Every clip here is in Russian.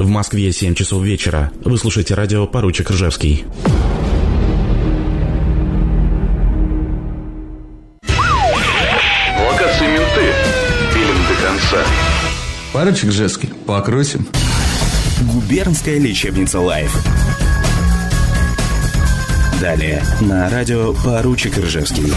В Москве 7 часов вечера. Вы слушаете радио «Поручик Ржевский». Локации менты. Пилим до конца. Поручик Ржевский, покрутим. Губернская лечебница «Лайф». Далее на радио «Поручик Ржевский».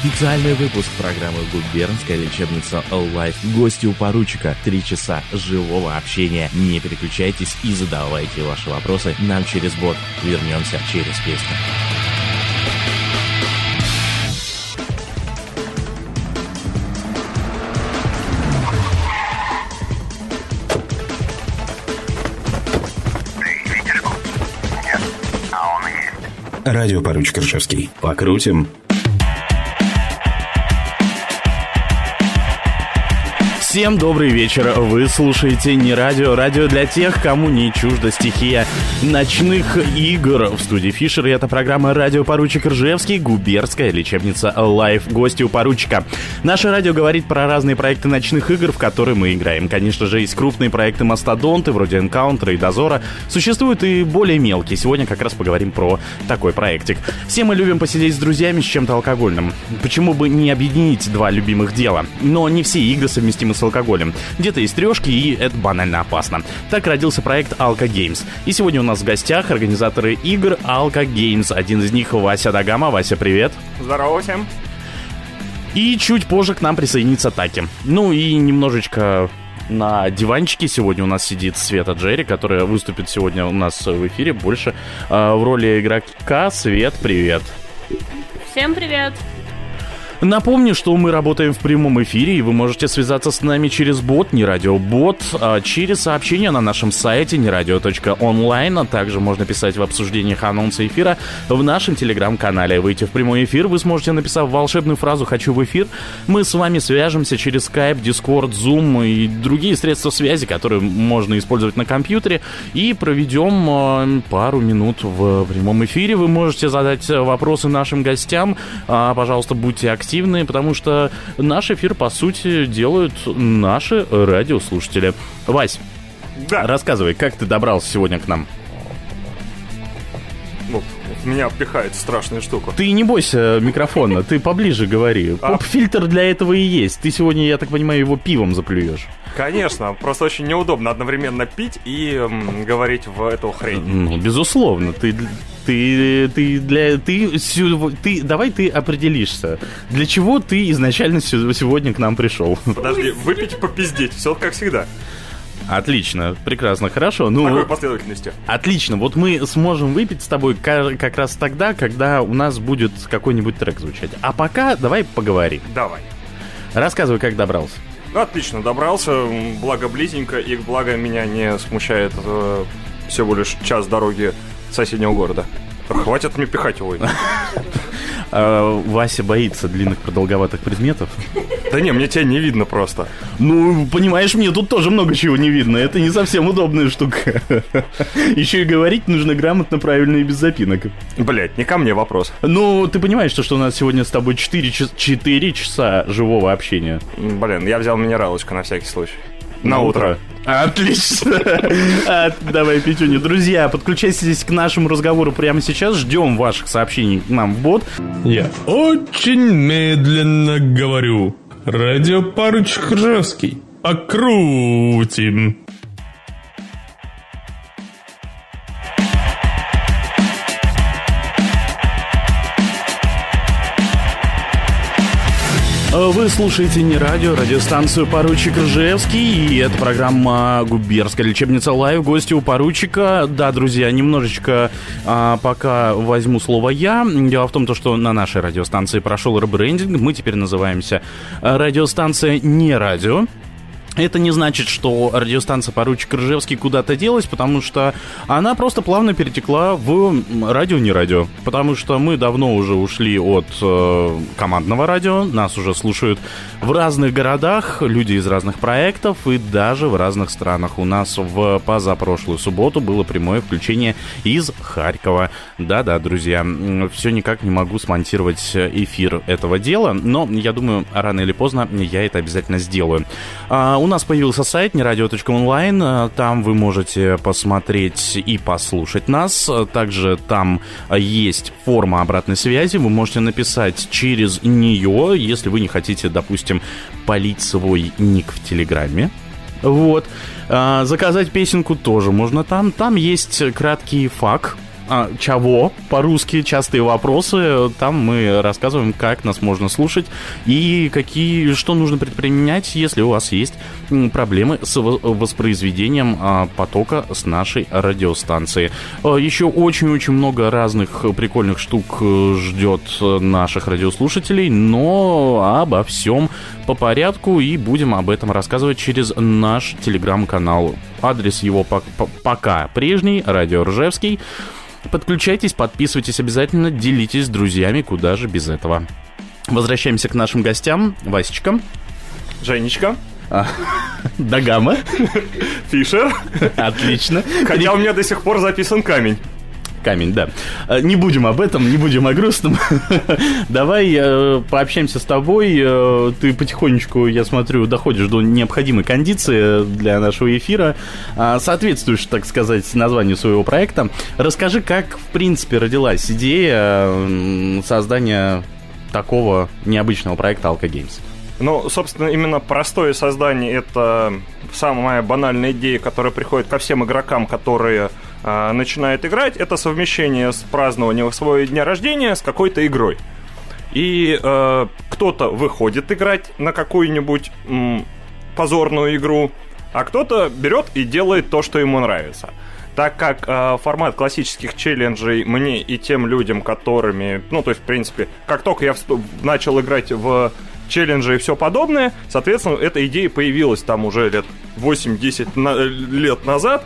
Специальный выпуск программы «Губернская лечебница Life». Гости у поручика. Три часа живого общения. Не переключайтесь и задавайте ваши вопросы нам через бот. Вернемся через песню. Радио «Поручик Ржевский». Покрутим. Всем добрый вечер. Вы слушаете не радио, радио для тех, кому не чужда стихия ночных игр. В студии Фишер и это программа «Радио Поручик Ржевский», губерская лечебница Live. Гости у поручика. Наше радио говорит про разные проекты ночных игр, в которые мы играем. Конечно же, есть крупные проекты мастодонты, вроде Энкаунтера и Дозора. Существуют и более мелкие. Сегодня как раз поговорим про такой проектик. Все мы любим посидеть с друзьями с чем-то алкогольным. Почему бы не объединить два любимых дела? Но не все игры совместимы с алкоголем. Где-то есть трешки, и это банально опасно. Так родился проект Alka Games. И сегодня у нас в гостях организаторы игр Alka Games. Один из них Вася Дагама. Вася, привет. Здорово всем. И чуть позже к нам присоединится Таки. Ну и немножечко на диванчике сегодня у нас сидит Света Джерри, которая выступит сегодня у нас в эфире больше э, в роли игрока. Свет, привет. Всем привет! Напомню, что мы работаем в прямом эфире, и вы можете связаться с нами через бот, не радиобот, а через сообщение на нашем сайте нерадио.онлайн, а также можно писать в обсуждениях анонса эфира в нашем телеграм-канале. Выйти в прямой эфир вы сможете, написав волшебную фразу «Хочу в эфир». Мы с вами свяжемся через Skype, Discord, Zoom и другие средства связи, которые можно использовать на компьютере, и проведем э, пару минут в прямом эфире. Вы можете задать вопросы нашим гостям. А, пожалуйста, будьте активны активные, потому что наш эфир, по сути, делают наши радиослушатели. Вась, Да. рассказывай, как ты добрался сегодня к нам? Ну, меня пихает страшная штука. Ты не бойся микрофона, ты поближе говори. А. Поп-фильтр для этого и есть. Ты сегодня, я так понимаю, его пивом заплюешь. Конечно, просто очень неудобно одновременно пить и м, говорить в эту хрень. Ну, безусловно, ты, ты, ты для, ты, ты, давай ты определишься, для чего ты изначально сегодня к нам пришел. Подожди, выпить, попиздеть, все как всегда. Отлично, прекрасно, хорошо. Ну, такой последовательности. Отлично, вот мы сможем выпить с тобой ка- как раз тогда, когда у нас будет какой-нибудь трек звучать. А пока давай поговорим. Давай. Рассказывай, как добрался. Ну, отлично, добрался, благо близенько, и благо меня не смущает э, всего лишь час дороги соседнего города. Хватит мне пихать его. А, Вася боится длинных продолговатых предметов. Да не, мне тебя не видно просто. Ну, понимаешь, мне тут тоже много чего не видно. Это не совсем удобная штука. Еще и говорить нужно грамотно, правильно и без запинок. Блять, не ко мне вопрос. Ну, ты понимаешь, что, что у нас сегодня с тобой 4, час- 4 часа живого общения. Блин, я взял минералочку на всякий случай. На утро. Отлично. А, Давай, Петюня. Друзья, подключайтесь к нашему разговору прямо сейчас. Ждем ваших сообщений к нам в бот. Я очень медленно говорю. Радио Паручик Ржевский. Покрутим. Вы слушаете не радио, радиостанцию «Поручик Ржевский», и это программа «Губернская лечебница Live». Гости у поручика. Да, друзья, немножечко а, пока возьму слово я. Дело в том, то, что на нашей радиостанции прошел ребрендинг. Мы теперь называемся а, радиостанция «Не радио». Это не значит, что радиостанция «Поручик Ржевский» куда-то делась, потому что она просто плавно перетекла в радио не радио. Потому что мы давно уже ушли от э, командного радио, нас уже слушают в разных городах, люди из разных проектов и даже в разных странах. У нас в позапрошлую субботу было прямое включение из Харькова. Да-да, друзья, все никак не могу смонтировать эфир этого дела, но я думаю, рано или поздно я это обязательно сделаю. А, у нас появился сайт нерадио.онлайн. э, Там вы можете посмотреть и послушать нас. Также там э, есть форма обратной связи. Вы можете написать через нее, если вы не хотите, допустим, полить свой ник в Телеграме. Вот. А, заказать песенку тоже можно там. Там есть краткий факт. А, чего? По-русски частые вопросы. Там мы рассказываем, как нас можно слушать и какие, что нужно предпринять, если у вас есть проблемы с во- воспроизведением а, потока с нашей радиостанции. А, Еще очень-очень много разных прикольных штук э, ждет наших радиослушателей, но обо всем по порядку и будем об этом рассказывать через наш телеграм-канал. Адрес его пок- по- пока прежний, Радио Ржевский. Подключайтесь, подписывайтесь обязательно, делитесь с друзьями, куда же без этого. Возвращаемся к нашим гостям. Васечка, Женечка, Дагама, Фишер. отлично. Хотя у меня до сих пор записан камень. Камень, да. Э, Не будем об этом, не будем о грустном. Давай э, пообщаемся с тобой. Э, Ты потихонечку, я смотрю, доходишь до необходимой кондиции для нашего эфира. А, Соответствуешь, так сказать, названию своего проекта. Расскажи, как, в принципе, родилась идея создания такого необычного проекта Alka Games. Ну, собственно, именно простое создание это самая банальная идея, которая приходит ко всем игрокам, которые а, начинают играть. Это совмещение с празднованием своего дня рождения с какой-то игрой. И э, кто-то выходит играть на какую-нибудь м, позорную игру, а кто-то берет и делает то, что ему нравится. Так как э, формат классических челленджей мне и тем людям, которыми, ну, то есть, в принципе, как только я вступ- начал играть в челленджи и все подобное, соответственно, эта идея появилась там уже лет 8-10 на- лет назад,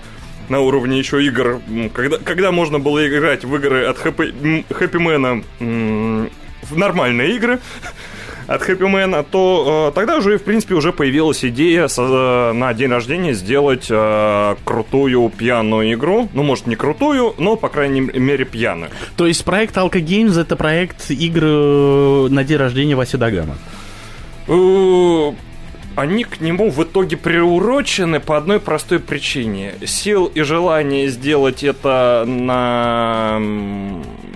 на уровне еще игр, когда, когда можно было играть в игры от Хэппи, Хэппимена в нормальные игры от Хэппимена, то э, тогда уже, в принципе, уже появилась идея со- э, на день рождения сделать э, крутую пьяную игру. Ну, может, не крутую, но, по крайней мере, пьяную. То есть проект Alka Games это проект игр э, на день рождения Васи Дагама. Они к нему в итоге приурочены по одной простой причине. Сил и желания сделать это на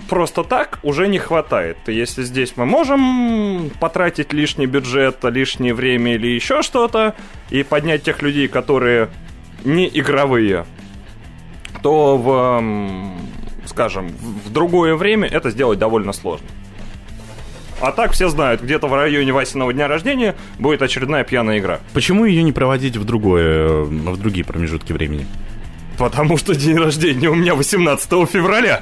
просто так уже не хватает. Если здесь мы можем потратить лишний бюджет, лишнее время или еще что-то, и поднять тех людей, которые не игровые, то в, скажем, в другое время это сделать довольно сложно. А так все знают, где-то в районе Васиного дня рождения будет очередная пьяная игра. Почему ее не проводить в другое, э, в другие промежутки времени? Потому что день рождения у меня 18 февраля.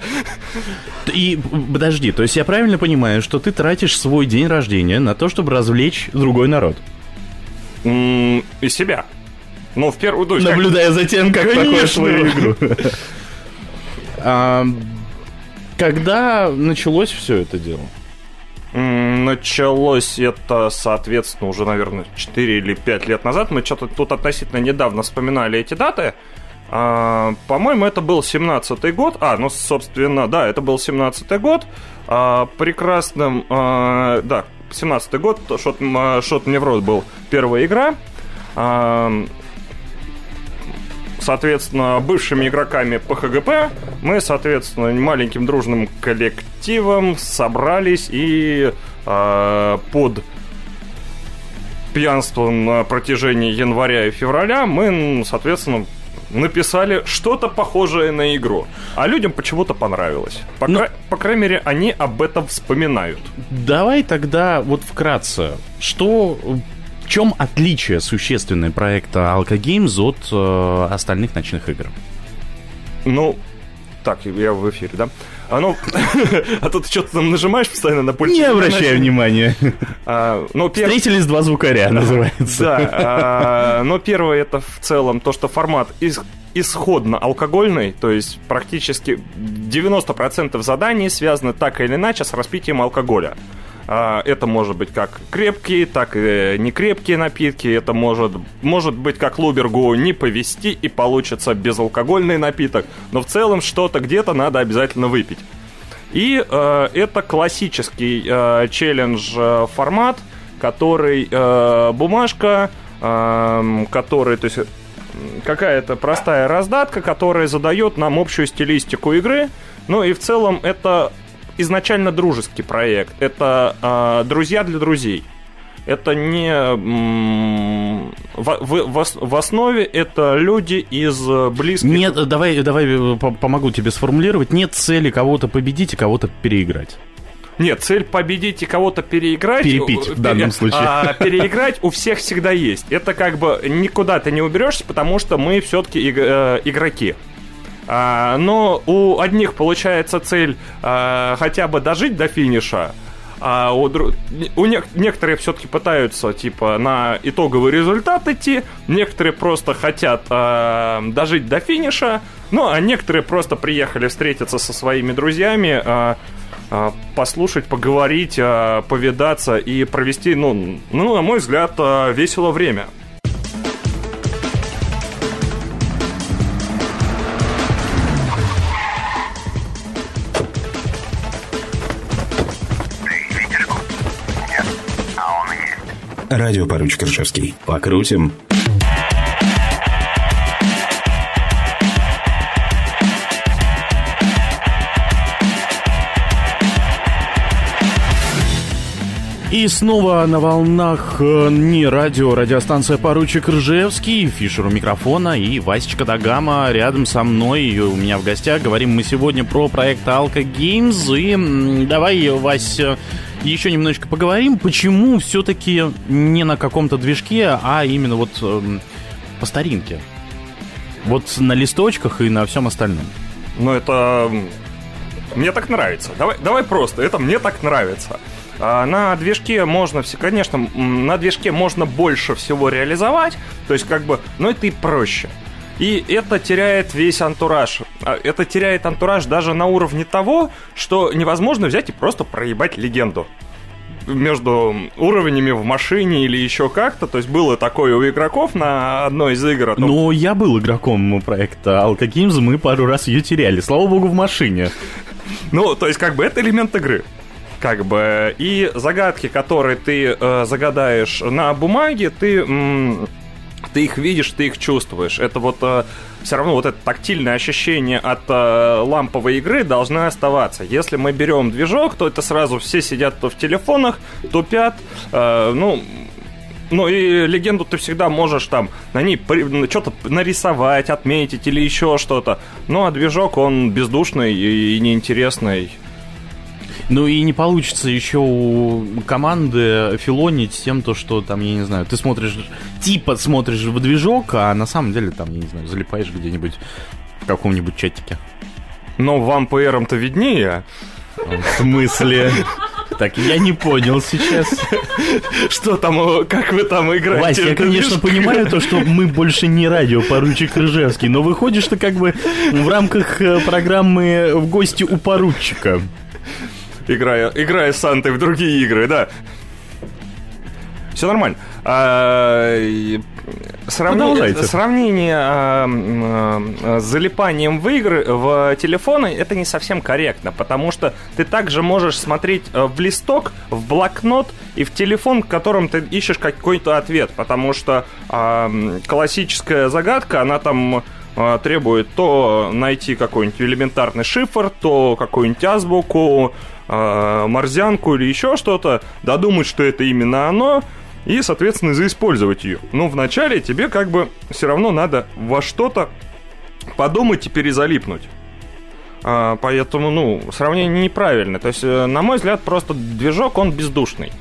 И подожди, то есть я правильно понимаю, что ты тратишь свой день рождения на то, чтобы развлечь другой народ, И себя. Ну, в первую... то есть как- наблюдая за тем, как проходишь свою игру. А, Когда началось все это дело? Началось это, соответственно, уже, наверное, 4 или 5 лет назад. Мы что-то тут относительно недавно вспоминали эти даты. А, по-моему, это был 17-й год. А, ну, собственно, да, это был 17-й год. А, прекрасным... а, да, 17-й год. Шот, м, Шот мне в рот был первая игра. А, соответственно, бывшими игроками ПХГП, мы, соответственно, маленьким дружным коллективом собрались и э, под пьянство на протяжении января и февраля мы, соответственно, написали что-то похожее на игру. А людям почему-то понравилось. По, Ну- кра- по крайней мере, они об этом вспоминают. Давай тогда вот вкратце, что в чем отличие существенное проекта Alka Games от э, остальных ночных игр? Ну, так, я в эфире, да? А ну, а то ты что-то там нажимаешь постоянно на пульте. Не обращай внимания. А, ну, пер- Встретились два звукаря, называется. Да, а, но первое это в целом то, что формат из- исходно алкогольный, то есть практически 90% заданий связаны так или иначе с распитием алкоголя. А, Это может быть как крепкие, так и некрепкие напитки. Это может, может быть как Лубергу не повести и получится безалкогольный напиток. Но в целом что-то где-то надо обязательно выпить. И э, это классический э, челлендж э, который э, бумажка, эм, который, то есть какая-то простая раздатка, которая задает нам общую стилистику игры. Ну и в целом это изначально дружеский проект. Это э, друзья для друзей. Это не м, в, в- в ос- в основе это люди из э, близких. Нет, давай, давай э, по- помогу тебе сформулировать. Нет цели кого-то победить и кого-то переиграть. Нет, цель победить и кого-то переиграть. Перепить в э, данном случае. а, переиграть у всех всегда есть. Это как бы никуда ты не уберешься, потому что мы все-таки игроки. А, но у одних получается цель а, хотя бы дожить до финиша, а у, у нек- некоторые все-таки пытаются типа на итоговый результат идти, некоторые просто хотят а, дожить до финиша, ну а некоторые просто приехали встретиться со своими друзьями, послушать, поговорить, повидаться и провести, ну, ну, на мой взгляд, весело время. Радио поручик Ржевский. Покрутим. И снова на волнах э, не радио, радиостанция «Поручик Ржевский», Фишер у микрофона и Васечка Дагама рядом со мной и у меня в гостях. Говорим мы сегодня про проект Alka Games. И давай, Вась, еще немножечко поговорим, почему все-таки не на каком-то движке, а именно вот эм, по старинке. Вот на листочках и на всем остальном. Ну, это... Мне так нравится. Давай, давай просто. Это мне так нравится. А, На движке можно все, конечно, на движке можно больше всего реализовать. То есть, как бы, но это и проще. И это теряет весь антураж. А, Это теряет антураж даже на уровне того, что невозможно взять и просто проебать легенду между уровнями в машине или еще как-то. То есть было такое у игроков на одной из игр. о том, Но я был игроком проекта Games, мы пару раз ее теряли. Слава богу, в машине. Ну, то есть, как бы это элемент игры. Как бы. И загадки, которые ты э, загадаешь на бумаге, ты. м, ты их видишь, ты их чувствуешь. Это вот все равно вот это тактильное ощущение от э, ламповой игры должно оставаться. Если мы берем движок, то это сразу все сидят то в телефонах, тупят. э, ну, ну и легенду ты всегда можешь там на ней что-то нарисовать, отметить или еще что-то. Ну а движок он бездушный и неинтересный. Ну и не получится еще у команды филонить тем, то, что там, я не знаю, ты смотришь, типа смотришь в движок, а на самом деле там, я не знаю, залипаешь где-нибудь в каком-нибудь чатике. Но вам ПРом-то виднее. В смысле? Так, я не понял сейчас. Что там, как вы там играете? Вася, я, конечно, понимаю то, что мы больше не радио поручик Рыжевский, но выходишь ты как бы в рамках э, программы «В гости у поручика». Играя, играя с Сантой в другие игры, да. Все нормально. А, сравни-. Сравнение а, а, с залипанием в игры, в телефоны, это не совсем корректно, потому что ты также можешь смотреть э, в листок, в блокнот и в телефон, в котором ты ищешь какой-то ответ, потому что а, классическая загадка, она там а, требует то найти какой-нибудь элементарный шифр, то какую-нибудь азбуку, а, морзянку или еще что-то, додумать, что это именно оно, и, соответственно, заиспользовать ее. Но вначале тебе как бы все равно надо во что-то подумать и перезалипнуть. А, поэтому, ну, сравнение неправильное. То есть, э, на мой взгляд, просто движок, он бездушный.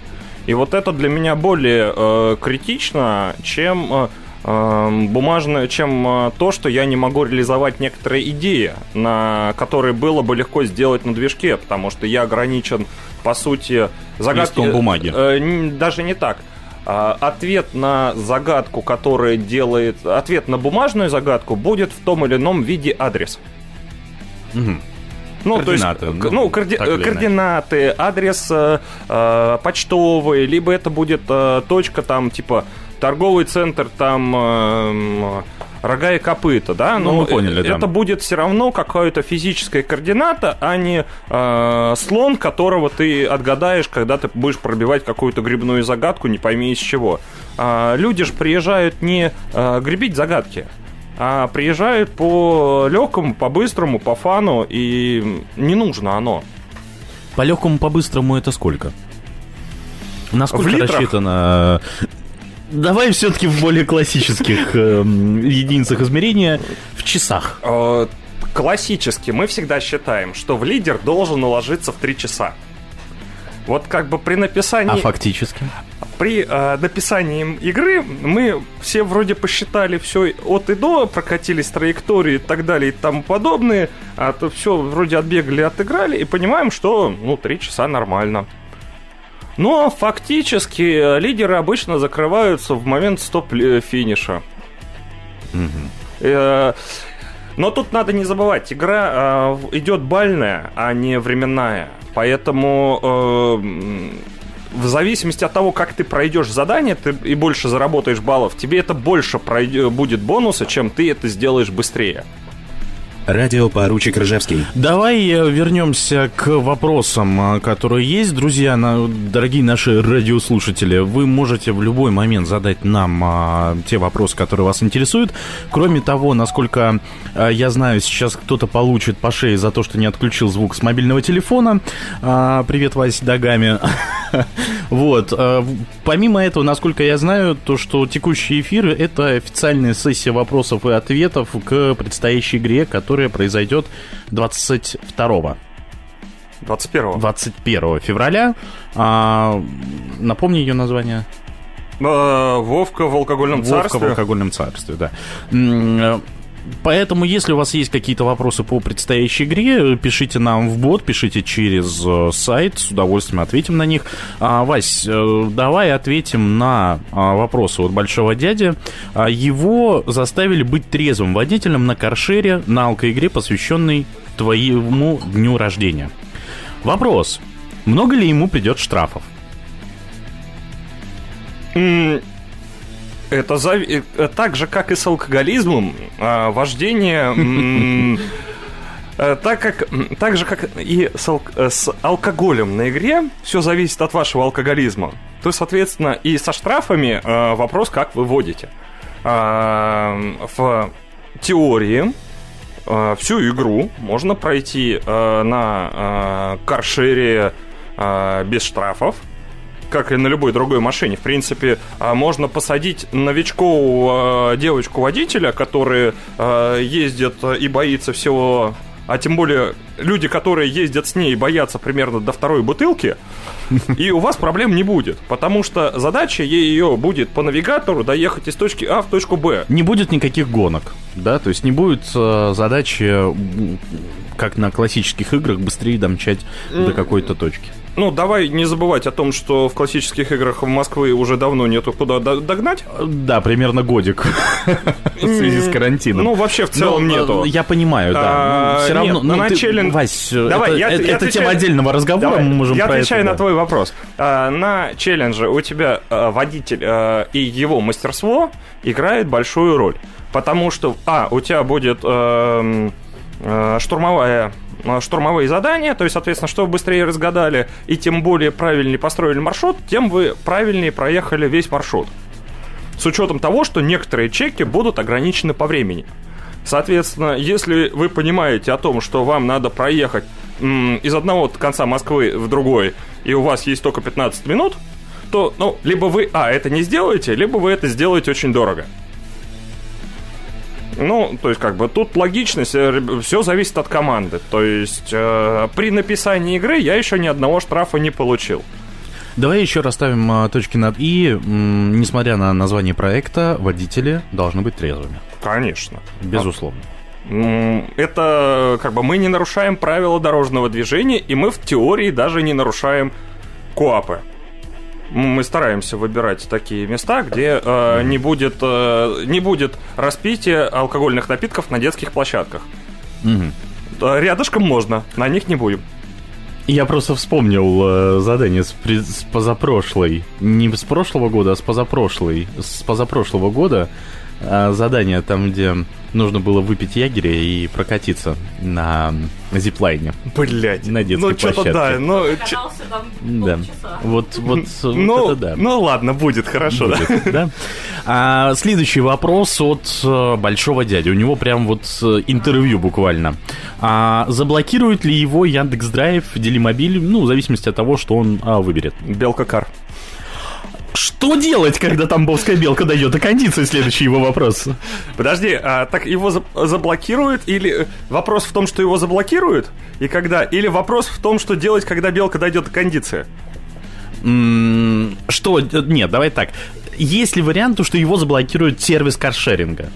И вот это для меня более э, критично, чем э, э, бумажное, чем э, то, что я не могу реализовать некоторые идеи, на которые было бы легко сделать на движке, потому что я ограничен, по сути, загадки... Листком бумаги. э, н- даже не так. А, Ответ на загадку, которая делает... Ответ на бумажную загадку будет в том или ином виде адрес. Мгм. Ну, то есть, Координаты, ну, ну, коорди- э, координаты, адрес э, э, почтовый, либо это будет э, точка там, типа, торговый центр там, э, м, рога и копыта, да? Ну, Но мы поняли, да. это будет все равно какая-то физическая координата, а не э, слон, которого ты отгадаешь, когда ты будешь пробивать какую-то грибную загадку, не пойми из чего. А, люди же приезжают не э, гребить загадки, а приезжают по легкому, по быстрому, по фану, и не нужно оно. По легкому, по быстрому это сколько? Насколько рассчитано... Давай все-таки в более классических эм, единицах измерения в часах. Э, Классически мы всегда считаем, что в лидер должен уложиться в 3 часа. Вот как бы при написании... А фактически? При э, написании игры мы все вроде посчитали все от и до, прокатились траектории и так далее и тому подобное, а то все вроде отбегали, отыграли и понимаем, что ну три часа нормально. Но фактически э, лидеры обычно закрываются в момент стоп-финиша. Э, Но тут надо не забывать, игра э, идет бальная, а не временная. Поэтому э, в зависимости от того, как ты пройдешь задание, ты и больше заработаешь баллов, тебе это больше пройдё- будет бонуса, чем ты это сделаешь быстрее. Радио поручик Ржевский. Давай э, вернемся к вопросам, э, которые есть. Друзья, на- дорогие наши радиослушатели, вы можете в любой момент задать нам а, те вопросы, которые вас интересуют. Кроме того, насколько а, я знаю, сейчас кто-то получит по шее за то, что не отключил звук с мобильного телефона. А, привет, Вася Дагами. Вот. Помимо этого, насколько я знаю, то, что текущие эфиры — это официальная сессия вопросов и ответов к предстоящей игре, которая произойдет 22 21-го. 21 февраля. А, напомни ее название. Э, Вовка в алкогольном Вовка в царстве. алкогольном царстве, да. Поэтому, если у вас есть какие-то вопросы по предстоящей игре, пишите нам в бот, пишите через э, сайт, с удовольствием ответим на них. А, Вась, э, давай ответим на а, вопросы от большого дяди. А, Его заставили быть трезвым водителем на каршере на алкоигре, посвященной твоему дню рождения. Вопрос. Много ли ему придет штрафов? Это зави- э, так же, как и с алкоголизмом, а, вождение... э, Так, как, так же, как и с, алк- э, с алкоголем на игре, все зависит от вашего алкоголизма. То, соответственно, и со штрафами э, вопрос, как вы водите. А, В теории э, всю игру можно пройти э, на э, каршере э, без штрафов, как и на любой другой машине. В принципе, а, можно посадить новичкового девочку-водителя, который э, ездит и боится всего... А тем более люди, которые ездят с ней, боятся примерно до второй бутылки, и у вас проблем не будет, потому что задача ее будет по навигатору доехать из точки А в точку Б. Не будет никаких гонок, да, то есть не будет э, задачи, как на классических играх, быстрее домчать до какой-то точки. Ну, давай не забывать о том, что в классических играх в Москвы уже давно нету куда до- догнать. Да, примерно годик в связи с карантином. Ну, вообще в целом Ну, нету. Я понимаю, да. А, Все равно, ну, на ты, челлен- Вась, Давай, это, тема отдельного разговора, мы можем я отвечаю на твой вопрос. А, на челлендже у тебя а, водитель а, и его мастерство играет большую роль. Потому что, а, у тебя будет эм, э, штурмовая э, штурмовые задания, то есть, соответственно, что вы быстрее разгадали и тем более правильнее построили маршрут, тем вы правильнее проехали весь маршрут. С учетом того, что некоторые чеки будут ограничены по времени. Соответственно, если вы понимаете о том, что вам надо проехать м, из одного конца Москвы в другой, и у вас есть только 15 минут, то, ну, либо вы, а, это не сделаете, либо вы это сделаете очень дорого. Ну, то есть, как бы, тут логичность, все зависит от команды. То есть, э, при написании игры я еще ни одного штрафа не получил. Давай еще расставим а, точки над «и». М, Несмотря на название проекта, водители должны быть трезвыми. Конечно. Безусловно. М, Это как бы мы не нарушаем правила дорожного движения, и мы в теории даже не нарушаем коапы. Мы стараемся выбирать такие места, где э, не, будет, э, не будет распития алкогольных напитков на детских площадках. Да, Рядышком можно, на них не будем. Я просто вспомнил э, задание с, при- с позапрошлой, не с прошлого года, а с позапрошлой, с позапрошлого года. а, задание там, где нужно было выпить ягеря и прокатиться на зиплайне. Блять. На детской Ну, что-то площадке. да, ну... ч- Да. Вот, вот, вот Ну, это да. ну ладно, будет хорошо. Будет, да? А, следующий вопрос от э, большого дяди. У него прям вот э, интервью буквально. А, заблокирует ли его Яндекс Драйв, Делимобиль, ну, в зависимости от того, что он а, выберет. Белка Кар. Что делать, когда тамбовская белка дойдет до кондиции? Следующий его вопрос. Подожди, а так его за- заблокируют или э, вопрос в том, что его заблокируют и когда? Или вопрос в том, что делать, когда белка дойдет до кондиции? М, Что? э, Нет, давай так. Есть ли вариант, что его заблокирует сервис каршеринга?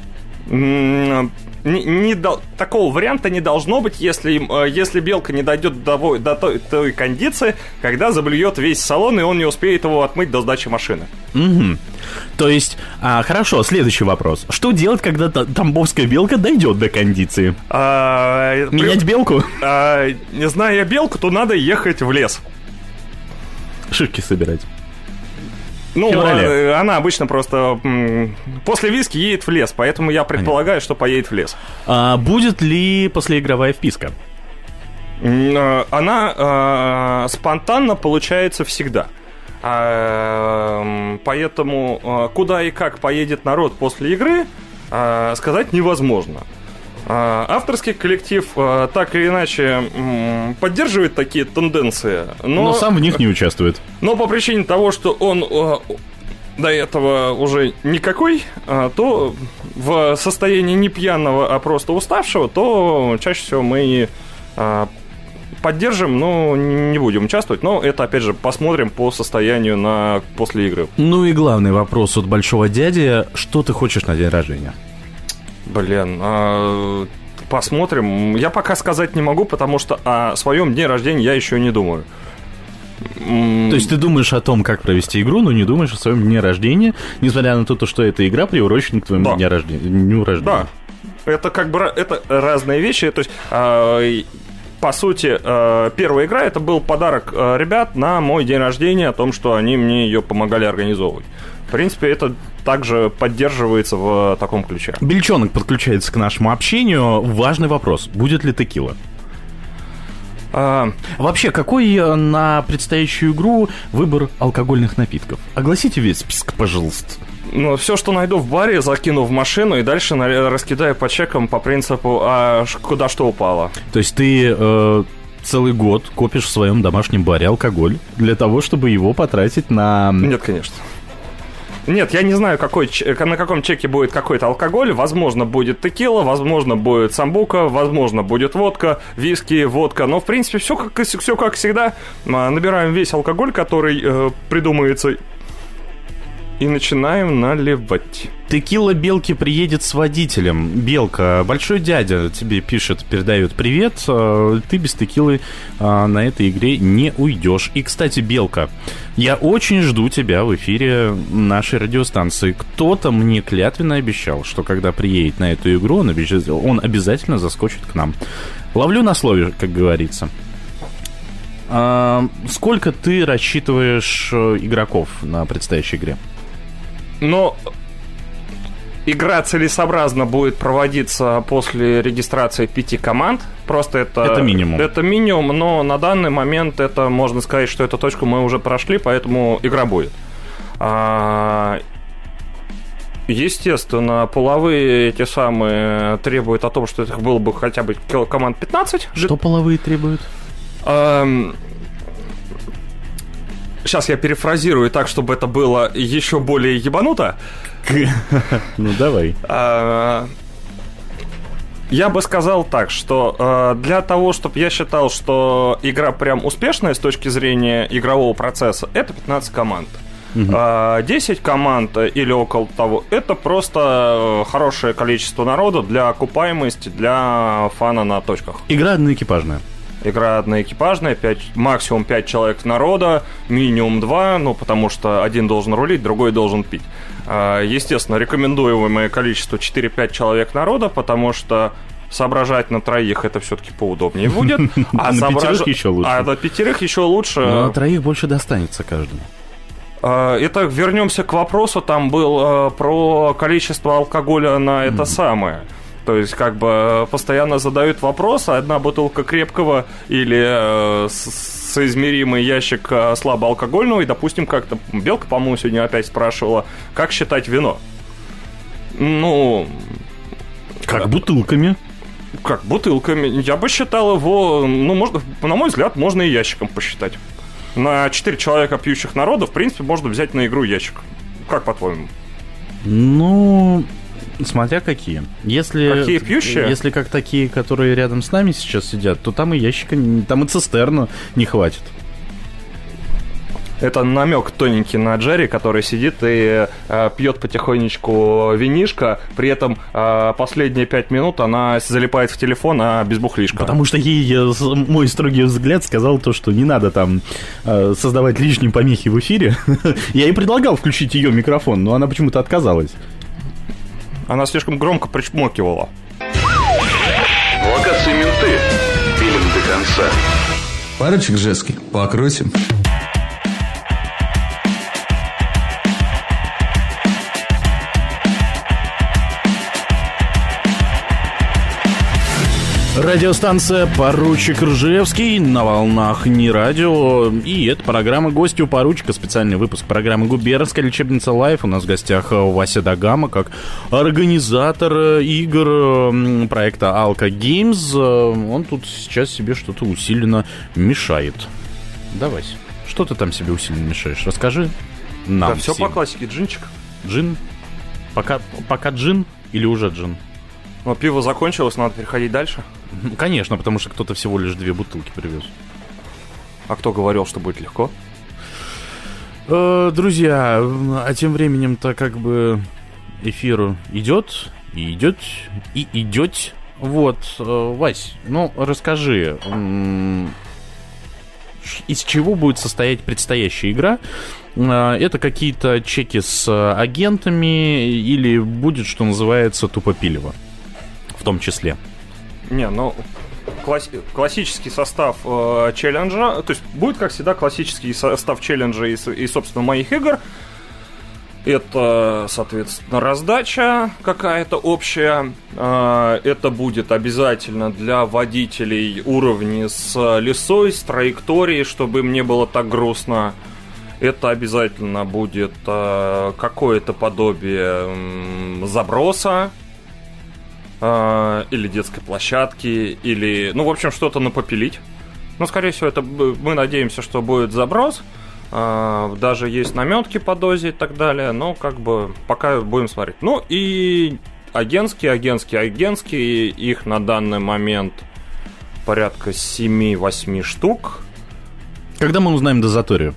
М, не- не дол- такого варианта не должно быть, если, э, если белка не дойдет до, до той, той кондиции, когда заблюет весь салон, и он не успеет его отмыть до сдачи машины. Мгм. То есть, а, хорошо, следующий вопрос. Что делать, когда та- тамбовская белка дойдет до кондиции? А, при- Менять белку? а, не зная белку, то надо ехать в лес. Шишки собирать. Ну, феврале. э, она обычно просто после виски едет в лес, поэтому я предполагаю, что поедет в лес. А, будет ли послеигровая вписка? Э, Она э, спонтанно получается всегда. А, Поэтому куда и как поедет народ после игры, э, сказать невозможно. А, Авторский коллектив э, так или иначе поддерживает такие тенденции, но, Но сам в них не участвует. но по причине того, что он э, до этого уже никакой, то в состоянии не пьяного, а просто уставшего, то чаще всего мы поддержим, но не будем участвовать. Но это, опять же, посмотрим по состоянию на после игры. Ну и главный вопрос от большого дяди. Что ты хочешь на день рождения? Блин, а, посмотрим. Я пока сказать не могу, потому что о своем дне рождения я еще не думаю. То есть ты думаешь о том, как провести игру, но не думаешь о своем дне рождения, несмотря на то, что эта игра приурочена к твоему Да. дню рождения. Дню рождения. Да, это как бы это разные вещи. То есть, и, по сути, а, первая игра это был подарок а, ребят на мой день рождения о том, что они мне ее помогали организовывать. В принципе, это также поддерживается в таком ключе. Бельчонок подключается к нашему общению. Важный вопрос. Будет ли текила? А, Вообще, какой э, на предстоящую игру выбор алкогольных напитков? Огласите весь список, пожалуйста. ну, все, что найду в баре, закину в машину и дальше раскидаю по чекам по принципу, а куда что упало. То есть ты э, целый год копишь в своем домашнем баре алкоголь для того, чтобы его потратить на... Нет, конечно. Нет, я не знаю, какой, ч- на каком чеке будет какой-то алкоголь. Возможно, будет текила, возможно, будет самбука, возможно, будет водка, виски, водка. Но, в принципе, все как, все как всегда. А, Набираем весь алкоголь, который э, придумается, и начинаем наливать. Текила Белки приедет с водителем. Белка, большой дядя тебе пишет, передает привет. э, Ты без текилы э, на этой игре не уйдешь. И, кстати, Белка, я очень жду тебя в эфире нашей радиостанции. Кто-то мне клятвенно обещал, что когда приедет на эту игру, он, обещ- он обязательно заскочит к нам. Ловлю на слове, как говорится. А, сколько ты рассчитываешь игроков на предстоящей игре? Но игра целесообразно будет проводиться после регистрации пяти команд. Просто это... Это минимум. Это минимум, но на данный момент это, можно сказать, что эту точку мы уже прошли, поэтому игра будет. А, Естественно, половые эти самые требуют о том, что их было бы хотя бы команд 15. Что половые требуют? Сейчас я перефразирую так, чтобы это было еще более ебануто. Ну, давай. А, Я бы сказал так, что э, для того, чтобы я считал, что игра прям успешная с точки зрения игрового процесса, это 15 команд. А 10 команд э, или около того, это просто э, хорошее количество народа для окупаемости, для фана на точках. Игра одноэкипажная. Игра одноэкипажная, 5, максимум 5 человек народа, минимум 2, ну, потому что один должен рулить, другой должен пить. А, Естественно, рекомендуемое количество 4-5 человек народа, потому что соображать на троих это все-таки поудобнее будет. А На соображ- пятерых еще лучше. А на пятерых еще лучше. На троих больше достанется каждому. А, Итак, вернемся к вопросу. Там был про количество алкоголя на это самое. То есть, как бы постоянно задают вопрос, одна бутылка крепкого или э, соизмеримый ящик э, слабоалкогольного, и, допустим, как-то Белка, по-моему, сегодня опять спрашивала, как считать вино. Ну, Как бутылками. как бутылками. Я бы считал его, ну, можно, на мой взгляд, можно и ящиком посчитать. На 4 человека пьющих народа, в принципе, можно взять на игру ящик. Как по-твоему? Ну, смотря какие. Если, Какие пьющие? Если как такие, которые рядом с нами сейчас сидят, то там и ящика, там и цистерну не хватит. Это намек тоненький на Джерри, который сидит и э, пьет потихонечку винишко, при этом э, последние пять минут она залипает в телефон, а без бухлишка. Потому что ей э, мой строгий взгляд сказал то, что не надо там э, создавать лишние помехи в эфире. Я ей предлагал включить ее микрофон, но она почему-то отказалась. Она слишком громко причмокивала. Локации менты. Пилим до конца. Парочек женских покрутим. Радиостанция «Поручик Ржевский» на волнах не радио. И это программа «Гости у поручика». Специальный выпуск программы «Губернская лечебница Live». У нас в гостях э, Вася Дагама, как организатор э, игр проекта «Алка Games». Э, Он тут сейчас себе что-то усиленно мешает. Да, Вась, что ты там себе усиленно мешаешь? Расскажи нам да, все всем. по классике, джинчик. Джин? Пока, пока джин или уже джин? Но пиво закончилось, надо переходить дальше. Ну, Конечно, потому что кто-то всего лишь две бутылки привез. А кто говорил, что будет легко? Э, Друзья, а тем временем-то как бы эфир идет, и идет, и идет. Вот, э, Вась, ну расскажи, из чего будет состоять предстоящая игра? Э, Это какие-то чеки с агентами или будет, что называется, тупопилево? В том числе. Не, ну класс- классический состав э, челленджа, то есть будет, как всегда, классический состав челленджа и, и, собственно, моих игр. Это, соответственно, раздача какая-то общая. Э, Это будет обязательно для водителей уровни с лесой, с траекторией, чтобы им не было так грустно. Это обязательно будет э, какое-то подобие заброса, а, или детской площадки, или, ну, в общем, что-то напопилить. Ну, скорее всего, это мы надеемся, что будет заброс. А, даже есть наметки по дозе и так далее, но как бы пока будем смотреть. Ну и агентские, агентские, агентские, их на данный момент порядка 7-8 штук. Когда мы узнаем дозаторию?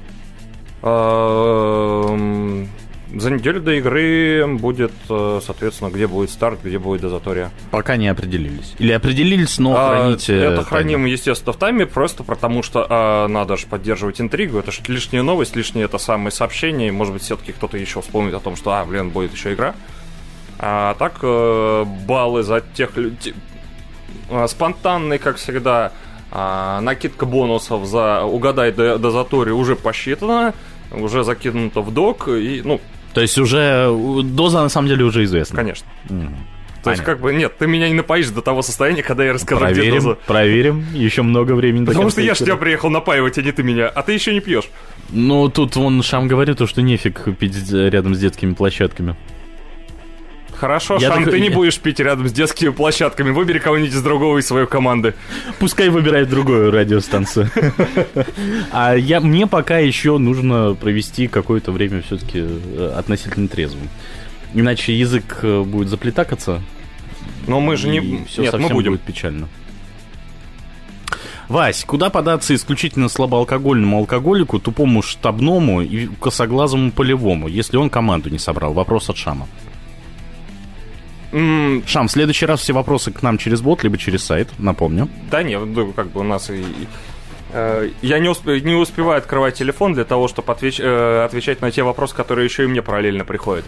А, За неделю до игры будет, э, соответственно, где будет старт, где будет дозатория. Пока не определились. Или определились, но А, храните... Это храним, естественно, в тайме, просто потому что а, надо же поддерживать интригу. Это же лишняя новость, лишнее это самое сообщение. Может быть, все-таки кто-то еще вспомнит о том, что, а, блин, будет еще игра. А так, э, баллы за тех людей... Спонтанный, как всегда, а, накидка бонусов за угадай до- дозаторию уже посчитана, уже закинуто в док, и, ну, То есть уже э, доза на самом деле уже известна. конечно. Мгм. То есть, Понятно. как бы, нет, ты меня не напоишь до того состояния, когда я расскажу, где Проверим, доза. проверим. Еще много времени. Потому что я ж эфира. тебя приехал напаивать, а не ты меня. А ты еще не пьешь. Ну, тут вон Шам говорит, то, что нефиг пить рядом с детскими площадками. Хорошо, Я Шам, так- ты не будешь пить рядом с детскими площадками. Выбери кого-нибудь из другого из своей команды. Пускай выбирает другую радиостанцию. А я, мне пока еще нужно провести какое-то время все-таки относительно трезвым. Иначе язык э, будет заплетакаться, Но мы же не... все Нет, совсем мы будем. будет печально. Вась, куда податься исключительно слабоалкогольному алкоголику, тупому штабному и косоглазому полевому, если он команду не собрал? Вопрос от Шама. Шам, в следующий раз все вопросы к нам через бот, либо через сайт, напомню. Да нет, ну, как бы у нас и... э, Я не, усп- не успеваю открывать телефон для того, чтобы отвечать на те вопросы, которые еще и мне параллельно приходят.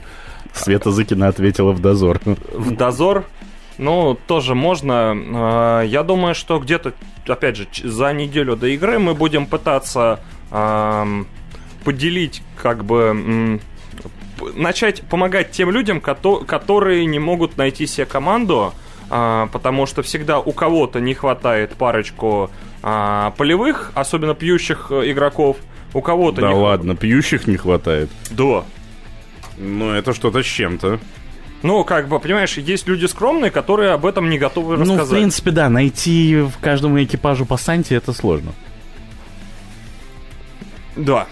Света Зыкина ответила в дозор. в дозор. Ну, тоже можно. Э, Я думаю, что где-то, опять же, за неделю до игры мы будем пытаться ам, поделить, как бы, начать помогать тем людям, кото- которые не могут найти себе команду, а, потому что всегда у кого-то не хватает парочку а, полевых, особенно пьющих э, игроков, у кого-то Да не ладно, пьющих не хватает. Да. Ну, это что-то с чем-то. Ну, как бы, понимаешь, есть люди скромные, которые об этом не готовы Ну, в рассказать. принципе, да, найти в каждому экипажу по Санте это сложно. Да.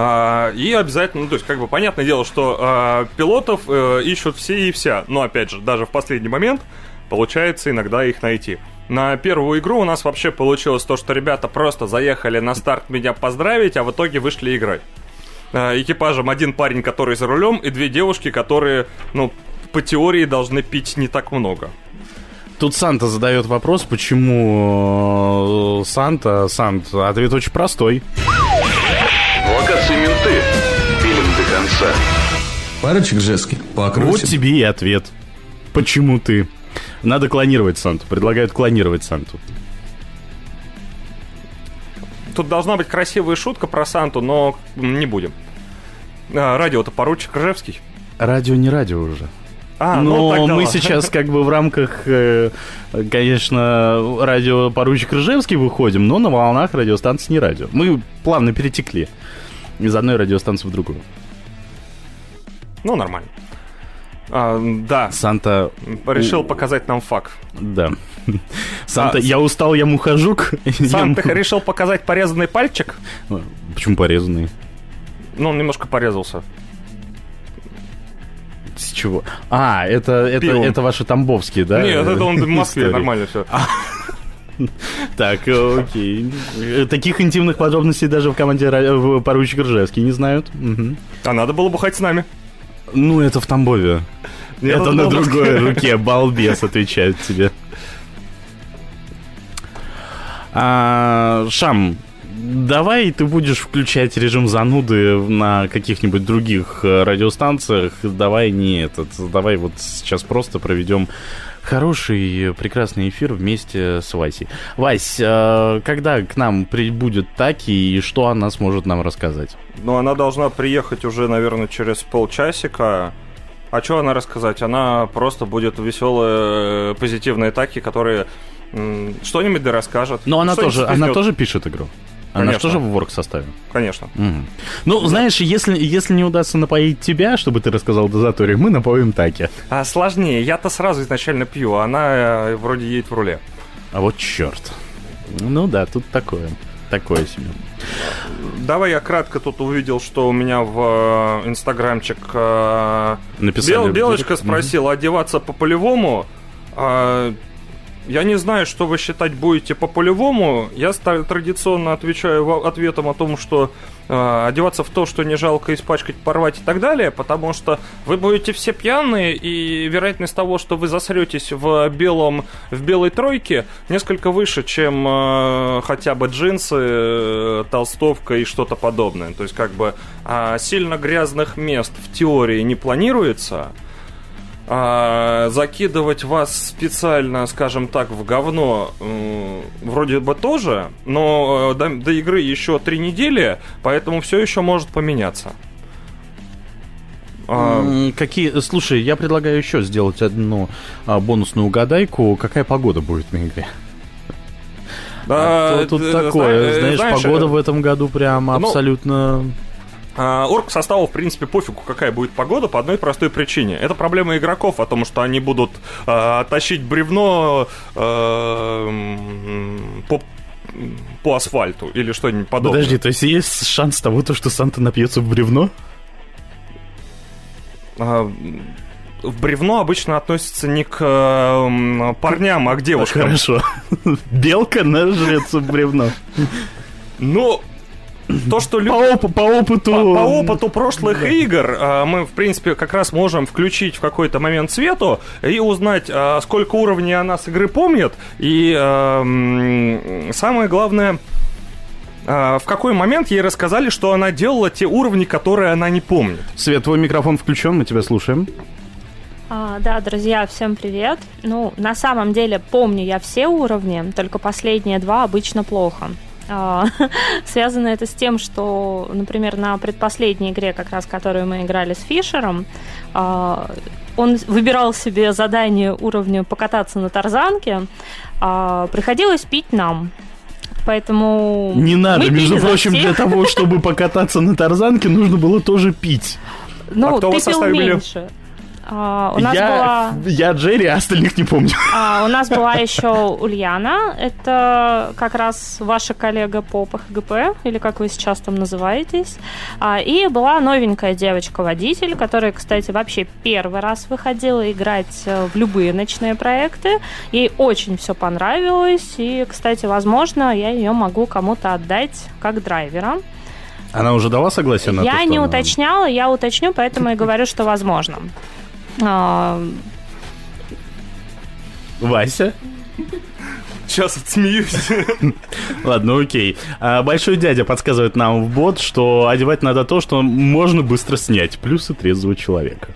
А, и обязательно, ну, то есть, как бы, понятное дело, что а, пилотов э, ищут все и вся. Но, опять же, даже в последний момент получается иногда их найти. На первую игру у нас вообще получилось то, что ребята просто заехали на старт меня поздравить, а в итоге вышли играть. А, экипажем один парень, который за рулем, и две девушки, которые, ну, по теории должны пить не так много. Тут Санта задает вопрос, почему э, Санта, Сант, ответ очень простой. Конца. Парочек жестких покрутим. Вот тебе и ответ. Почему ты? Надо клонировать Санту. Предлагают клонировать Санту. Тут должна быть красивая шутка про Санту, но не будем. А, радио-то поручик Ржевский. Радио не радио уже. А, Но ну, тогда мы сейчас как бы в рамках, э, конечно, радио поручик Ржевский выходим, но на волнах радиостанции не радио. Мы плавно перетекли из одной радиостанции в другую. Ну, нормально. А, да, Санта, решил показать нам факт. да. Санта, А, я устал, я мухожук. Сам Я решил показать порезанный пальчик? Почему порезанный? Ну, он немножко порезался. С чего? А, это, это, Пивом. это ваши тамбовские, да? Нет, это он в Москве, нормально все. Так, э, окей. Таких интимных подробностей даже в команде поручик Ржевский не знают. А надо было бухать с нами. Ну, это в Тамбове. Нет, это на другой руке, балбес отвечает тебе. А, Шам, давай ты будешь включать режим зануды на каких-нибудь других э, радиостанциях. Давай не этот. Давай вот сейчас просто проведем хороший, прекрасный эфир вместе с Васей. Вась, э, когда к нам прибудет Таки и что она сможет нам рассказать? Ну, она должна приехать уже, наверное, через полчасика. А что она рассказать? Она просто будет веселые, позитивные таки, которые что-нибудь да расскажет. Но она тоже, она тоже пишет игру. Она же Конечно. тоже в ворк составе. Конечно. Мгм. Ну, знаешь, если, если не удастся напоить тебя, чтобы ты рассказал дозаторе, мы напоим Таки. А сложнее. Я-то сразу изначально пью, а она э, вроде едет в руле. А вот черт. Ну да, тут такое. Такое себе. Давай я кратко тут увидел, что у меня в э, инстаграмчик э, Написали. Бел- Белочка спросила одеваться по полевому. А, я не знаю, что вы считать будете по полевому. Я традиционно отвечаю ответом о том, что э, одеваться в то, что не жалко испачкать, порвать и так далее, потому что вы будете все пьяные, и вероятность того, что вы засретесь в белом, в белой тройке, несколько выше, чем э, хотя бы джинсы, э, толстовка и что-то подобное. То есть, как бы а, сильно грязных мест в теории не планируется. А, закидывать вас специально, скажем так, в говно м, вроде бы тоже, но э, до, до игры еще три недели, поэтому все еще может поменяться. А, Какие... Слушай, я предлагаю еще сделать одну а, бонусную угадайку. Какая погода будет на игре? а, А то тут э, такое, зна- знаешь, знаешь, погода э, в этом году прям ну, абсолютно... А, Орг составу, в принципе, пофигу, какая будет погода, по одной простой причине. Это проблема игроков о том, что они будут а, тащить бревно м, по, по асфальту или что-нибудь подобное. Подожди, то есть есть шанс того, то, что Санта напьется в бревно? А, в бревно обычно относится не к э, парням, а к девушкам. Хорошо. Белка нажрется в бревно. Ну, то, что По, люди... опу- по опыту... По, по опыту прошлых игр а, мы, в принципе, как раз можем включить в какой-то момент Свету и узнать, а, сколько уровней она с игры помнит. И а, самое главное, а, в какой момент ей рассказали, что она делала те уровни, которые она не помнит. Свет, твой микрофон включен, мы тебя слушаем. А, да, друзья, всем привет. Ну, на самом деле, помню я все уровни, только последние два обычно плохо. А, Связано это с тем, что, например, на предпоследней игре, как раз которую мы играли с Фишером, а, он выбирал себе задание уровня покататься на тарзанке, а приходилось пить нам. Поэтому Не надо, мы между прочим, для того, чтобы покататься на тарзанке, нужно было тоже пить. Ну, А кто ты вас пил оставили? меньше. А, у нас я, была... я Джерри, а остальных не помню. А, у нас была еще Ульяна, это как раз ваша коллега по ПХГП, или как вы сейчас там называетесь. А, и была новенькая девочка-водитель, которая, кстати, вообще первый раз выходила играть э, в любые ночные проекты. Ей очень все понравилось, и, кстати, возможно, я ее могу кому-то отдать как драйвера. Она уже дала согласие на то, Я что не она- уточняла, я уточню, поэтому и говорю, что возможно. А, Вася? Сейчас отсмеюсь. Ладно, окей. А, Большой дядя подсказывает нам в бот, что одевать надо то, что можно быстро снять. Плюсы трезвого человека.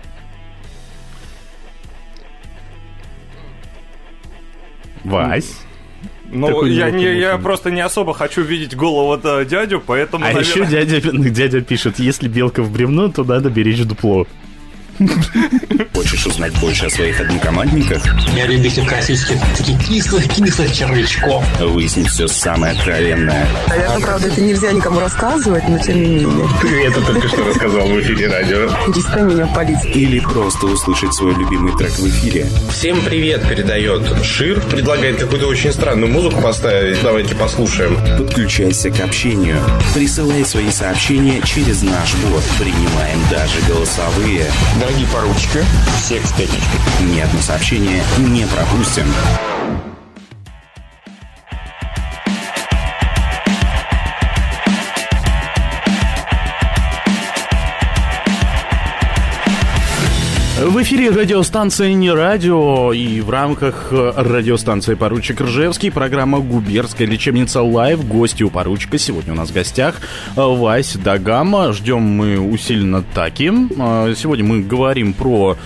Вась? Ну, Такой я, не, я просто не особо хочу видеть голову дядю, поэтому, А наверное- еще дядя, дядя пишет, если белка в бревно, то надо беречь дупло. Хочешь узнать больше о своих однокомандниках? Я любитель классических таких кислых-кислых червячков. Выяснить все самое откровенное Наверное, правда, это нельзя никому рассказывать, но тем не менее. Ты это только что рассказал в эфире радио. Перестань меня палить. или просто услышать свой любимый трек в эфире. Всем привет передает Шир. Предлагает какую-то очень странную музыку поставить. Давайте послушаем. Подключайся к общению. Присылай свои сообщения через наш бот. Принимаем даже голосовые. Дорогие поручики, всех с пятничкой. Ни одно сообщение не пропустим. В эфире радиостанция «Не радио» и в рамках э, радиостанции «Поручик Ржевский» программа «Губернская лечебница Live». Гости у поручика сегодня у нас в гостях э, Вась Дагама. Ждем мы усиленно Таки. Э, Сегодня мы говорим про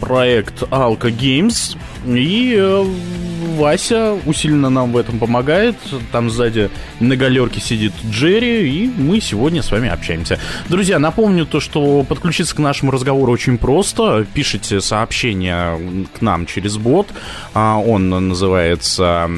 проект Alka Games. И э, Вася усиленно нам в этом помогает. Там сзади на галерке сидит Джерри, и мы сегодня с вами общаемся. Друзья, напомню то, что подключиться к нашему разговору очень просто. Пишите сообщение к нам через бот. А, Он называется...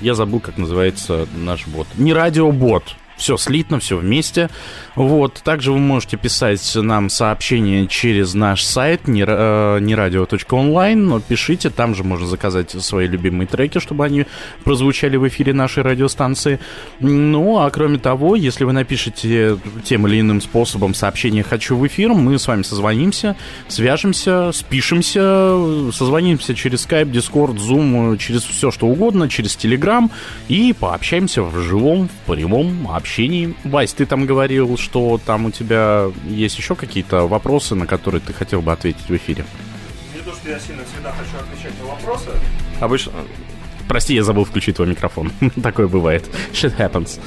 Я забыл, как называется наш бот. Не радиобот. Все слитно, все вместе. Вот. Также вы можете писать нам сообщения через наш сайт не, ра- э, нерадио.онлайн, но пишите, там же можно заказать свои любимые треки, чтобы они прозвучали в эфире нашей радиостанции. Ну, а кроме того, если вы напишете тем или иным способом сообщение «хочу в эфир», мы с вами созвонимся, свяжемся, спишемся, созвонимся через Skype, Discord, Zoom, через все что угодно, через Telegram и пообщаемся в живом, прямом общении. Вась, ты там говорил, что там у тебя есть еще какие-то вопросы, на которые ты хотел бы ответить в эфире. Не то, что я сильно всегда хочу отвечать на вопросы. Обычно... Прости, я забыл включить твой микрофон. Такое бывает. Shit happens.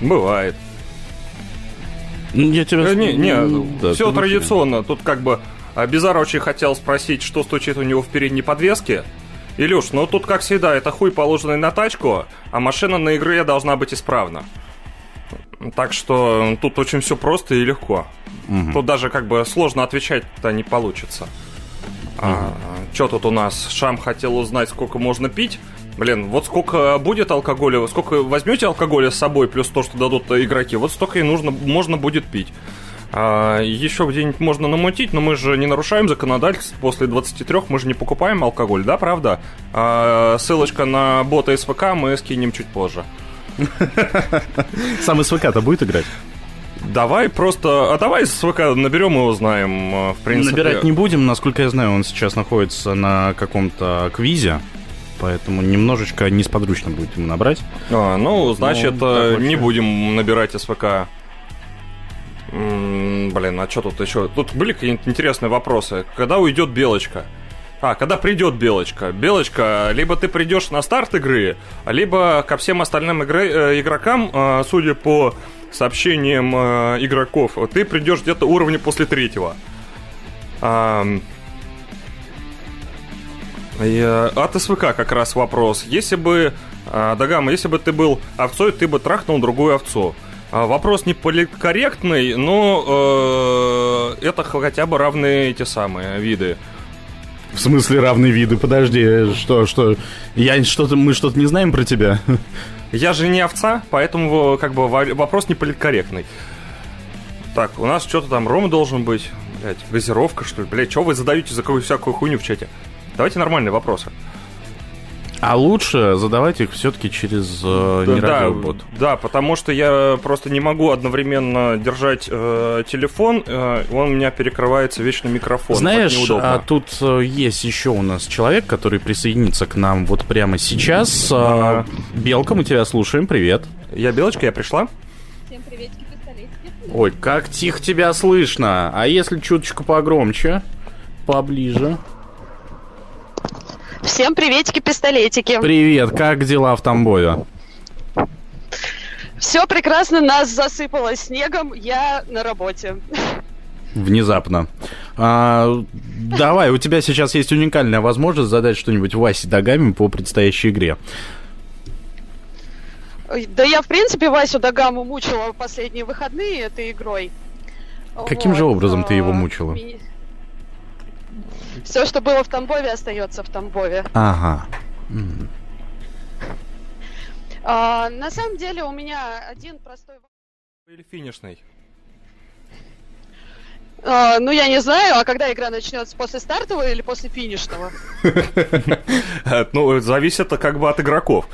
Бывает. Ну, Я тебя... Э, Не, не, Да, все традиционно. Тут как бы Бизар очень хотел спросить, что стучит у него в передней подвеске. Илюш, ну тут, как всегда, это хуй, положенный на тачку, а машина на игре должна быть исправна. Так что тут очень все просто и легко. Тут даже как бы сложно отвечать-то не получится. что тут у нас? Шам хотел узнать, сколько можно пить. Блин, вот сколько будет алкоголя, сколько возьмете алкоголя с собой, плюс то, что дадут игроки, вот столько и нужно, можно будет пить. А, еще где-нибудь можно намутить, но мы же не нарушаем законодательство после 23, мы же не покупаем алкоголь, да, правда? А, ссылочка на бота СВК мы скинем чуть позже. Сам СВК-то будет играть? Давай просто... А давай СВК наберем и узнаем, э, в принципе. Набирать не будем, насколько я знаю, он сейчас находится на каком-то квизе, поэтому немножечко несподручно будет ему набрать. А, ну, значит, Ну, э, не будем набирать СВК. Блин, а что тут еще? Тут были какие-нибудь интересные вопросы. Когда уйдет Белочка? А, когда придет Белочка? Белочка, либо ты придешь на старт игры, либо ко всем остальным игры- э, игрокам, э, судя по сообщениям э, игроков, ты придешь где-то уровня после третьего. Э, От СВК как раз вопрос. Если бы Дагама, если бы ты был овцой, ты бы трахнул другую овцу. А, Вопрос не политкорректный, но э, это хотя бы равные эти самые виды. В смысле равные виды? Подожди, что, что? Я что-то, мы что-то не знаем про тебя? Я же не овца, поэтому как бы во- вопрос не политкорректный. Так, у нас что-то там ром должен быть. Блять, газировка, что ли? Блять, что вы задаете за какую всякую хуйню в чате? Давайте нормальные вопросы. А лучше задавать их все-таки через э, не да, радиобот. да, потому что я просто не могу одновременно держать э, телефон, э, он у меня перекрывается вечно микрофон. Знаешь, а тут э, есть еще у нас человек, который присоединится к нам вот прямо сейчас. А, Белка, мы тебя слушаем, привет. Я Белочка, я пришла. Всем приветики, пистолетики. Ой, как тихо тебя слышно. А если чуточку погромче, поближе? Всем приветики, пистолетики. Привет, как дела в Тамбове? Все прекрасно, нас засыпало снегом, я на работе. Внезапно. А, давай, у тебя сейчас есть уникальная возможность задать что-нибудь Васе Дагами по предстоящей игре. Да я, в принципе, Васю Дагаму мучила последние выходные этой игрой. Каким же образом ты его мучила? Все, что было в Тамбове, остается в Тамбове. Ага. М. А, на самом деле у меня один простой... Или финишный? А, ну, я не знаю, а когда игра начнется, после стартового или после финишного? Ну, зависит как бы от игроков.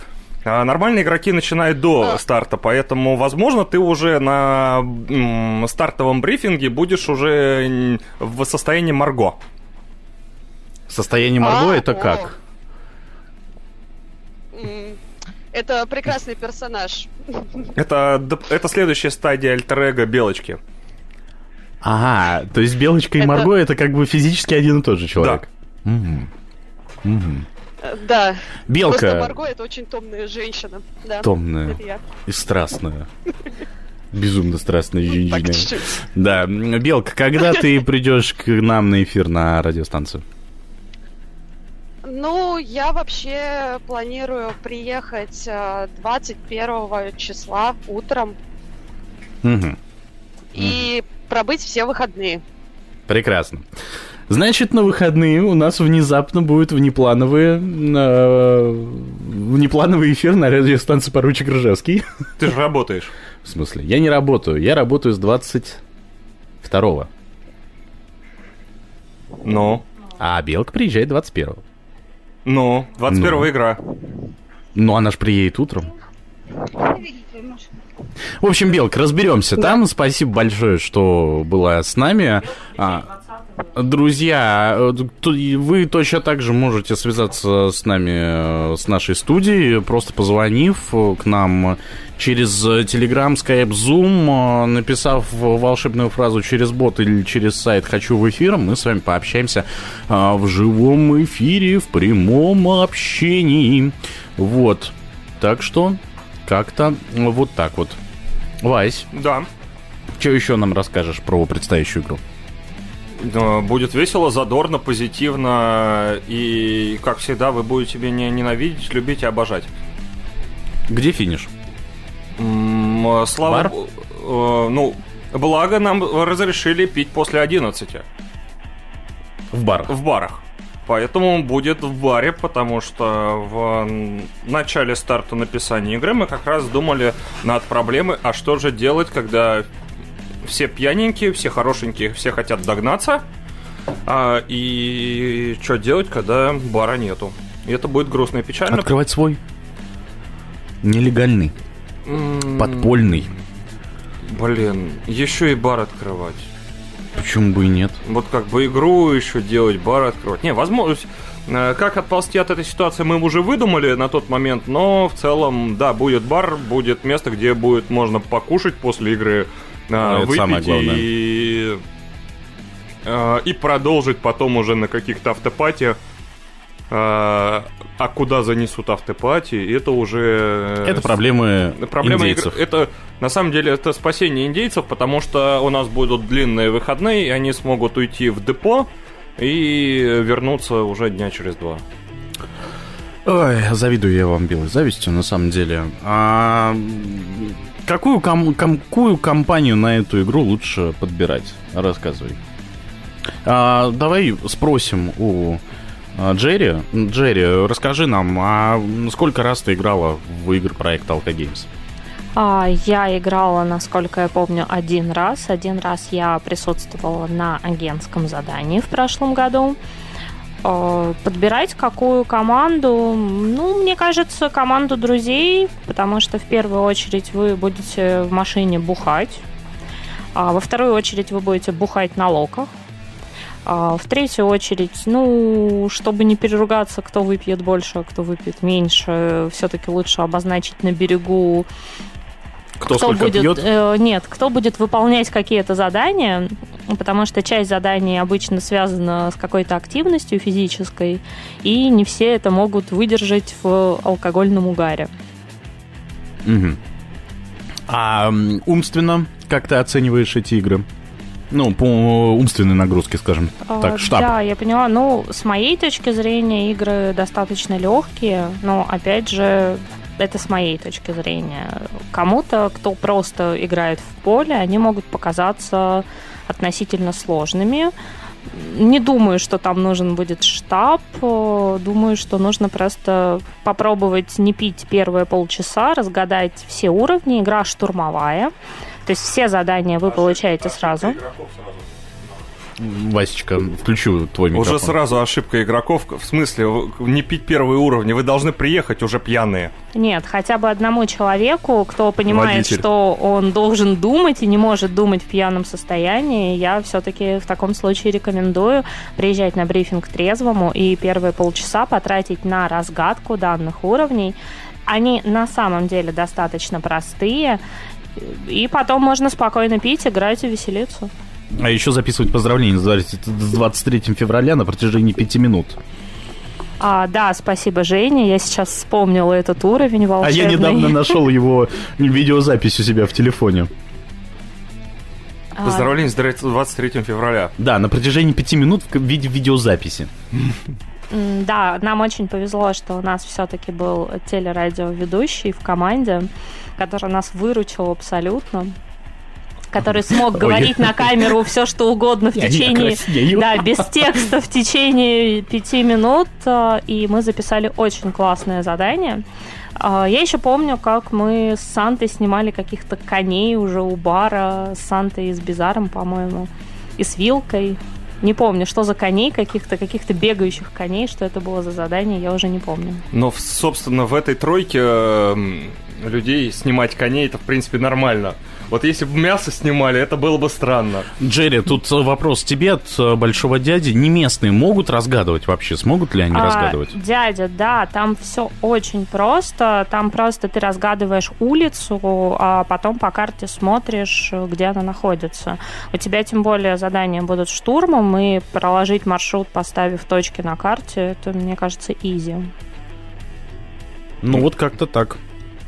А Нормальные игроки начинают до старта, поэтому, возможно, ты уже на м, стартовом брифинге будешь уже в состоянии Марго. Состояние Марго А, это о. как? Это прекрасный персонаж. Это, это следующая стадия альтер Белочки. Ага, то есть Белочка и Это- Марго это как бы физически один и тот же человек. Мгм. Мгм. Э, Да. Белка. Просто Марго это очень томная женщина. Да, Томная и страстная. Безумно страстная Так, женщина. Да, Белка, когда ты придешь к нам на эфир на радиостанцию? Ну, я вообще планирую приехать э, 21 числа утром Мгм. и пробыть все выходные. Прекрасно. Значит, на выходные у нас внезапно будет внеплановые, э, внеплановый эфир на радиостанции «Поручик Ржевский». Ты же работаешь. В смысле? Я не работаю. Я работаю с 22-го. Ну? А Белка приезжает 21-го. Ну, 21 Ну. игра. Ну, она ж приедет утром. В общем, Белка, разберемся там. Спасибо большое, что была с нами. А, Друзья, э, вы точно так же можете связаться с нами, э, с нашей студией, просто позвонив э, к нам через Telegram, Skype, Zoom, написав волшебную фразу через бот или через сайт «Хочу в эфир», мы с вами пообщаемся в живом эфире, в прямом общении. Вот. Так что как-то вот так вот. Вась, Да. что еще нам расскажешь про предстоящую игру? Будет весело, задорно, позитивно. И, как всегда, вы будете меня ненавидеть, любить и обожать. Где финиш? М, э, Слава Бар? богу, э, ну, благо нам разрешили пить после 11 В барах. в барах. Поэтому будет в баре, потому что в м, начале старта написания игры мы как раз думали над проблемой, а что же делать, когда все пьяненькие, все хорошенькие, все хотят догнаться, а, и что делать, когда бара нету. И это будет грустно и печально. Открывать свой. Нелегальный. М, Подпольный. Блин, еще и бар открывать. Почему бы и нет? Вот как бы игру еще делать, бар открывать. Не, возможно, э, как отползти от этой ситуации мы уже выдумали на тот момент, но в целом, да, будет бар, будет место, где будет можно покушать после игры, А, это выпить самое главное. и э, и продолжить потом уже на каких-то автопатиях. Э, А куда занесут автопати, это уже... э, Это проблемы Проблема индейцев. игр- это на самом деле это спасение индейцев, потому что у нас будут длинные выходные, и они смогут уйти в депо и вернуться уже дня через два. Ой, завидую я вам белой завистью, на самом деле. А, какую, ком- какую компанию на эту игру лучше подбирать? Рассказывай. А, давай спросим у а, Джерри. Джерри, расскажи нам, а сколько раз ты играла в игры проекта Alka Games? А, я играла, насколько я помню, один раз. Один раз я присутствовала на агентском задании в прошлом году. А, подбирать какую команду? Ну, мне кажется, команду друзей, потому что в первую очередь вы будете в машине бухать, а во вторую очередь вы будете бухать на локах, а в третью очередь, ну, чтобы не переругаться, кто выпьет больше, а кто выпьет меньше, все-таки лучше обозначить на берегу кто, кто будет, пьет? Э, нет, кто будет выполнять какие-то задания, потому что часть заданий обычно связана с какой-то активностью физической, и не все это могут выдержать в алкогольном угаре. Угу. А умственно, как ты оцениваешь эти игры? Ну, по умственной нагрузке, скажем так, штаб. Да, я поняла. Ну, с моей точки зрения, игры достаточно легкие, но, опять же, это с моей точки зрения. Кому-то, кто просто играет в поле, они могут показаться относительно сложными. Не думаю, что там нужен будет штаб. Думаю, что нужно просто попробовать не пить первые полчаса, разгадать все уровни. Игра штурмовая. То есть все задания вы получаете сразу. Васечка, включу твой микрофон. Уже сразу ошибка игроков. В смысле, не пить первые уровни. Вы должны приехать уже пьяные. Нет, хотя бы одному человеку, кто понимает, Водитель. что он должен думать и не может думать в пьяном состоянии, я все-таки в таком случае рекомендую приезжать на брифинг трезвому и первые полчаса потратить на разгадку данных уровней. Они на самом деле достаточно простые, и потом можно спокойно пить, играть и веселиться. А еще записывать поздравления с 23 февраля на протяжении пяти минут. А, да, спасибо, Женя. Я сейчас вспомнила этот уровень волшебный. А я недавно нашел его видеозапись у себя в телефоне. А, Поздравления с 23 февраля. Да, на протяжении пяти минут в виде видеозаписи. Да, нам очень повезло, что у нас все-таки был телерадиоведущий в команде, который нас выручил абсолютно который смог говорить на камеру все, что угодно в течение... Да, без текста в течение пяти минут, а, и мы записали очень классное задание. А, Я еще помню, как мы с Сантой снимали каких-то коней уже у бара, с Сантой и с Бизаром, по-моему, и с Вилкой. Не помню, что за коней каких-то, каких-то бегающих коней, что это было за задание, я уже не помню. Но, собственно, в этой тройке эм, людей снимать коней, это, в принципе, нормально. Вот если бы мясо снимали, это было бы странно. Джерри, тут вопрос тебе от э, большого дяди. Не местные могут разгадывать вообще? Смогут ли они А, разгадывать? Дядя, да, там все очень просто. Там просто ты разгадываешь улицу, а потом по карте смотришь, где она находится. У тебя тем более задания будут штурмом, и проложить маршрут, поставив точки на карте, это, мне кажется, изи. Ну вот как-то так.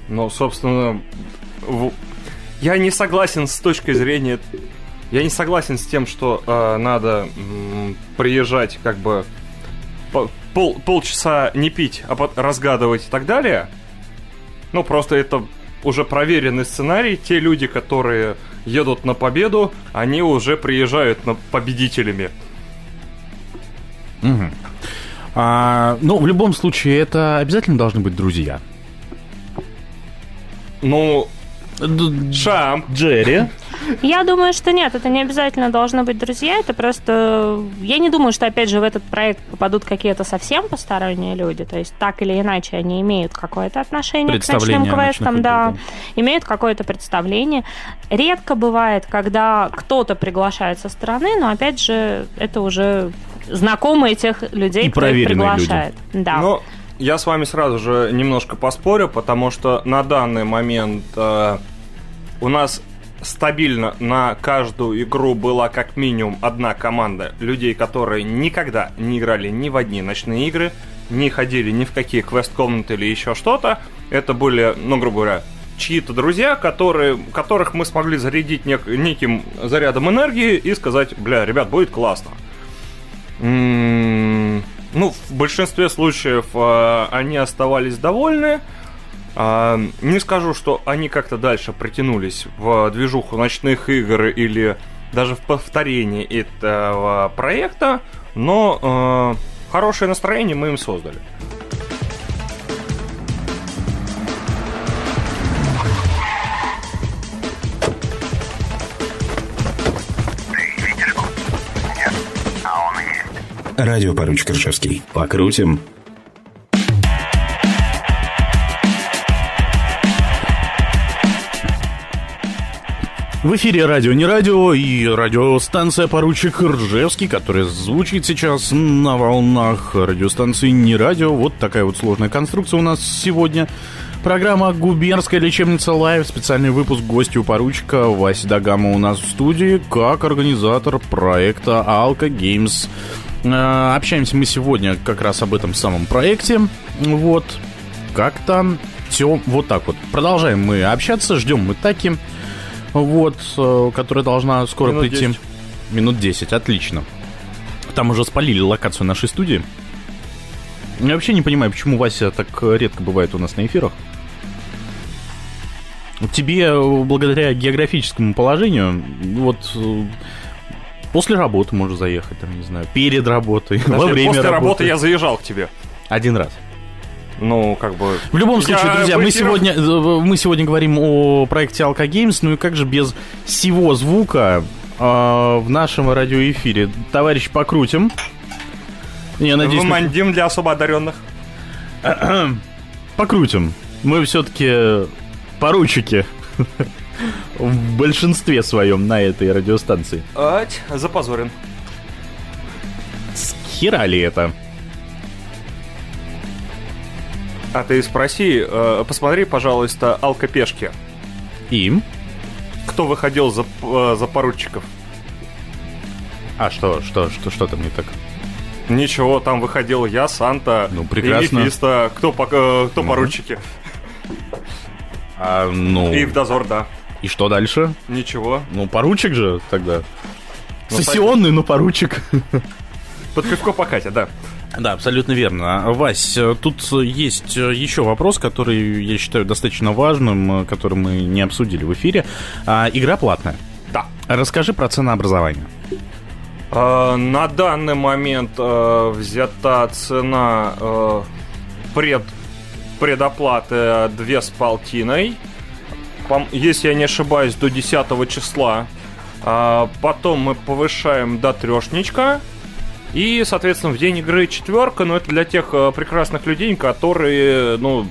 Но, собственно, в- я не согласен с точки зрения... Я не согласен с тем, что э, надо м, приезжать как бы по- пол, полчаса не пить, а пот- разгадывать и так далее. Ну, просто это уже проверенный сценарий. Те люди, которые едут на победу, они уже приезжают на победителями. Мгм. А, ну, в любом случае, это обязательно должны быть друзья. Ну, Шам. Джерри. Я думаю, что нет, это не обязательно должны быть друзья, это просто... Я не думаю, что, опять же, в этот проект попадут какие-то совсем посторонние люди, то есть так или иначе они имеют какое-то отношение к Представление ночным квестам, да, имеют какое-то представление. Редко бывает, когда кто-то приглашает со стороны, но, опять же, это уже знакомые тех людей, И кто их проверенные люди. приглашает. Да. Но я с вами сразу же немножко поспорю, потому что на данный момент э, у нас стабильно на каждую игру была как минимум одна команда людей, которые никогда не играли ни в одни ночные игры, не ходили ни в какие квест-комнаты или еще что-то. Это были, ну, грубо говоря, чьи-то друзья, которые, которых мы смогли зарядить нек- неким зарядом энергии и сказать, бля, ребят, будет классно. М, ну, в большинстве случаев э, они оставались довольны. А, не скажу, что они как-то дальше притянулись в движуху ночных игр или даже в повторении этого проекта, но э, хорошее настроение мы им создали. Радио поручик Ржевский. Покрутим. В эфире радио не радио и радиостанция поручик Ржевский, которая звучит сейчас на волнах радиостанции не радио. Вот такая вот сложная конструкция у нас сегодня. Программа «Губернская лечебница Live». Специальный выпуск гости у поручика Вася Дагама у нас в студии, как организатор проекта «Алка Games». Э, общаемся мы сегодня как раз об этом самом проекте. Вот. Как-то все вот так вот. Продолжаем мы общаться, ждем мы таки. Вот, э, которая должна скоро Минут прийти. 10. Минут 10, отлично. Там уже спалили локацию нашей студии. Я вообще не понимаю, почему Вася так редко бывает у нас на эфирах. Тебе, благодаря географическому положению, вот После работы можешь заехать, там, не знаю, перед работой, Подожди, во время после работы. работы я заезжал к тебе. Один раз. Ну, как бы... В любом случае, я друзья, мы сегодня, э, мы сегодня говорим о проекте Alka Games, ну и как же без всего звука э, в нашем радиоэфире. Товарищ, покрутим. Я надеюсь... Вымандим для особо одаренных. Покрутим. Мы все-таки поручики в большинстве своем на этой радиостанции. Ать, запозорен. Хера ли это? А ты спроси, э, посмотри, пожалуйста, алкопешки. Им? Кто выходил за, э, за поручиков? А что, что, что, что там не так? Ничего, там выходил я, Санта, ну, прекрасно. и Мефисто. Кто, э, кто ну. поручики? А, ну... И в дозор, да. И что дальше? Ничего. Ну, поручик же тогда. Ну, Сессионный, но поручик. Под пивко по Кате, да. Да, абсолютно верно. Вась, тут есть еще вопрос, который я считаю достаточно важным, который мы не обсудили в эфире. А, игра платная. Да. Расскажи про ценообразование. А, на данный момент а, взята цена а, пред, предоплаты две с полтиной если я не ошибаюсь, до 10 числа. А потом мы повышаем до трешничка. И, соответственно, в день игры четверка, но это для тех э, прекрасных людей, которые, ну,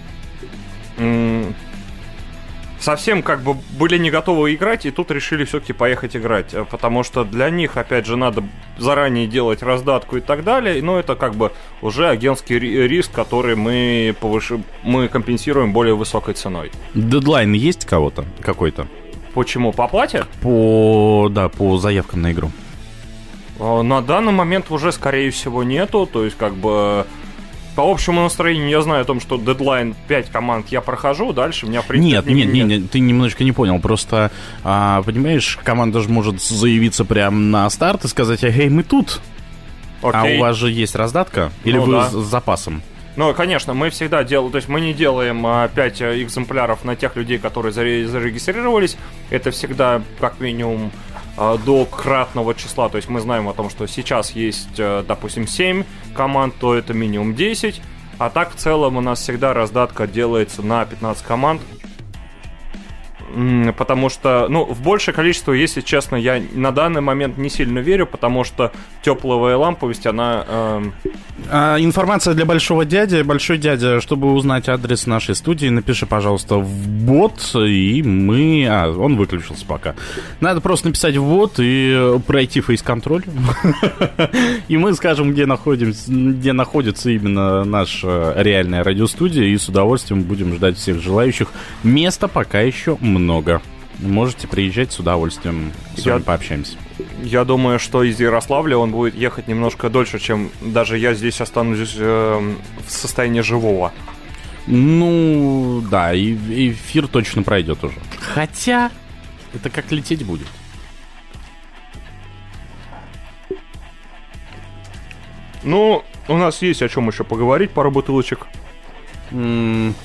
совсем как бы были не готовы играть, и тут решили все-таки поехать играть. Э, потому что для них, опять же, надо заранее делать раздатку и так далее. Но это как бы уже агентский риск, который мы, повышим, мы компенсируем более высокой ценой. Дедлайн есть кого-то? Какой-то? Почему? По плате? По, да, по заявкам на игру. Э, на данный момент уже, скорее всего, нету. То есть, как бы по общему настроению я знаю о том, что дедлайн 5 команд я прохожу, дальше меня в нет, нет, нет, нет, ты немножечко не понял. Просто, а, понимаешь, команда же может заявиться прямо на старт и сказать, эй, мы тут. Окей. А у вас же есть раздатка? Или ну, вы да. с запасом? Ну, конечно, мы всегда делаем, то есть мы не делаем а, 5 экземпляров на тех людей, которые зарегистрировались. Это всегда как минимум а, до кратного числа. То есть мы знаем о том, что сейчас есть, э, допустим, 7 команд, то это минимум 10. А так в целом у нас всегда раздатка делается на 15 команд. Потому что, ну, в большее количество, если честно, я на данный момент не сильно верю, потому что тепловая ламповость, она... Э... А, информация для большого дяди. Большой дядя, чтобы узнать адрес нашей студии, напиши, пожалуйста, в бот, и мы... А, он выключился пока. Надо просто написать в бот и пройти фейс-контроль. И мы скажем, где находимся, где находится именно наша реальная радиостудия, и с удовольствием будем ждать всех желающих. Места пока еще много много. Можете приезжать с удовольствием. С я, вами пообщаемся. Я думаю, что из Ярославля он будет ехать немножко дольше, чем даже я здесь останусь э, в состоянии живого. Ну, да, и эфир точно пройдет уже. Хотя, это как лететь будет. Ну, у нас есть о чем еще поговорить, пару бутылочек. М,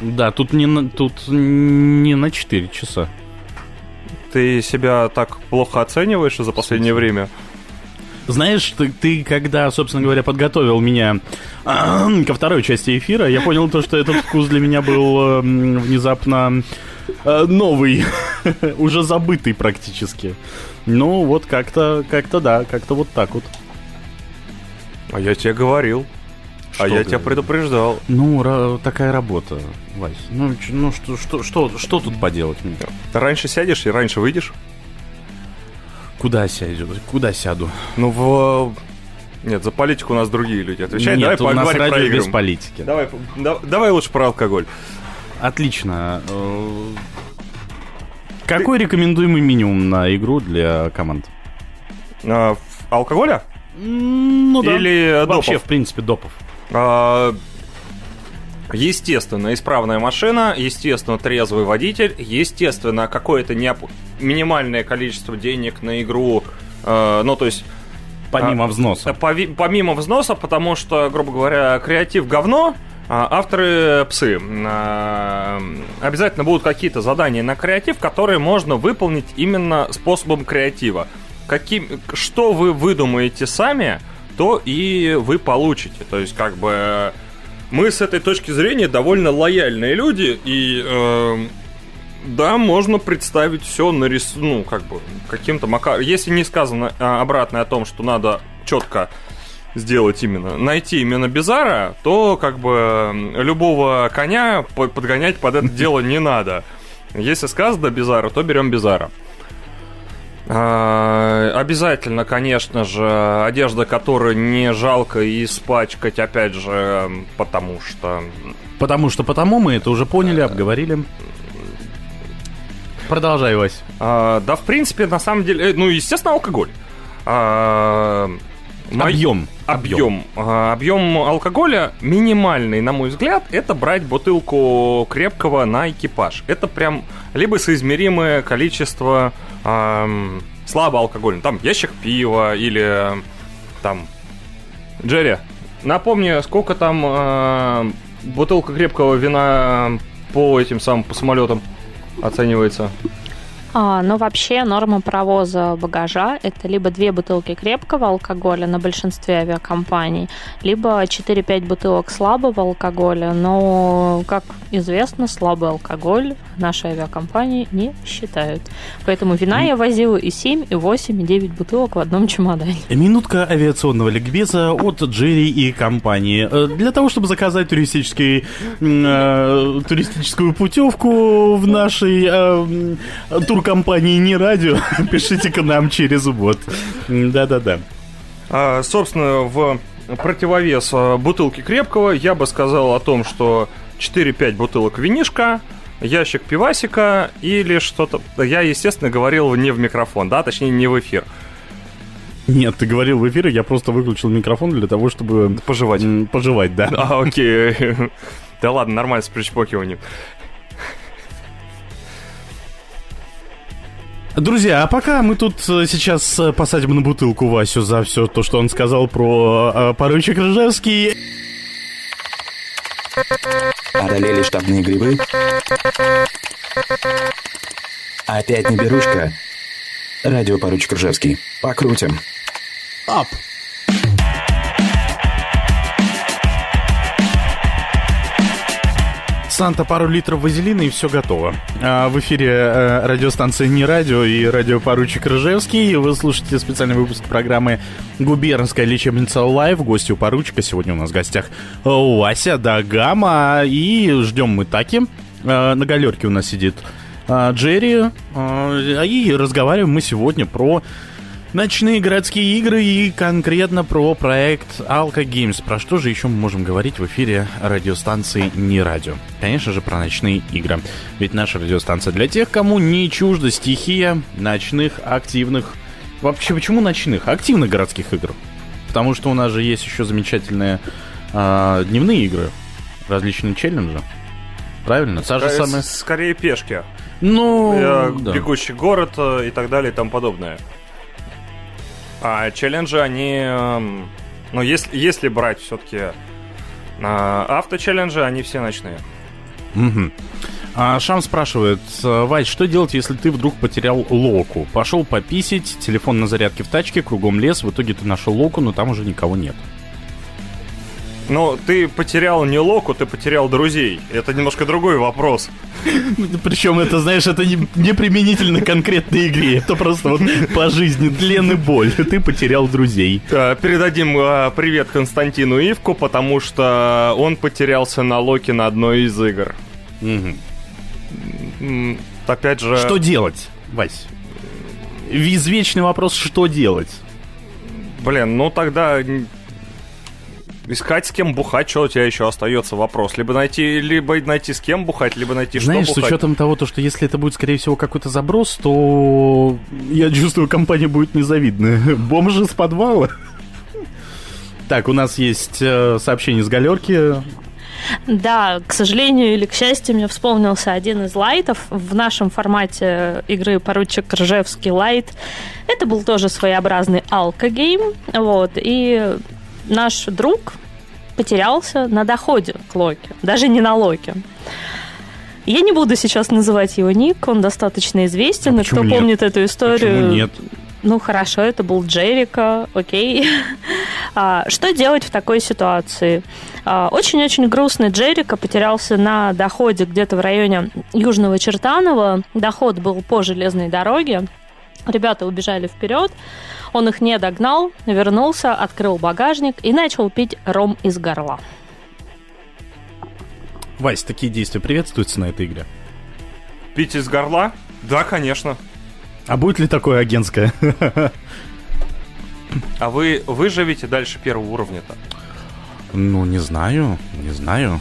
Да, тут не на, тут не на 4 часа. Ты себя так плохо оцениваешь за последнее время? Знаешь, ты, ты когда, собственно говоря, подготовил меня ко второй части эфира, я понял то, что этот вкус для меня был эм, внезапно э, новый, уже забытый практически. Ну, вот как-то, как-то да, как-то вот так вот. А я тебе говорил. Что а я говорил? тебя предупреждал. Ну, такая работа, Вась. Ну, ну что, что, что, что тут поделать мне? Раньше сядешь и раньше выйдешь? Куда сяду? Куда сяду? Ну, в... Нет, за политику у нас другие люди отвечают. Нет, Давай у нас про радио игры. без политики. Давай, да- давай лучше про алкоголь. Отлично. Э, Какой рекомендуемый минимум на игру для команд? А, алкоголя? Ну да. Или Вообще, допов? в принципе, допов. А, Естественно, исправная машина, естественно, трезвый водитель, естественно, какое-то неоп- минимальное количество денег на игру, э, ну, то есть... Помимо а, взноса. пови- помимо взноса, потому что, грубо говоря, креатив говно, а авторы псы. А, Обязательно будут какие-то задания на креатив, которые можно выполнить именно способом креатива. Каким, что вы выдумаете сами, то и вы получите. То есть, как бы, мы с этой точки зрения довольно лояльные люди, и эм, да, можно представить все нарис... ну, как бы, каким-то макаром. Если не сказано а, обратное о том, что надо четко сделать именно, найти именно Бизара, то как бы м, любого коня по- подгонять под это дело не надо. Если сказано Бизара, то берем Бизара. А, Обязательно, конечно же, одежда, которую не жалко испачкать, опять же, потому что Потому что потому мы это уже поняли, обговорили. Продолжай, Вась. А, да, в принципе, на самом деле, э, ну, естественно, алкоголь. А, Объем. Объем. Объем алкоголя минимальный, на мой взгляд, это брать бутылку крепкого на экипаж. Это прям либо соизмеримое количество ам, слабоалкогольного. Там ящик пива или ам, там... Джерри, напомни, сколько там ам, бутылка крепкого вина по этим самым, по самолетам оценивается? А, но вообще норма провоза багажа – это либо две бутылки крепкого алкоголя на большинстве авиакомпаний, либо 4-5 бутылок слабого алкоголя. Но, как известно, слабый алкоголь наши авиакомпании не считают. Поэтому вина я возила и 7, и 8, и 9 бутылок в одном чемодане. Минутка авиационного ликбеза от Джерри и компании. Э, Для того, чтобы заказать туристический, э, туристическую путевку в нашей э, м, туркомпании «Не радио», пишите к нам через бот. Да-да-да. А, собственно, в противовес а, бутылки крепкого я бы сказал о том, что 4-5 бутылок винишка, ящик пивасика или что-то... Я, естественно, говорил не в микрофон, да, точнее, не в эфир. Нет, ты говорил в эфире, я просто выключил микрофон для того, чтобы... Пожевать. Пожевать, да. А, окей. Да ладно, нормально с причпокиванием. Друзья, а пока мы тут э, сейчас э, посадим на бутылку Васю за все то, что он сказал про э, поручик Ржевский. Одолели штабные грибы? Опять не берушка? Радио поручик Ржевский. Покрутим. Ап! Санта, пару литров вазелина и все готово. А, в эфире э, радиостанция «Не радио» и радиопоручик Рыжевский. Вы слушаете специальный выпуск программы «Губернская лечебница Лайв». Гостью поручика сегодня у нас в гостях Вася Дагама. И ждем мы таки. Э, на галерке у нас сидит э, Джерри. Э, и разговариваем мы сегодня про Ночные городские игры и конкретно про проект Alka Games. Про что же еще мы можем говорить в эфире радиостанции «Не радио»? Конечно же, про ночные игры. Ведь наша радиостанция для тех, кому не чужда стихия ночных, активных... Вообще, почему ночных? Активных городских игр. Потому что у нас же есть еще замечательные а, дневные игры, различные челленджи. Правильно? Та же Скорее- самая... Скорее пешки. Ну, Э, да. Бегущий город э, и так далее и тому подобное. А челленджи, они... эм, Но если, если брать все-таки авточелленджи, они все ночные. Угу. А Шам спрашивает, Вась, что делать, если ты вдруг потерял локу? Пошел пописить, телефон на зарядке в тачке, кругом лес, в итоге ты нашел локу, но там уже никого нет. Ну, ты потерял не локу, ты потерял друзей. Это немножко другой вопрос. Причем это, знаешь, это не, не применительно конкретной игре. Это просто вот по жизни длен и боль. Ты потерял друзей. Передадим а, привет Константину Ивку, потому что он потерялся на локе на одной из игр. Опять же... Что делать, Вась? Извечный вопрос, что делать? Блин, ну тогда искать с кем бухать, что у тебя еще остается вопрос. Либо найти, либо найти с кем бухать, либо найти Знаешь, что бухать. с учетом того, то, что если это будет, скорее всего, какой-то заброс, то я чувствую, компания будет незавидная. Бомжи с подвала. Так, у нас есть э, сообщение с галерки. Да, к сожалению или к счастью, мне вспомнился один из лайтов в нашем формате игры «Поручик Ржевский лайт». Это был тоже своеобразный алкогейм, вот, и наш друг потерялся на доходе к Локи, даже не на Локе. Я не буду сейчас называть его ник, он достаточно известен, а и кто нет? помнит эту историю... Почему нет? Ну хорошо, это был Джерика, окей. а, что делать в такой ситуации? А, очень-очень грустный Джерика потерялся на доходе где-то в районе Южного Чертанова. Доход был по железной дороге. Ребята убежали вперед. Он их не догнал, вернулся, открыл багажник и начал пить ром из горла. Вась, такие действия приветствуются на этой игре? Пить из горла? Да, конечно. А будет ли такое агентское? А вы выживете дальше первого уровня-то? Ну, не знаю, не знаю.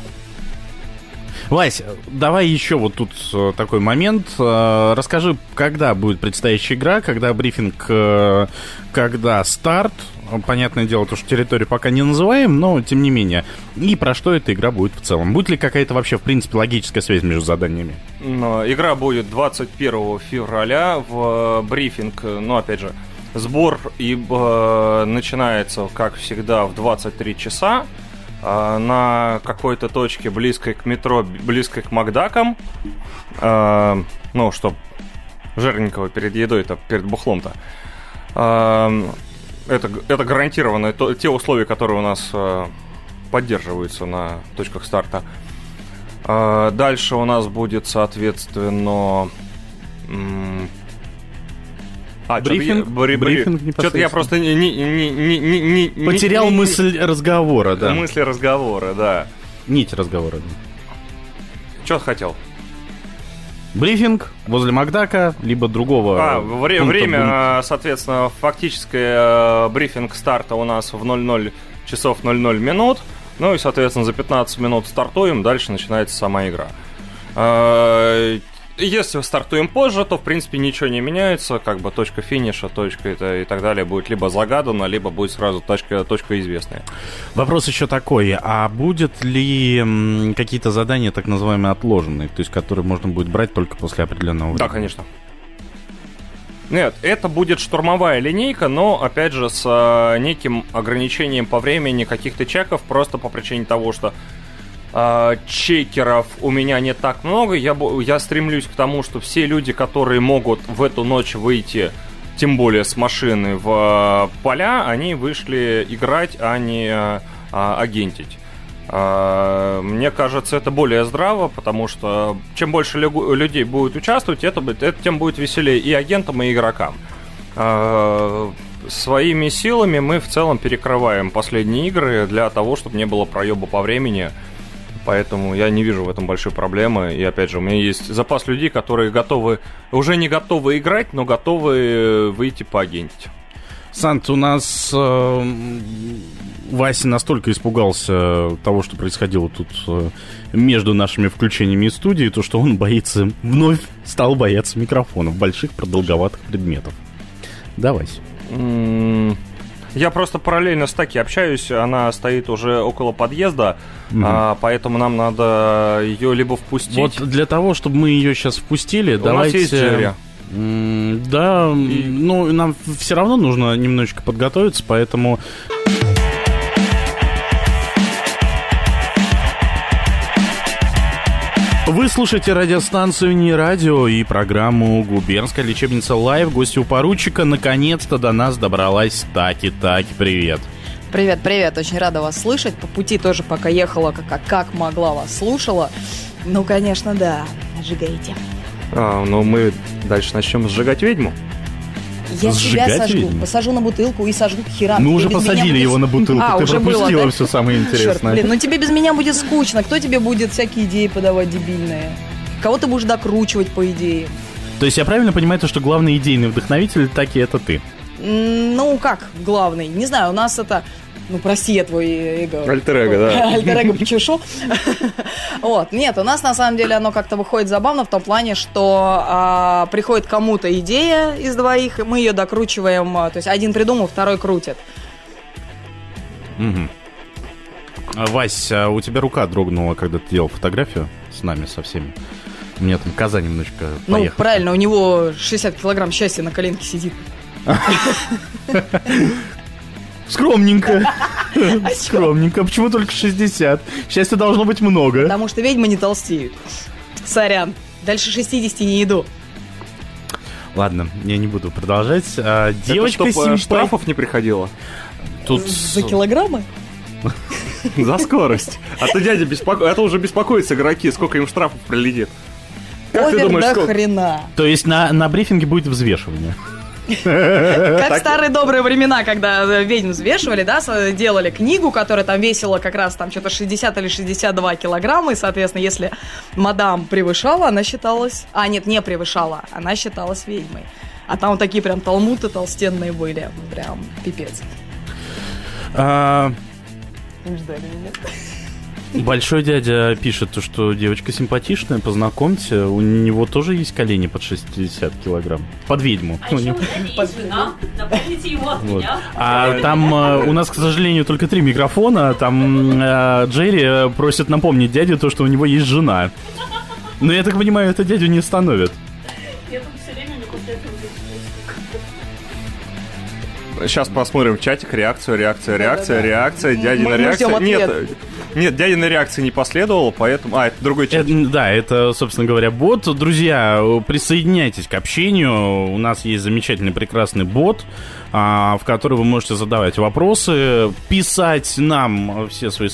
Вась, давай еще вот тут э, такой момент. Э, расскажи, когда будет предстоящая игра, когда брифинг, э, когда старт. Понятное дело, то, что территорию пока не называем, но тем не менее. И про что эта игра будет в целом? Будет ли какая-то вообще, в принципе, логическая связь между заданиями? Но игра будет 21 февраля в брифинг, ну, опять же, сбор и, э, начинается, как всегда, в 23 часа. А, на какой-то точке близкой к метро, близкой к Макдакам, э, ну, чтоб жирненького перед едой-то, перед бухлом-то. Э, это, это гарантированно то, те условия, которые у нас э, поддерживаются на точках старта. Э, дальше у нас будет, соответственно, а, брифинг, бри, брифинг Что-то я просто не, не, не, не, не, не потерял не, мысль разговора, да. Мысли разговора, да. Нить разговора. Да. Что хотел? Брифинг возле Макдака, либо другого. А, вре- время, будет. соответственно, фактическое э, брифинг старта у нас в 00 часов 00 минут. Ну и, соответственно, за 15 минут стартуем, дальше начинается сама игра. Если стартуем позже, то в принципе ничего не меняется, как бы точка финиша, точка это и так далее будет либо загадана, либо будет сразу точка, точка известная. Вопрос еще такой, а будет ли какие-то задания так называемые отложенные, то есть которые можно будет брать только после определенного времени? Да, конечно. Нет, это будет штурмовая линейка, но, опять же, с э, неким ограничением по времени каких-то чеков, просто по причине того, что чекеров у меня не так много. Я, я стремлюсь к тому, что все люди, которые могут в эту ночь выйти, тем более с машины в э, поля, они вышли играть, а не э, агентить. Э, мне кажется, это более здраво, потому что чем больше лю- людей будет участвовать, это, это тем будет веселее и агентам, и игрокам. Своими силами мы в целом перекрываем последние игры для того, чтобы не было проеба по времени. Поэтому я не вижу в этом большой проблемы. И опять же, у меня есть запас людей, которые готовы, уже не готовы играть, но готовы выйти поагентить. Сант, у нас э, Вася настолько испугался того, что происходило тут э, между нашими включениями из студии, то что он боится, вновь стал бояться микрофонов, больших продолговатых предметов. Давай. Я просто параллельно с Таки общаюсь, она стоит уже около подъезда, mm а, поэтому нам надо ее либо впустить. Вот для того, чтобы мы ее сейчас впустили, У давайте... Нас есть Джерри. Да, и... ну нам все равно нужно немножечко подготовиться, поэтому Вы слушаете радиостанцию «Не радио» и программу «Губернская лечебница Лайв». Гостью поручика наконец-то до нас добралась Таки. Таки, привет. Привет, привет, очень рада вас слышать. По пути тоже пока ехала, как, как могла вас слушала. Ну, конечно, да, сжигайте. А, ну мы дальше начнем сжигать ведьму. Я Сжигать себя сожгу, ведьму? посажу на бутылку и сожгу к херам. Ну, Тебе уже посадили будет- его на бутылку. А, Ты уже было, пропустила да? все самое Черт, интересное. блин, ну тебе без меня будет скучно. Кто тебе будет всякие идеи подавать дебильные? Кого ты будешь докручивать, по идее? То есть я правильно понимаю, то, что главный идейный вдохновитель Таки это ты? Ну, как главный? Не знаю, у нас это... Ну, прости, я твой эго. Альтер-эго, да. Альтер-эго почешу. Вот, нет, у нас на самом деле оно как-то выходит забавно в том плане, что а, приходит кому-то идея из двоих, и мы ее докручиваем, а, то есть один придумал, второй крутит. А, Вась, а у тебя рука дрогнула, когда ты делал фотографию с нами, со всеми. У меня там коза немножечко Ну, поехала. правильно, у него 60 килограмм счастья на коленке сидит. Скромненько. Скромненько. Почему только 60? Счастья должно быть много. Потому что ведьмы не толстеют. Сорян. Дальше 60 не иду. Ладно, я не буду продолжать. А, девочка Это чтоб, э, штрафов не приходило. Тут За килограммы? За скорость. А то дядя беспоко... А то уже беспокоятся игроки, сколько им штрафов прилетит. Как ты Овер думаешь, до сколько? хрена. То есть на, на брифинге будет взвешивание. Как старые добрые времена, когда э, ведьм взвешивали, да, с- делали книгу, которая там весила как раз там что-то 60 или 62 килограмма, и, соответственно, если мадам превышала, она считалась... А, нет, не превышала, она считалась ведьмой. А там вот такие прям талмуты толстенные были, прям пипец. А, Ждали меня. Большой дядя пишет, то, что девочка симпатичная, познакомьте. У него тоже есть колени под 60 килограмм. Под ведьму. А У еще него- у меня есть жена. Напомните его от Вот. меня. А там э, у нас, к сожалению, только три микрофона. Там э, Джерри э, просит напомнить дяде то, что у него есть жена. Но я так понимаю, это дядю не остановит. Сейчас посмотрим чатик, реакцию, реакция, реакция, мы реакция. ждем Нет, ответ. нет, дядина реакции не последовало, поэтому... А, это другой чат. Это, да, это, собственно говоря, бот. Друзья, присоединяйтесь к общению. У нас есть замечательный, прекрасный бот, а, в который вы можете задавать вопросы, писать нам все свои...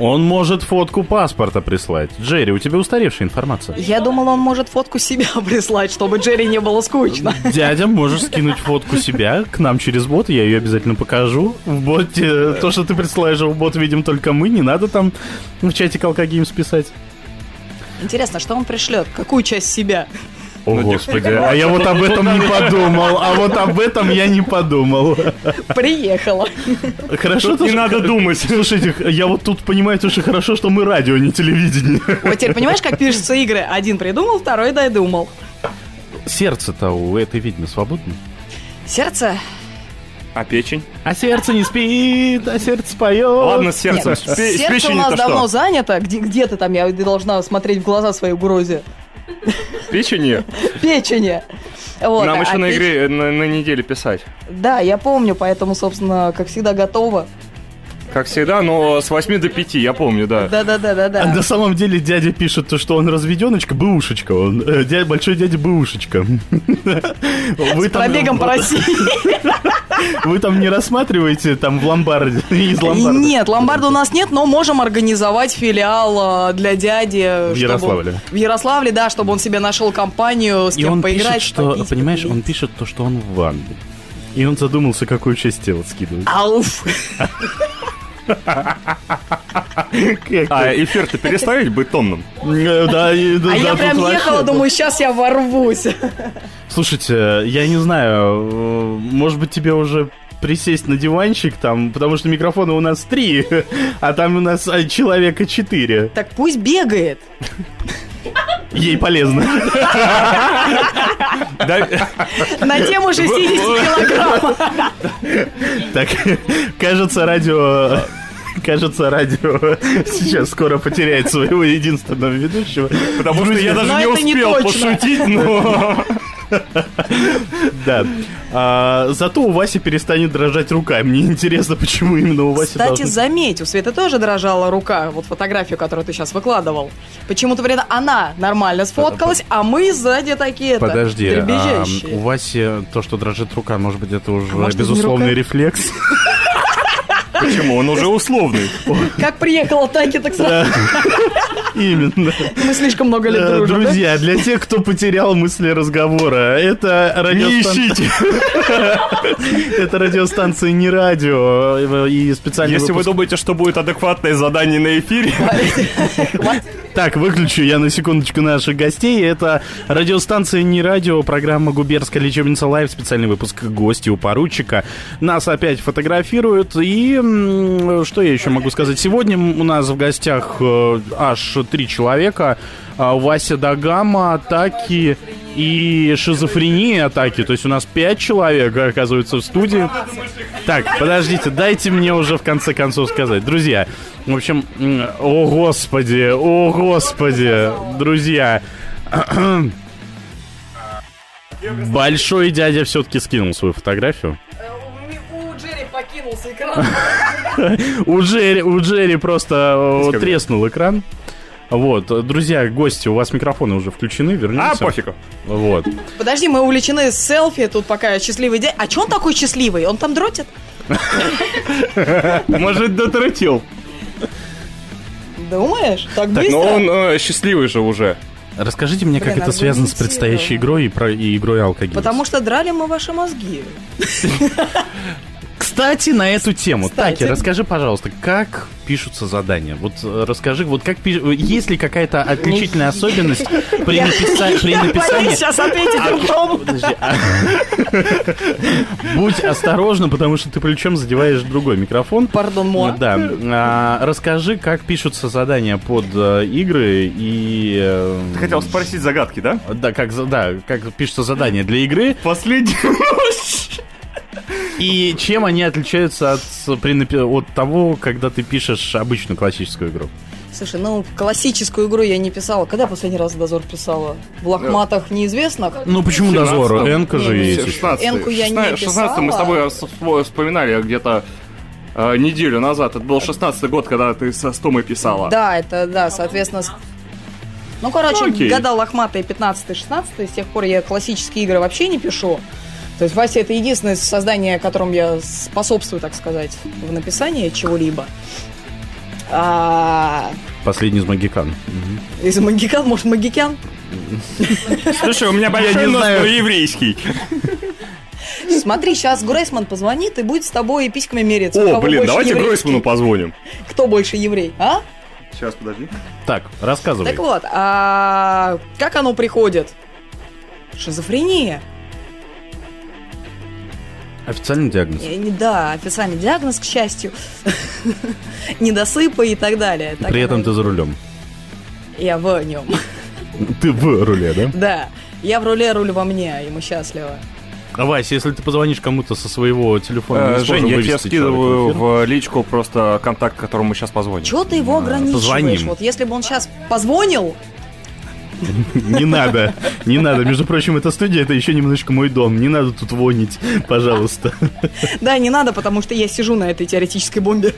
Он может фотку паспорта прислать. Джерри, у тебя устаревшая информация. Я думал, он может фотку себя прислать, чтобы Джерри не было скучно. Дядя, можешь скинуть фотку себя к нам через бот, я ее обязательно покажу. В боте, то, что ты присылаешь в бот, видим только мы, не надо там в чатик Алкогеймс писать. Интересно, что он пришлет? Какую часть себя? О, господи, а я вот об этом не подумал, а вот об этом я не подумал. Приехала. Хорошо, Тут не надо думать. Слушайте, я вот тут понимаю, то, что хорошо, что мы радио, не телевидение. Вот теперь понимаешь, как пишутся игры? Один придумал, второй додумал. Сердце-то у этой ведьмы свободно. Сердце? А печень? А сердце не спит, а сердце поет. Ладно, с сердцем. Нет, С пе- с сердце у печенью-то нас давно что? занято. Где, где ты там? Я должна смотреть в глаза своей угрозе. Печенью? Печени. Вот, Нам а еще на печ- игре на, на неделе писать. Да, я помню, поэтому, собственно, как всегда, готова. Как всегда, но с 8 до 5, я помню, да. А Да-да-да-да-да. на самом деле дядя пишет, то, что он разведеночка, бэушечка. Он, э, дядя, большой дядя бэушечка. С пробегом по России. Вы там не рассматриваете там в ломбарде, из ломбарда? Нет, ломбарда у нас нет, но можем организовать филиал э, для дяди. В чтобы- Ярославле. В Ярославле, да, чтобы он себе нашел компанию, с И кем он поиграть. пишет, что, попить, понимаешь, он пишет то, что он в ванне. И он задумался, какую часть тела скидывать. Ауф. А эфир-то переставить быть томным? Э, Да, и- да, А я прям ехала, думаю, сейчас я ворвусь. Слушайте, я не знаю, может быть тебе уже присесть на диванчик там, потому что микрофона у нас три, а там у нас а, человека четыре. Так пусть бегает. Ей полезно. На тему 60 килограмм. Так, кажется, радио... Кажется, радио сейчас скоро потеряет своего единственного ведущего. Потому что я даже не успел пошутить, но... Да. А, зато у Васи перестанет дрожать рука. Мне интересно, почему именно у Васи Кстати, должны- заметь, у Светы тоже дрожала рука, вот фотографию, которую ты сейчас выкладывал. Почему-то, вредно, она нормально сфоткалась, а мы сзади такие-то, Подожди, а, у Васи то, что дрожит рука, может быть, это уже может, безусловный рефлекс? Почему? Он уже условный. Как приехала Таки, так сразу. Именно. Мы слишком много лет дружим? Друзья, для тех, кто потерял мысли разговора, это радиостанция... Это радиостанция не радио и специально Если вы думаете, что будет адекватное задание на эфире, Так, выключу я на секундочку наших гостей. Это радиостанция «Не радио», программа «Губерская лечебница Лайв», специальный выпуск «Гости у поручика». Нас опять фотографируют. И что я еще могу сказать? Сегодня у нас в гостях э, аж три человека. А, Вася Дагама, Атаки и шизофрения Атаки. То есть у нас пять человек, оказывается, в студии. Так, подождите, дайте мне уже в конце концов сказать. Друзья, в общем, о господи, о господи, друзья. Большой дядя все-таки скинул свою фотографию. У Джерри покинулся экран. У Джерри, у Джерри просто э, треснул экран. Вот, друзья, гости, у вас микрофоны уже включены, вернемся. А, пофигу. Вот. Подожди, мы увлечены селфи, тут пока счастливый день. А че он такой счастливый? Он там дротит? может, дотрутил. Думаешь? Так Так, быстро? но он э, счастливый же уже. Расскажите мне, как Блин, это связано с предстоящей игрой и, про, и игрой алкоголь. Потому что драли мы ваши мозги. Кстати, на эту тему. Кстати. Таки, расскажи, пожалуйста, как пишутся задания? Вот э, расскажи, вот как пиш... есть ли какая-то отличительная особенность при, Я- написа- при написании... сейчас ответить другому. Подожди, а- Будь осторожна, потому что ты причем задеваешь другой микрофон. Пардон, муа. Да. А, расскажи, как пишутся задания под э, игры и... э, Ты хотел спросить загадки, да? Да, как, да, как пишутся задания для игры. Последний. И чем они отличаются от, от того, когда ты пишешь обычную классическую игру? Слушай, ну, классическую игру я не писала. Когда последний раз Дозор писала? В лохматах неизвестных? Ну почему дозор? 17-м. Энка же Не, есть. не, еще. 16 Энку я не 16 мы с тобой писала. вспоминали где-то э, неделю назад. Это был 16 год, когда ты со Стомой писала. Да, это, да, соответственно... Ну, короче, Окей. года лохматые 15-16, с тех пор я классические игры вообще не пишу. То есть Вася это единственное создание, которым я способствую, так сказать, в написании чего-либо. А, Последний из Магикан. из Магикян, может, Магикян? Слушай, у меня большой не нос, но еврейский. Смотри, сейчас Грейсман позвонит и будет с тобой письками мериться. О, блин, давайте. Гройсману позвоним. Кто больше еврей, а? Сейчас, подожди. Так, рассказывай. Так вот, а как оно приходит? Шизофрения. Официальный диагноз. Э, Да, официальный диагноз, к счастью. Недосыпа и так далее. Так При этом ты за рулем. Я в нем. Ты в руле, да? Да. Я в руле, руль во мне, и мы счастливы. А, Вась, если ты позвонишь кому-то со своего телефона, мы Э, Жень, я тебе скидываю в в личку просто контакт, которому мы сейчас позвоним. Чего ты его ограничиваешь? позвоним. Вот если бы он сейчас позвонил, Не надо, не надо. Между прочим, эта студия, это еще немножечко мой дом. Не надо тут вонить, пожалуйста. да, не надо, потому что я сижу на этой теоретической бомбе.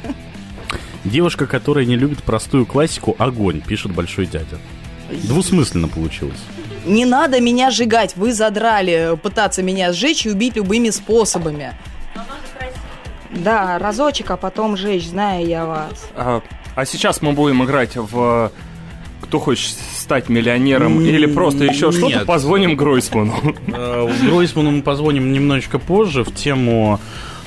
Девушка, которая не любит простую классику, огонь, пишет большой дядя. Двусмысленно получилось. Не надо меня сжигать, вы задрали пытаться меня сжечь и убить любыми способами. Да, разочек, а потом жечь, знаю я вас. А, а сейчас мы будем играть в кто хочет стать миллионером или просто еще что-то, Нет. позвоним Гройсману. Э, Гройсману мы позвоним немножечко позже в тему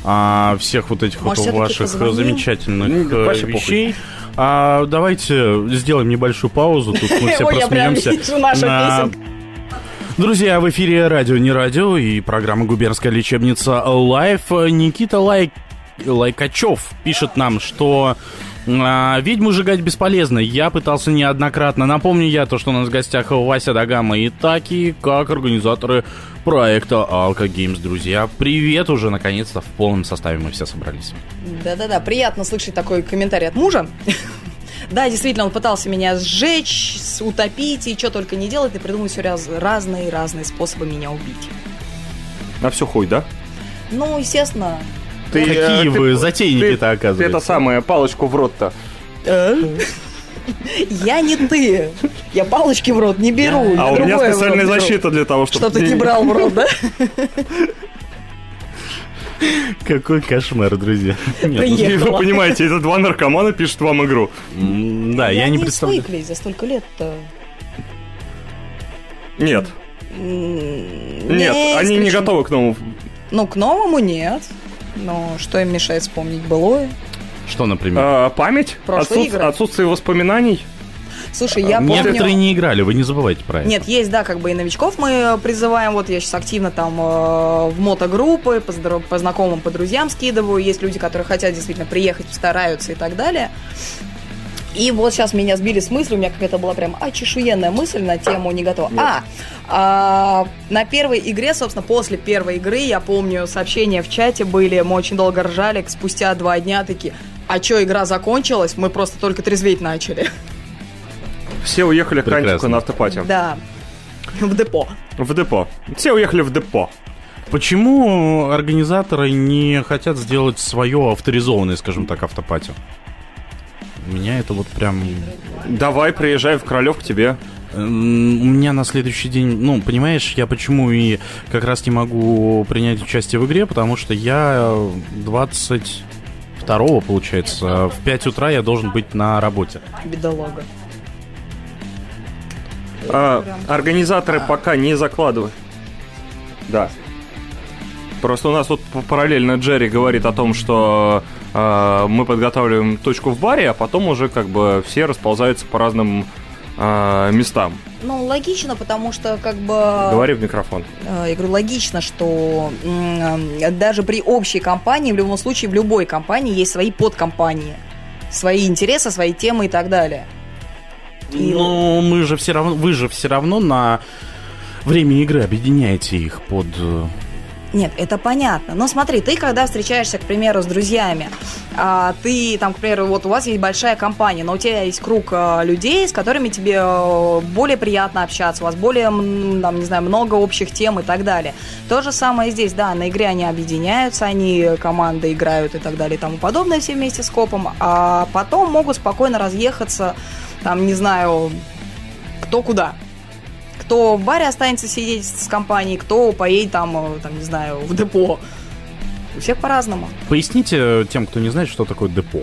а, всех вот этих Может, вот всё-таки ваших позвоним? замечательных М, э, похуй. вещей. А, давайте сделаем небольшую паузу, тут мы все просмеемся. Друзья, в эфире радио не радио и программа «Губернская лечебница Live». Никита Лайк... Лайкачев пишет нам, что а, ведьму сжигать бесполезно. Я пытался неоднократно. Напомню я то, что у нас в гостях Вася Дагама и Таки, как организаторы проекта Alka Games. Друзья, привет уже, наконец-то, в полном составе мы все собрались. Да-да-да, приятно слышать такой комментарий от мужа. Да, действительно, он пытался меня сжечь, утопить и что только не делать, и придумать все раз, разные-разные способы меня убить. На все хуй, да? Ну, естественно, Ты, э, Какие ты- вы затейники-то, Ты оказывается. это самое, палочку в рот-то. я не ты. Я палочки в рот не беру. А у меня специальная защита для того, чтобы... Что ты не брал в рот, да? Какой кошмар, друзья. Нет, ну. Вы понимаете, это два наркомана пишут вам игру. Да, я не представляю. свыклись за столько лет-то. Нет. Нет, они не готовы к новому. Ну, к новому нет. Но что им мешает вспомнить былое? Что, например? А, память? Отсут- игры. Отсутствие воспоминаний? Слушай, я помню... Некоторые не играли, вы не забывайте про это. Нет, есть, да, как бы и новичков мы призываем. Вот я сейчас активно там э, в мотогруппы, по, здоров- по знакомым, по друзьям скидываю. Есть люди, которые хотят действительно приехать, стараются и так далее. И вот сейчас меня сбили с мысли, у меня какая-то была прям очешуенная мысль на тему не готова. А, а, на первой игре, собственно, после первой игры, я помню, сообщения в чате были, мы очень долго ржали, спустя два дня такие, а чё, игра закончилась, мы просто только трезветь начали. Все уехали к. Антику на автопате. Да, в депо. В депо. Все уехали в депо. Почему организаторы не хотят сделать свое авторизованное, скажем так, автопати? Меня это вот прям... Давай, приезжай в Королев к тебе. У меня на следующий день, ну, понимаешь, я почему и как раз не могу принять участие в игре, потому что я 22 получается, в 5 утра я должен быть на работе. Бедолага. А, организаторы пока не закладывают. Да. Просто у нас тут параллельно Джерри говорит о том, что а, мы подготавливаем точку в баре, а потом уже как бы все расползаются по разным а, местам. Ну, логично, потому что как бы... Говори в микрофон. Э, Я говорю, логично, что э, даже при общей компании, в любом случае, в любой компании есть свои подкомпании. Свои интересы, свои темы и так далее. И- Но мы же все равно, вы же все равно на время игры объединяете их под... Нет, это понятно. Но смотри, ты когда встречаешься, к примеру, с друзьями, а, ты там, к примеру, вот у вас есть большая компания, но у тебя есть круг а, людей, с которыми тебе э, более приятно общаться, у вас более, там, не знаю, много общих тем и так далее. То же самое здесь, да, на игре они объединяются, они команды играют и так далее и тому подобное все вместе с копом, а потом могут спокойно разъехаться, там, не знаю, кто куда. Кто в баре останется сидеть с компанией, кто поедет там, э, там, не знаю, в депо. У всех по-разному. Поясните тем, кто не знает, что такое депо.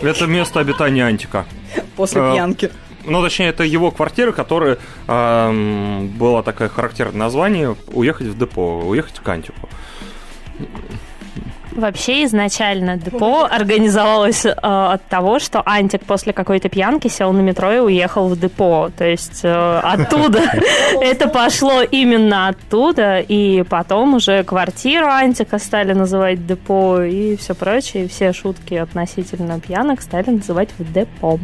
Это место обитания Антика. После А, пьянки. Ну, точнее, это его квартира, которая была такое характерное название «Уехать в депо», «Уехать к Антику». Вообще изначально депо организовалось э, от того, что Антик после какой-то пьянки сел на метро и уехал в депо. То есть э, оттуда это пошло именно оттуда, и потом уже квартиру Антика стали называть депо и все прочее. И все шутки относительно пьянок стали называть в депо.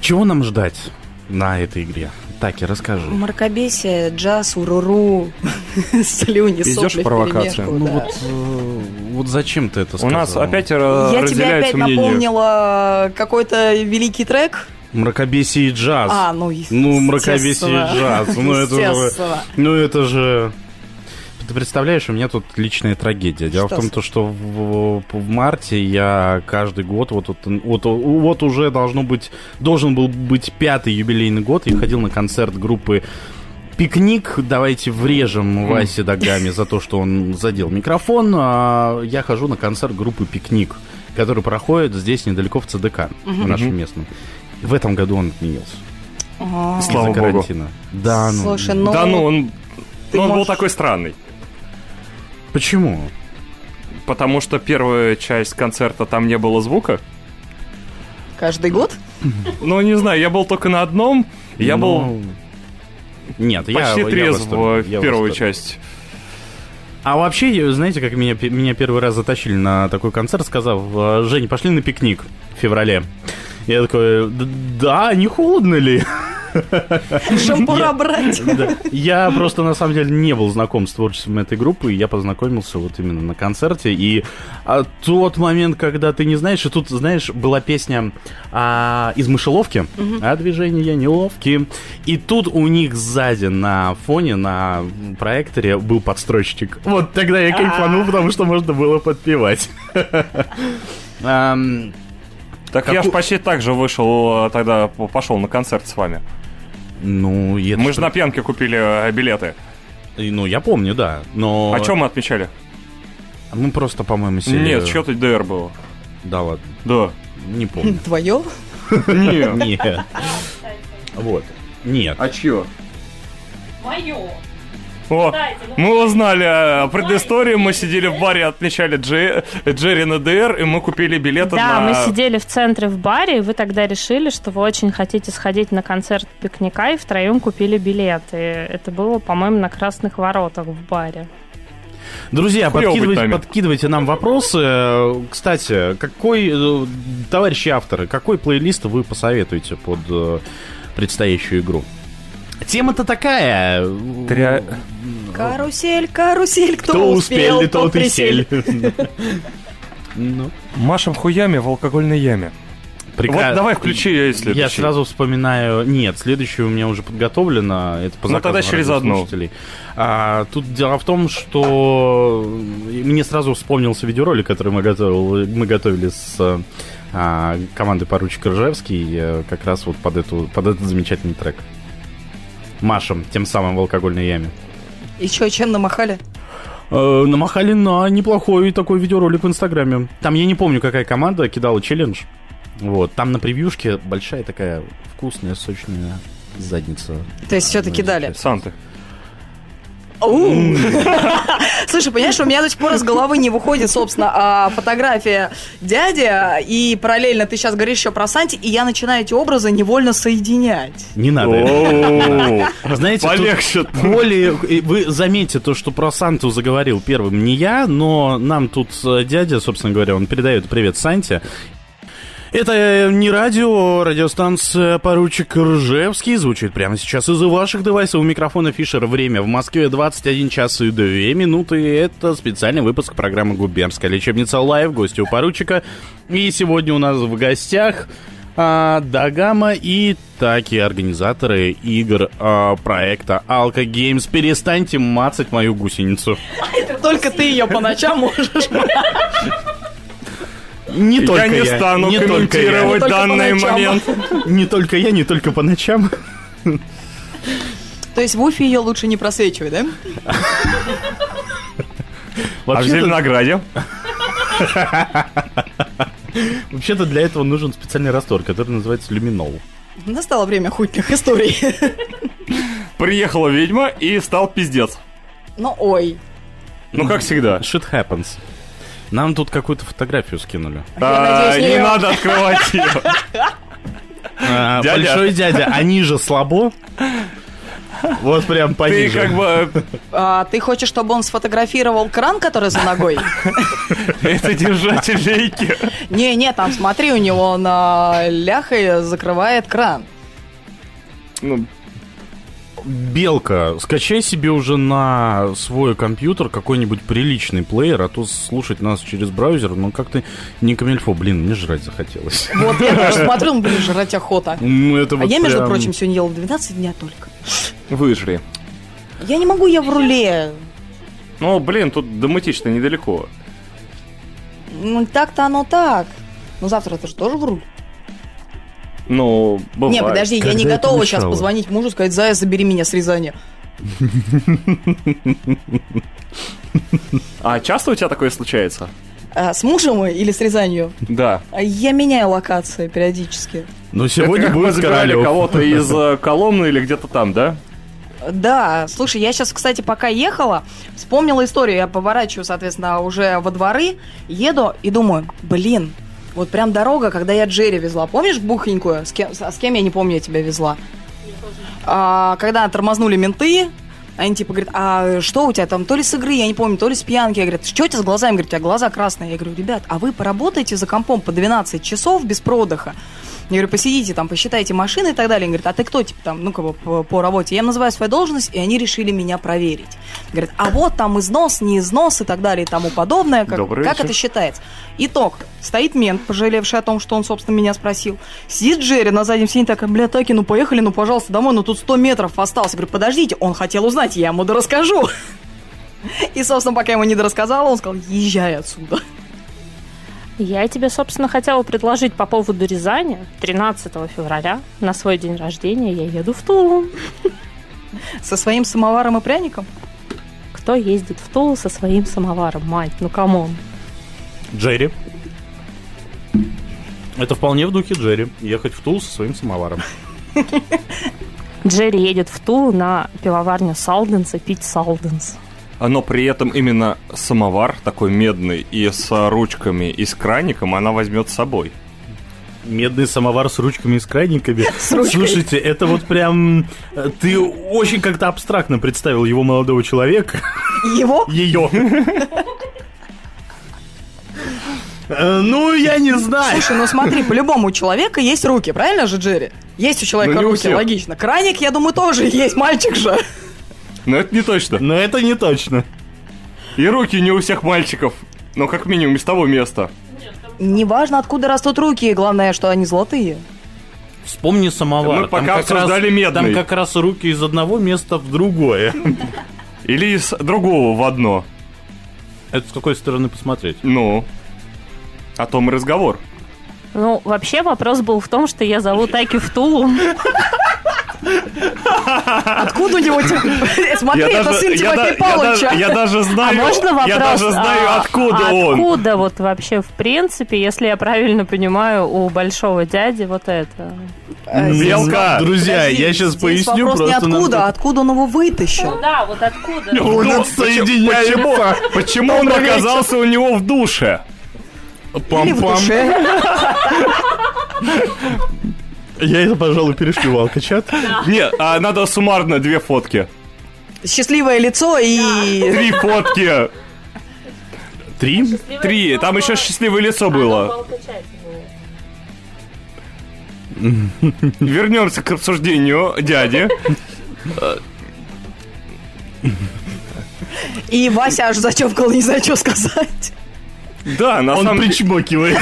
Чего нам ждать на этой игре? Таки, расскажи. Мракобесие, джаз, уруру, слюни, сопли в провокацию. Ну да. вот, э, вот зачем ты это У сказал? нас опять э, Я тебе опять напомнила какой-то великий трек. Мракобесие и джаз. А, ну, Ну, мракобесие и джаз. Ну, это же... Ну, это же... Ты представляешь, у меня тут личная трагедия. Дело Что в том, то, что в, в марте я каждый год, вот, вот, вот, вот уже должно быть, должен был быть пятый юбилейный год, я ходил на концерт группы Пикник, давайте врежем Васе Дагами за то, что он задел микрофон. А я хожу на концерт группы Пикник, который проходит здесь недалеко в ЦДК, в нашем местном. В этом году он отменился. Слава богу. карантина. Да, ну. Слушай, ну... Да ну, он, Ты ну, он был можешь- такой странный. Почему? Потому что первая часть концерта там не было звука. Каждый год? Ну, не знаю, я был только на одном. Я был Ну, Нет, я- почти я в трезв восторге, в я в первую часть. А вообще, знаете, как меня, меня первый раз затащили на такой концерт, сказав, «Э, Жень, пошли на пикник в феврале. Я такой, «Д- да, не холодно ли? Шампура брать. Я просто на самом деле не был знаком с творчеством этой группы, и я познакомился вот именно на концерте. И а, тот момент, когда ты не знаешь, и тут, знаешь, была песня а, из мышеловки, а движения неловкие. И тут у них сзади на фоне, на проекторе был подстрочник. Вот тогда я кайфанул, потому что можно было подпевать. Так я ж почти так же вышел, тогда пошел на концерт с вами. Ну, это Мы же на пьянке купили э, билеты. И, Ну, я помню, да. Но... А чем мы отмечали? Мы просто, по-моему, сели... Нет, что-то ДР было. Да ладно. Да. Не помню. Твое? Нет. Нет. Вот. Нет. А чье? Мое. О, Кстати, ну, мы узнали о предыстории, мы сидели в баре, отмечали Джи- Джерри на ДР, и мы купили билеты Да, на... мы сидели в центре в баре, и вы тогда решили, что вы очень хотите сходить на концерт пикника, и втроем купили билеты. Это было, по-моему, на Красных Воротах в баре. Друзья, подкидывайте, подкидывайте нам вопросы. Кстати, какой, э, товарищи авторы, какой плейлист вы посоветуете под э, предстоящую игру? Тема-то такая. Тря- Карусель, карусель, кто, Кто успел, успел, тот и присел. сель. Ну, Машем хуями в алкогольной яме. прека- Вот давай включи ее, если Я сразу вспоминаю... Нет, следующее у меня уже подготовлено. Это по Ну, тогда через одну. радиослушателей. А, тут дело в том, что мне сразу вспомнился видеоролик, который мы, готовил, мы готовили с а, командой поручик Ржевский, э, как раз вот под, эту, под этот замечательный трек. Машем, тем самым в алкогольной яме. И что, чем намахали? Э, намахали на неплохой такой видеоролик в Инстаграме. Там я не помню, какая команда кидала челлендж. Вот, там на превьюшке большая такая вкусная, сочная задница. То есть все-таки дали. Санты. Слушай, понимаешь, у меня до сих пор из головы не выходит, собственно, а, фотография дяди, и параллельно ты сейчас говоришь еще про Санти, и я начинаю эти образы невольно соединять. Не надо. Знаете, Полегче. более... Вы заметьте то, что про Санту заговорил первым не я, но нам тут э, дядя, собственно говоря, он передает привет Санте. Это э, не радио, радиостанция «Поручик Ржевский» звучит прямо сейчас из ваших девайсов. У микрофона Фишер. Время в Москве 21 час и 2 минуты. Это специальный выпуск программы «Губернская лечебница Live». Гости у поручика. И сегодня у нас в гостях а, Дагама и Таки, организаторы игр а, проекта Алка Games. Перестаньте мацать мою гусеницу. Только ты ее по ночам можешь. Не Я только не я, стану не только я. комментировать Не только по данный ночам. момент. Не только я, не только по ночам. То есть в Уфе ее лучше не просвечивать, да? А в Зеленограде? Вообще-то для этого нужен специальный раствор, который называется люминол. Настало время охотных историй. Приехала ведьма и стал пиздец. Ну, ой. Ну, как всегда. Shit happens. Нам тут какую-то фотографию скинули. А, надеюсь, не Не её. надо открывать ее. А, Дядя. Большой дядя, а ниже слабо? Вот прям Ты пониже. как бы... А, ты хочешь, чтобы он сфотографировал кран, который за ногой? Это держатель лейки. Не-не, там смотри, у него на ляхой закрывает кран. Ну, Белка, скачай себе уже на свой компьютер какой-нибудь приличный плеер, а то слушать нас через браузер, ну как-то не камельфо. Блин, мне жрать захотелось. Вот я тоже смотрю, ну, блин, жрать охота. Ну, это А вот я, между прям- прочим, сегодня ела 12 дня только. выжри. Я не могу, я в руле. Ну, блин, тут до Мытищ-то недалеко. Ну, так-то оно так. Ну, завтра это же тоже в руль. Ну, бывает. Не, подожди, я не Когда готова сейчас позвонить мужу, сказать, Зая, забери меня с Рязани. А часто у тебя такое случается? А, с мужем или с Рязанью? Да. А Я меняю локации периодически. Ну, сегодня как мы будет забирали кого-то из э, Коломны или где-то там, да? Да, слушай, я сейчас, кстати, пока ехала, вспомнила историю. Я поворачиваю, соответственно, уже во дворы, еду и думаю, блин, вот прям дорога, когда я Джерри везла. Помнишь бухенькую? С кем, с, кем я не помню, я тебя везла. А, когда тормознули менты, они типа говорят, а что у тебя там, то ли с игры, я не помню, то ли с пьянки. Я говорю, что у тебя с глазами? Говорят, у тебя глаза красные. Я говорю, ребят, а вы поработаете за компом по 12 часов без продыха. Я говорю, посидите там, посчитайте машины и так далее. Он говорит, а ты кто, типа, там, ну, как бы по, по работе? Я им называю свою должность, и они решили меня проверить. Говорят, а вот там износ, не износ и так далее и тому подобное. Как, Добрый как вечер. это считается? Итог. Стоит мент, пожалевший о том, что он, собственно, меня спросил. Сидит Джерри на заднем сиденье, такая, бля, Таки, ну поехали, ну, пожалуйста, домой, ну тут 100 метров осталось. Я говорю, подождите, он хотел узнать, я ему дорасскажу. И, собственно, пока я ему не дорассказала, он сказал, езжай отсюда. Я тебе, собственно, хотела предложить по поводу Рязани. 13 февраля на свой день рождения я еду в Тулу. Со своим самоваром и пряником? Кто ездит в Тулу со своим самоваром, мать? Ну, come on. Джерри. Это вполне в духе Джерри. Ехать в Тулу со своим самоваром. Джерри едет в Тулу на пивоварню Салденса пить Салденс. Но при этом именно самовар такой медный и с ручками и с краником она возьмет с собой. Медный самовар с ручками и с крайниками. С ручкой. Слушайте, это вот прям... э, Ты очень как-то абстрактно представил его молодого человека. Его? Ее. Э, Ну, я не знаю. Слушай, ну смотри, по-любому у человека есть руки, правильно же, Джерри? Есть у человека Ну, руки, логично. Краник, я думаю, тоже есть, мальчик же. Но это не точно. Но это не точно. И руки не у всех мальчиков. Но как минимум из того места. Неважно, откуда растут руки, главное, что они золотые. Вспомни самовар. Мы пока Там как раз- обсуждали медный. Там как раз руки из одного места в другое. Или из другого в одно. Это с какой стороны посмотреть? Ну, о том и разговор. Ну, вообще вопрос был в том, что я зову Таки в Тулу. Откуда у него... Смотри, Я это даже- сын Тимофея я Павловича. даже- я даже А знаю, можно вопрос? я даже знаю, а, откуда а он. Откуда вот вообще, в принципе, если я правильно понимаю, у большого дяди вот это? Белка. Друзья, Подожди, я сейчас поясню вопрос не просто. нам откуда, а откуда он его вытащил. Да, вот откуда? Он Ну, отсоединяется. Почему, почему он оказался у него в душе? Пам-пам. Я это, пожалуй, перешлю в алкачат. Нет, а надо суммарно две фотки. Счастливое лицо и... Три фотки. Три? Три. Там еще счастливое лицо было. Вернемся к обсуждению дяди. И Вася аж зачевкал, не знаю, что сказать. Да, на Он самом деле. причмокивает.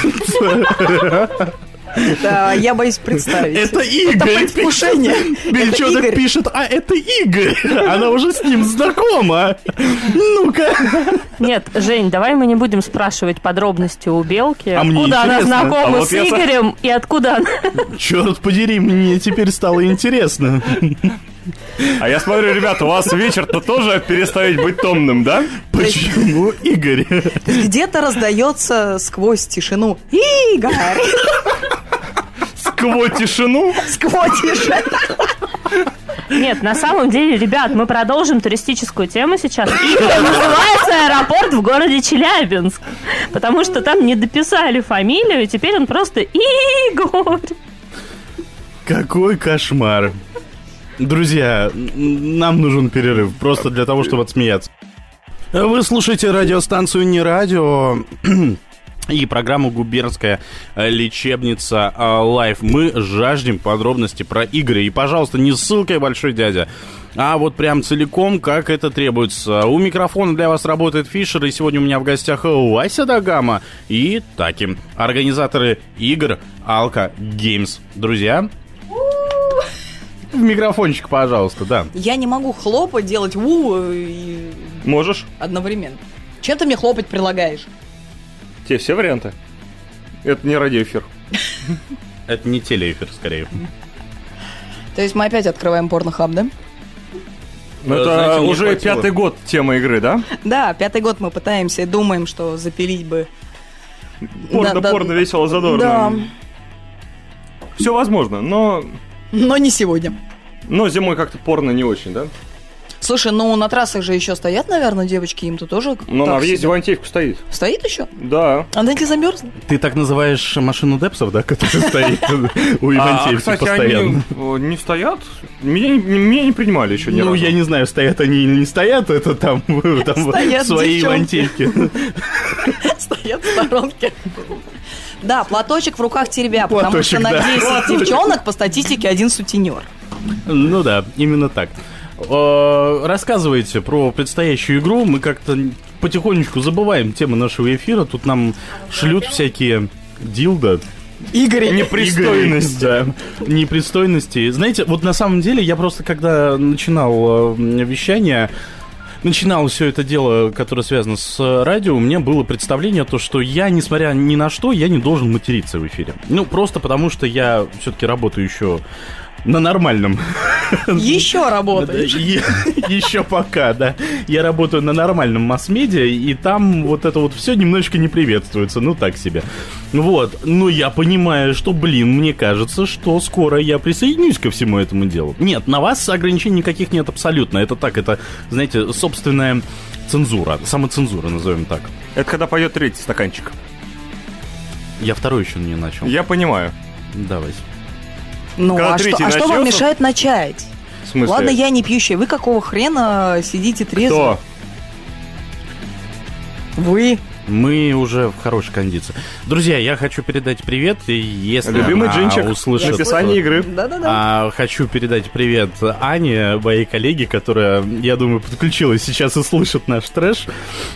Да, я боюсь представить. Это Это Игорь. предвкушение. Это Бельчонок Игорь. пишет, а это Игорь. Она уже с ним знакома. Ну-ка. Нет, Жень, давай мы не будем спрашивать подробности у Белки. А мне откуда она знакома А вот с я Игорем и откуда она... Черт подери, мне теперь стало интересно. А я смотрю, ребята, у вас вечер-то тоже перестает быть томным, да? Почему Игорь? Где-то раздается сквозь тишину Игорь! Сквозь тишину. Сквозь тишину. Нет, на самом деле, ребят, мы продолжим туристическую тему сейчас. И называется аэропорт в городе Челябинск. Потому что там не дописали фамилию, и теперь он просто Игорь. Какой кошмар. Друзья, нам нужен перерыв, просто для того, чтобы отсмеяться. Вы слушаете радиостанцию «Не радио» и программу «Губернская лечебница э, Live». Мы жаждем подробностей про игры. И, пожалуйста, не ссылкой «Большой дядя», а вот прям целиком, как это требуется. У микрофона для вас работает Фишер, и сегодня у меня в гостях Вася Дагама и Таки, организаторы игр Алка Геймс. Друзья, в микрофончик, пожалуйста, да. Я не могу хлопать, делать у и Можешь? одновременно. Чем ты мне хлопать предлагаешь? Те все варианты. Это не радиоэфир. Это не телеэфир, скорее. То есть мы опять открываем порнохаб, да? Ну, это знаете, уже хватило. пятый год тема игры, да? Да, пятый год мы пытаемся и думаем, что запилить бы... Порно, Да, да. порно, весело, задорно. Да, Все возможно, но, но не сегодня. но зимой как-то порно не очень, да? Слушай, ну на трассах же еще стоят, наверное, девочки, им-то тоже так на въезде в Антеевку стоит. Стоит еще? Да. Она не замерзла? Ты так называешь машину Депсов, да, которая стоит у А, Ивантеевки кстати, постоянно? они не стоят? Меня, не- меня не принимали еще ни Ну, я не знаю, стоят они или не стоят, это там, свои. Ивантеевки. Стоят в сторонке. Да, платочек в руках теребя, потому что на да. 10 девчонок по статистике один сутенер. Ну да, именно так. Э, Рассказывайте про предстоящую игру. Мы как-то потихонечку забываем тему нашего эфира. Тут нам шлют всякие дилда. Игорь. Непристойности. Да, непристойности. Знаете, вот на самом деле я просто когда начинал э, вещание, начинал все это дело, которое связано с радио, у меня было представление, то, что я, несмотря ни на что, я не должен материться в эфире. Ну, просто потому что я все-таки работаю еще на нормальном. Еще работаешь. Еще пока, да. Я работаю на нормальном масс-медиа, и там вот это вот все немножечко не приветствуется, ну так себе. Вот, но я понимаю, что, блин, мне кажется, что скоро я присоединюсь ко всему этому делу. Нет, на вас ограничений никаких нет абсолютно. Это так, это, знаете, собственная цензура, самоцензура, назовем так. Это когда пойдет третий стаканчик. Я второй еще не начал. Я понимаю. Давайте. Ну, Когда а что, а что вам мешает начать? В смысле? Ладно, я не пьющая. Вы какого хрена сидите трезво? Кто? Вы. Мы уже в хорошей кондиции. Друзья, я хочу передать привет, если Любимый она джинчик. услышит... Написание игры. Да-да-да. А, хочу передать привет Ане, моей коллеге, которая, я думаю, подключилась сейчас и слышит наш трэш.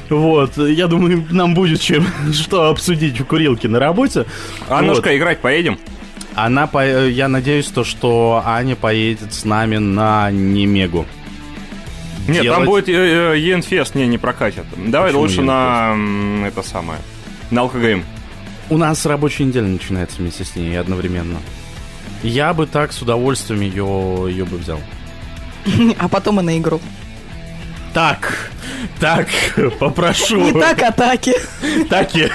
Вот, я думаю, нам будет чем что обсудить в курилке на работе. Аннушка, играть поедем? Она, по- я надеюсь, то, что Аня поедет с нами на Немегу. Нет, там Делать- будет э, э, Енфест, не, не прокатит. Давай Почему лучше на это самое. На ЛКГМ. У нас рабочая неделя начинается вместе с ней одновременно. Я бы так с удовольствием ее, ее бы взял. А потом и на игру. Так, так, попрошу. Итак, атаки. Таки.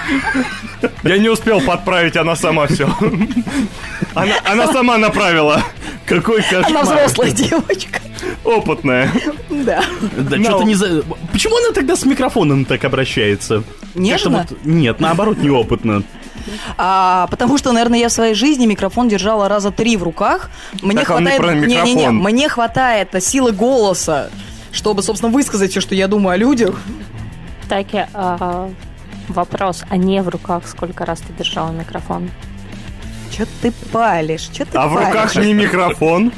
Я не успел подправить, она сама все. Она, она сама направила. Какой кошмар. Она взрослая девочка. Опытная. Да. Да No. что-то не за... Почему она тогда с микрофоном так обращается? Нежно? Вот- Нет, наоборот, неопытно. А, потому что, наверное, я в своей жизни микрофон держала раза три в руках. Мне Так не хватает. про Не-не-не, микрофон. мне хватает силы голоса, чтобы, собственно, высказать все, что я думаю о людях. Таки, а, вопрос, а не в руках сколько раз ты держала микрофон? Че ты палишь? Че ты А в руках палишь? не микрофон.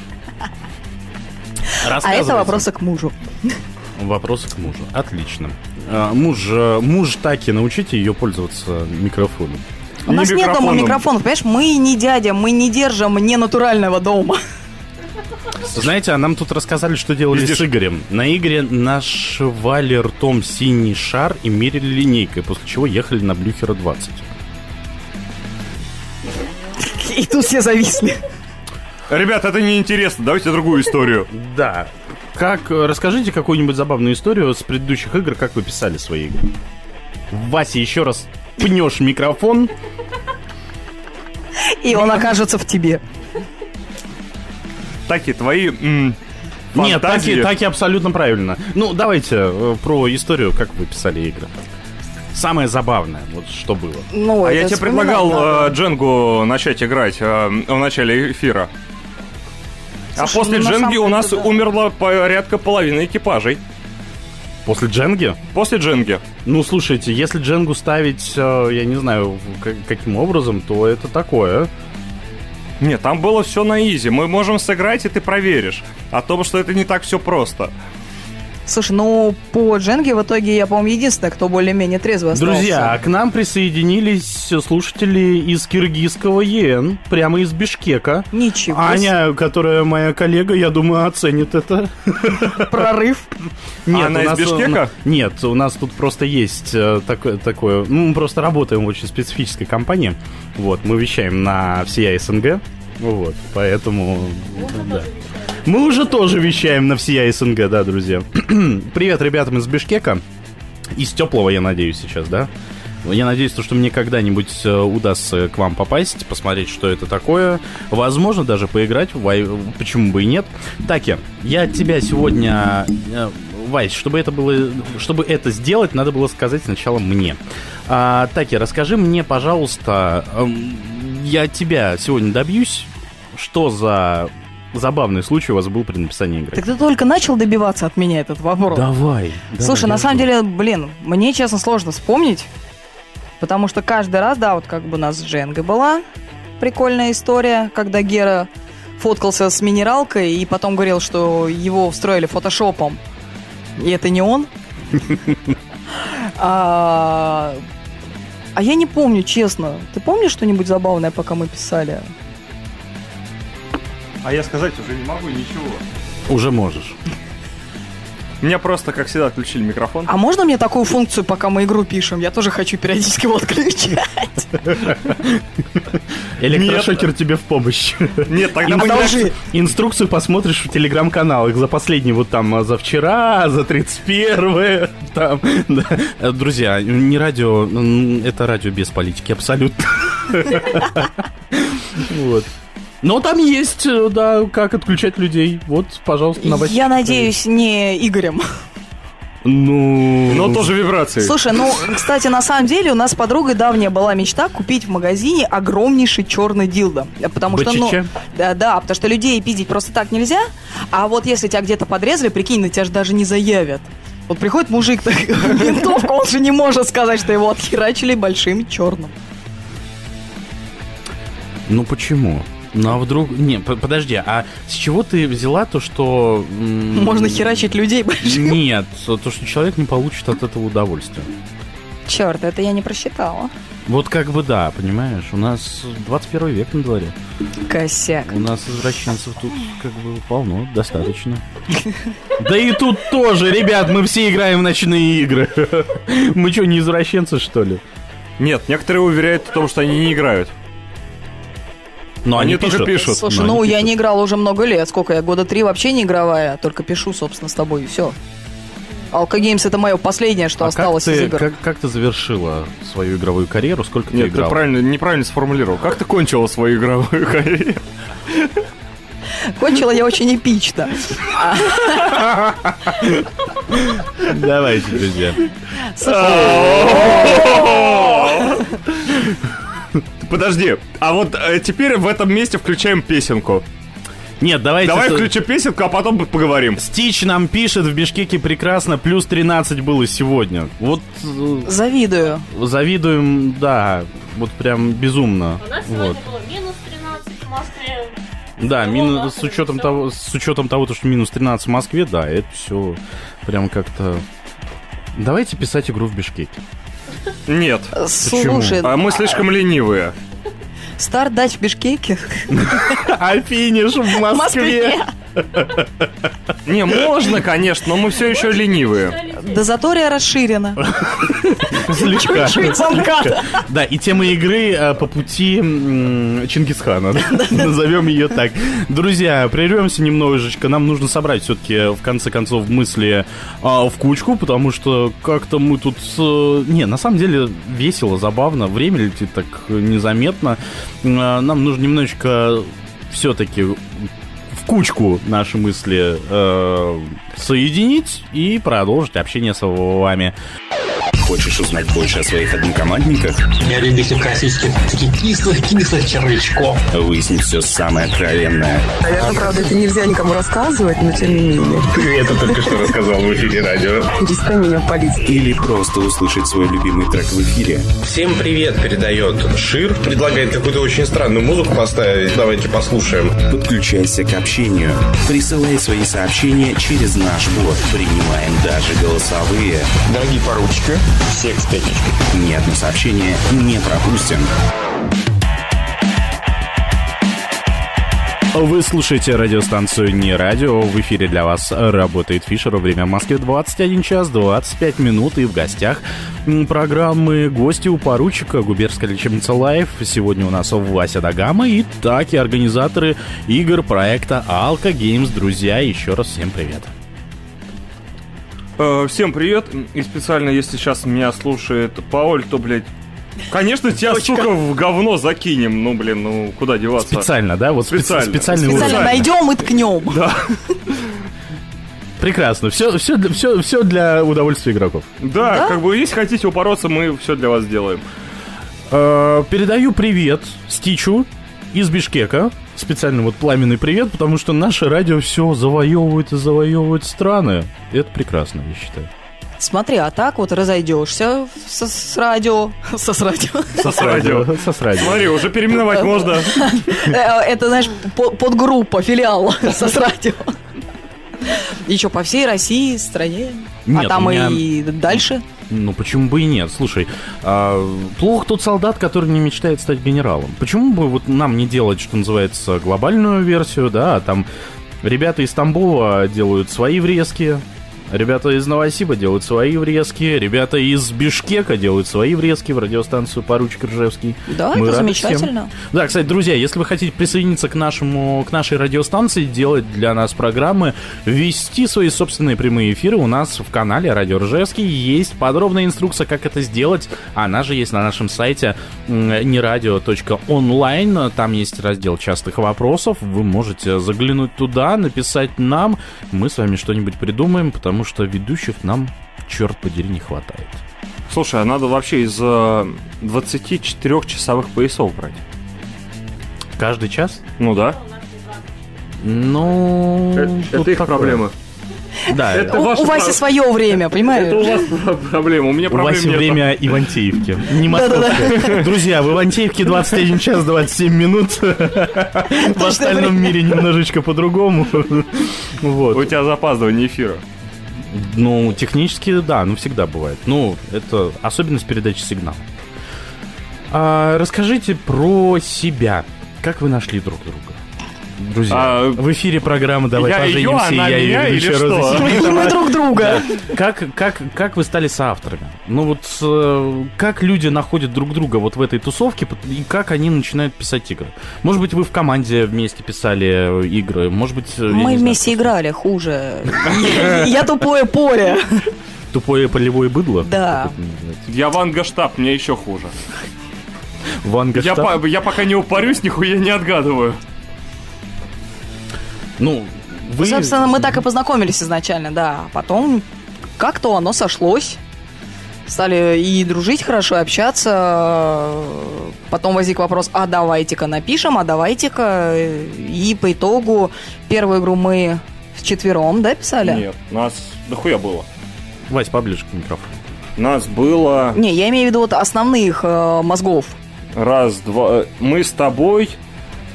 А это вопросы к мужу. Вопросы к мужу. Отлично. А, Муж, муж таки научите ее пользоваться микрофоном. У Не нас нет дома микрофонов, понимаешь? Мы не дядя, мы не держим не натурального дома. Знаете, а нам тут рассказали, что делали Видишь? с Игорем. На Игоре нашивали ртом синий шар и мерили линейкой, после чего ехали на Блюхера 20. И тут все зависли. Ребят, это неинтересно. Давайте другую историю. Да. Как, расскажите какую-нибудь забавную историю с предыдущих игр, как вы писали свои игры. Вася, еще раз пнешь микрофон. И он окажется в тебе. Таки, твои м, Нет, таки, таки абсолютно правильно. Ну, давайте э, про историю, как вы писали игры. Самое забавное, вот что было. Ну, А я тебе предлагал надо. э, Дженгу начать играть э, в начале эфира. а Слушай, после ну, Дженги у нас да. умерла порядка половины экипажей. После Дженги? После Дженги. Ну, слушайте, если Дженгу ставить, э, я не знаю, каким образом, то это такое. Нет, там было все на изи. Мы можем сыграть, и ты проверишь. О том, что это не так все просто. Слушай, ну, по Дженге в итоге я, по-моему, единственная, кто более-менее трезво остался. Друзья, а к нам присоединились слушатели из киргизского ЕН, прямо из Бишкека. Ничего Аня, которая моя коллега, я думаю, оценит это. Прорыв. Нет, Она у из нас, Бишкека? э, Нет, у нас тут просто есть э, такое, такое... Ну, мы просто работаем в очень специфической компании. Вот, мы вещаем на всея СНГ. Вот, поэтому... Да. Мы уже тоже вещаем на всея СНГ, да, друзья. Привет ребятам из Бишкека. Из теплого, я надеюсь, сейчас, да? Я надеюсь, то, что мне когда-нибудь э, удастся к вам попасть, посмотреть, что это такое. Возможно, даже поиграть. Почему бы и нет? Таки, я тебя сегодня... э, Вайс, чтобы это было, чтобы это сделать, надо было сказать сначала мне. А, Таки, расскажи мне, пожалуйста, эм, я тебя сегодня добьюсь, что за забавный случай у вас был при написании игры. Так ты только начал добиваться от меня этот вопрос. Давай. Слушай, на самом деле, блин, мне, честно, сложно вспомнить. Потому что каждый раз, да, вот как бы у нас с Дженгой была прикольная история, когда Гера фоткался с минералкой и потом говорил, что его встроили фотошопом. И это не он. А, а я не помню, честно. Ты помнишь что-нибудь забавное, пока мы писали? А я сказать уже не могу ничего. Уже можешь. Меня просто, как всегда, отключили микрофон. А можно мне такую функцию, пока мы игру пишем? Я тоже хочу периодически его отключать. Электрошокер тебе в помощь. Нет, тогда мы. Инструкцию посмотришь в телеграм-каналах за последний вот там а, за вчера, за 31 там. Друзья, не радио, это радио без политики, абсолютно. Вот. Но там есть, э, да, как отключать людей. Вот, пожалуйста, на Я надеюсь, не Игорем. Ну... Но тоже вибрации. Слушай, ну, кстати, на самом деле у нас с подругой давняя была мечта купить в магазине огромнейший черный дилдо. Потому что, ну, да, да, потому что людей пиздить просто так нельзя. А вот если тебя где-то подрезали, прикинь, на тебя же даже не заявят. Вот приходит мужик, так, винтовка, он же не может сказать, что его отхерачили большим черным. Ну почему? Ну а вдруг... Не, подожди, а с чего ты взяла то, что... Можно херачить людей большим. Нет, то, что человек не получит от этого удовольствия. Черт, это я не просчитала. Вот как бы да, понимаешь, у нас 21 век на дворе. Косяк. У нас извращенцев тут как бы полно, достаточно. Да и тут тоже, ребят, мы все играем в ночные игры. Мы что, не извращенцы, что ли? Нет, некоторые уверяют в том, что они не играют. Но Они тоже пишут. Слушай, Но ну они я пишут. не играла уже много лет. Сколько я? Года три вообще не игровая. Только пишу, собственно, с тобой и все. Алка Геймс это мое последнее, что А как осталось из ты, игр. как, как ты завершила свою игровую карьеру? Сколько ты Нет, ты играл? правильно, неправильно сформулировал. Как ты кончила свою игровую карьеру? Кончила я очень эпично. Давайте, друзья. Подожди, а вот э, теперь в этом месте включаем песенку. Нет, давайте... Давай что- включим песенку, а потом поговорим. Стич нам пишет, в Бишкеке прекрасно, плюс 13 было сегодня. Вот э, Завидую. завидуем, да, вот прям безумно. У нас сегодня Вот. было минус 13 в Москве. Да, мин- с учетом того, с учетом того, что минус 13 в Москве, да, это все прям как-то. Давайте писать игру в Бишкеке. Нет. Слушай, А мы слишком ленивые. Старт дать в Бишкеке. А финиш в Москве. Не, можно, конечно, но мы все еще ленивые. Дозатория расширена. Слегка. Да, и тема игры э, по пути Чингисхана. Назовем ее так. Друзья, прервемся немножечко. Нам нужно собрать все-таки, в конце концов, мысли а, в кучку, потому что как-то мы тут... э, Не, на самом деле весело, забавно. Время летит так незаметно. А, Нам нужно немножечко все-таки в кучку наши мысли э, соединить и продолжить общение с вами. Хочешь узнать больше о своих однокомандниках? Я любитель классических таких кислых-кислых червячков. Выяснить все самое откровенное. Наверное, правда, это нельзя никому рассказывать, но тем не менее. Ты это только что рассказал в эфире радио. Перестань меня палить. Или просто услышать свой любимый трек в эфире. Всем привет передает Шир. Предлагает какую-то очень странную музыку поставить. Давайте послушаем. Подключайся к общению. Присылай свои сообщения через наш бот. Принимаем даже голосовые. Дорогие поручики, всех с пятничкой. Ни одно сообщение не пропустим. Вы слушаете радиостанцию «Не радио». В эфире для вас работает Фишер. Время в Москве 21 час 25 минут. И в гостях программы «Гости у поручика» губернская лечебница «Live». Сегодня у нас Вася Дагама и таки организаторы игр проекта «Алка Геймс». Друзья, еще раз всем привет. Э, Всем привет. И специально, если сейчас меня слушает Пауль, то, блядь, конечно, тебя, сука, в говно закинем. Ну, блин, ну, куда деваться? Специально, да? Вот специ- Специально. специальный Специально уровень. найдем и ткнем. Прекрасно. Все, все, для, все, все для удовольствия игроков. Да, Да? как бы, если хотите упороться, мы все для вас сделаем. Э, Передаю привет Стичу из Бишкека. Специально вот пламенный привет, потому что наше радио все завоевывает и завоевывает страны. Это прекрасно, я считаю. Смотри, а так вот разойдешься со, с радио. Со с радио. Со с радио. Со с радио. Смотри, уже переименовать можно. Э, Это, знаешь, по- подгруппа, филиал со с радио. Еще по всей России, стране. Нет, а там меня- и дальше. Ну, почему бы и нет? Слушай, а, плох тот солдат, который не мечтает стать генералом. Почему бы вот нам не делать, что называется, глобальную версию, да, а там ребята из Тамбова делают свои врезки, ребята из Новосиба делают свои врезки, ребята из Бишкека делают свои врезки в радиостанцию «Поручик Ржевский». Да, Мы это рады всем. замечательно. Да, кстати, друзья, если вы хотите присоединиться к нашему, к нашей радиостанции, делать для нас программы, вести свои собственные прямые эфиры, у нас в канале Радио Ржевский есть подробная инструкция, как это сделать. Она же есть на нашем сайте нерадио.онлайн. Там есть раздел частых вопросов. Вы можете заглянуть туда, написать нам. Мы с вами что-нибудь придумаем, потому что ведущих нам, черт подери, не хватает. Слушай, а надо вообще из э, 24-часовых поясов брать. Каждый час? Ну да. Ну... Это, тут это их такое. проблемы. Да, Это У, ваша у Васи про- свое время, понимаешь? Это у вас проблема, у меня У проблем Васи нет. время Ивантеевки, не московское. Друзья, в Ивантеевке 21 час 27 минут. В остальном мире немножечко по-другому. Вот. У тебя запаздывание эфира. Ну, технически, да, ну всегда бывает. Ну, это особенность передачи сигнала. А, расскажите про себя. Как вы нашли друг друга? Друзья, А, в эфире программы «Давай я поженимся», она я ее что? Роза И мы друг друга. Как, как, как вы стали соавторами? Ну вот э, как люди находят друг друга вот в этой тусовке и как они начинают писать игры? Может быть, вы в команде вместе писали э, игры? Может быть, э, Мы знаю, вместе играли, хуже. Я тупое поле. тупое полевое быдло? Да. Я вангаштаб, мне еще хуже. Ванга штаб? я пока не упарюсь, нихуя не отгадываю. Ну, вы... Собственно, мы так и познакомились изначально, да. А Потом как-то оно сошлось. Стали и дружить хорошо, и общаться. Потом возник вопрос, а давайте-ка напишем, а давайте-ка. И по итогу первую игру мы вчетвером, да, писали? Нет, нас дохуя было. Вась, поближе к микрофону. Нас было Не, я имею в виду вот основных э, мозгов. раз, два... Мы с тобой,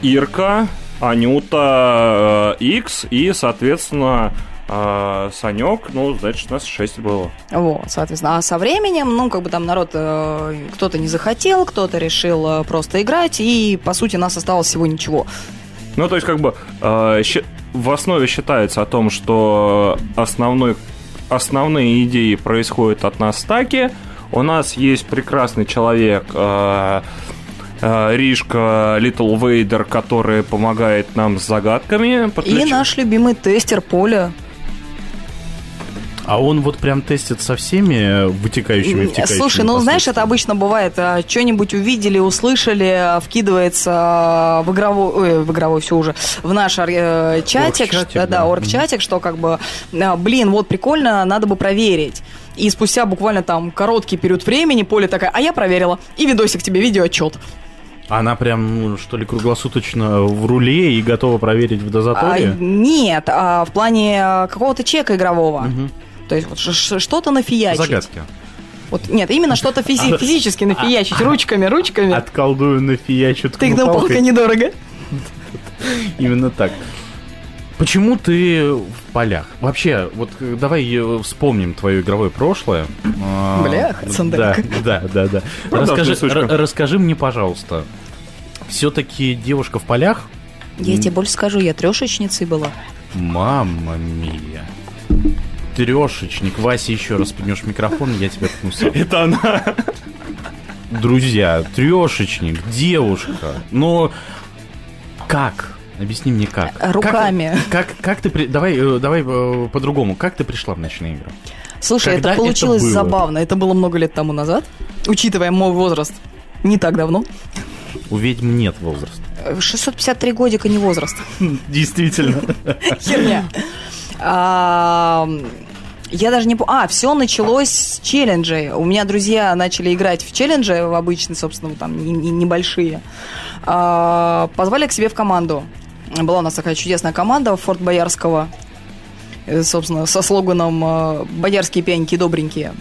Ирка, Анюта, э, Икс и, соответственно, э, Санек. Ну, значит, нас шесть было. Вот, соответственно. А со временем, ну, как бы там народ, э, кто-то не захотел, кто-то решил э, просто играть, и, по сути, нас осталось всего ничего. Ну, то есть, как бы, э, в основе считается о том, что основной, основные идеи происходят от нас стаки. У нас есть прекрасный человек, э, э, Ришка Литл Вейдер, который помогает нам с загадками. И Подключ- наш любимый тестер Поля. А он вот прям тестит со всеми вытекающими и втекающими Слушай, ну знаешь, это обычно бывает, а, что-нибудь увидели, услышали, а, вкидывается а, в игровой, ой, в игровой все уже, в наш э, чатик, Оргчатик, что- да, да. оргчатик, что как бы, блин, вот прикольно, надо бы проверить. И спустя буквально там короткий период времени Поля такая, а я проверила, и видосик тебе, видеоотчет. Она прям, ну, что ли, круглосуточно в руле и готова проверить в А, дозаторе? нет, а, в плане а, какого-то чека игрового. То есть вот что-то нафиячить. Загадки. Вот, нет, именно что-то физи- физически нафиячить руками, ручками. Отколдую нафиячу палкой палкой. недорого. Именно так. Почему ты в полях? Вообще, вот э, давай э, вспомним твое игровое прошлое. А, Бляха, Да, Сандерка. да, да, да. Продажная Расскажи, расскажи мне, пожалуйста, все-таки девушка в полях? Я тебе больше скажу, я трешечницей была. Мамма мия. Трешечник. Вася, еще раз поднешь микрофон, я тебя ткну сам. Это она. Друзья, трешечник, девушка. Но как? Объясни мне как. Руками. Как, как, как ты... при- Давай, э, давай э, по-другому. Как ты пришла в ночные игры? Слушай, Когда это это получилось было? забавно. Это было много лет тому назад, учитывая мой возраст. Не так давно. У ведьм нет возраста. Э, 653 годика не возраст. Действительно. Херня. А, Я даже не помню. А, все началось с челленджей. У меня друзья начали играть в челленджи, в обычные, собственно, там не- не- небольшие. А, Позвали к себе в команду. Была у нас такая чудесная команда Форт Боярского. э, собственно, со слоганом э, «Боярские пьяненькие добренькие».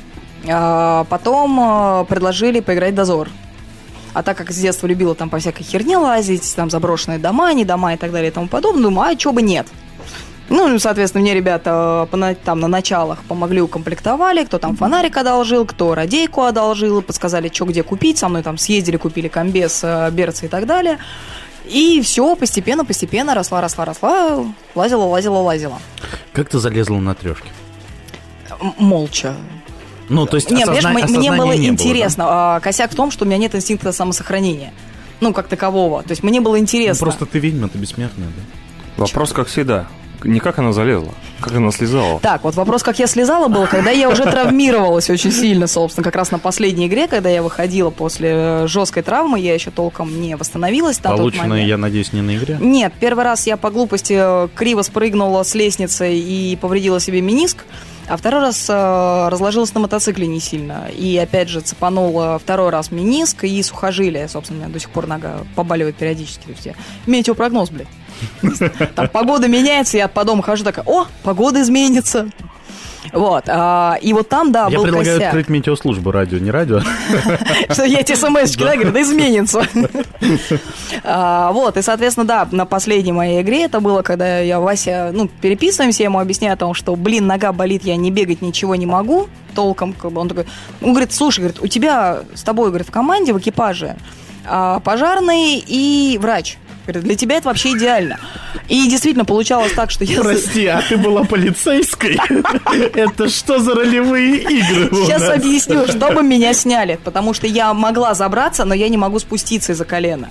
А потом э, предложили поиграть в «Дозор». А так как с детства любила там по всякой херне лазить, там заброшенные дома, не дома и так далее и тому подобное, думаю, а чего бы нет. Ну, соответственно, мне ребята там на началах помогли, укомплектовали, кто там фонарик одолжил, кто радейку одолжил, подсказали, что где купить, со мной там съездили, купили комбез, берцы и так далее. И все, постепенно, постепенно росла, росла, росла, лазила, лазила, лазила. Как ты залезла на трешки? Молча. Ну, то есть Не, понимаешь, осозна- мне- мне было не интересно. а косяк в том, что у меня нет инстинкта самосохранения. Ну, как такового. То есть мне было Ну, интересно. просто ты ведьма, ты бессмертная, да? Вопрос, как всегда. Не как она залезла, как она слезала. Так, вот вопрос, как я слезала, был, когда я уже травмировалась очень сильно, собственно, как раз на последней игре, когда я выходила после э, жесткой травмы, я еще толком не восстановилась на Полученная, я надеюсь, не на игре? Нет, первый раз я по глупости э, криво спрыгнула с лестницы и повредила себе миниск, а второй раз э, разложилась на мотоцикле не сильно. И опять же цепанула второй раз миниск и сухожилие. Собственно, у меня до сих пор нога побаливает периодически. То есть я метеопрогноз, блядь. Там погода меняется, я по дому хожу такая, о, погода изменится. Вот, а, и вот там, да, я был предлагаю косяк. открыть метеослужбу, радио, не радио. Что я эти смс-очки, да, говорю, да изменится. А, Вот, и, соответственно, да, на последней моей игре это было, когда я Вася, ну, переписываемся, я ему объясняю о том, что, блин, нога болит, я не бегать ничего не могу толком. Как бы он такой, он говорит, слушай, говорит, у тебя с тобой, говорит, в команде, в экипаже а, пожарный и врач. Говорит, для тебя это вообще идеально. И действительно получалось так, что я... Прости, а ты была полицейской? Это что за ролевые игры? Сейчас объясню, чтобы меня сняли, потому что я могла забраться, но я не могу спуститься из-за колена.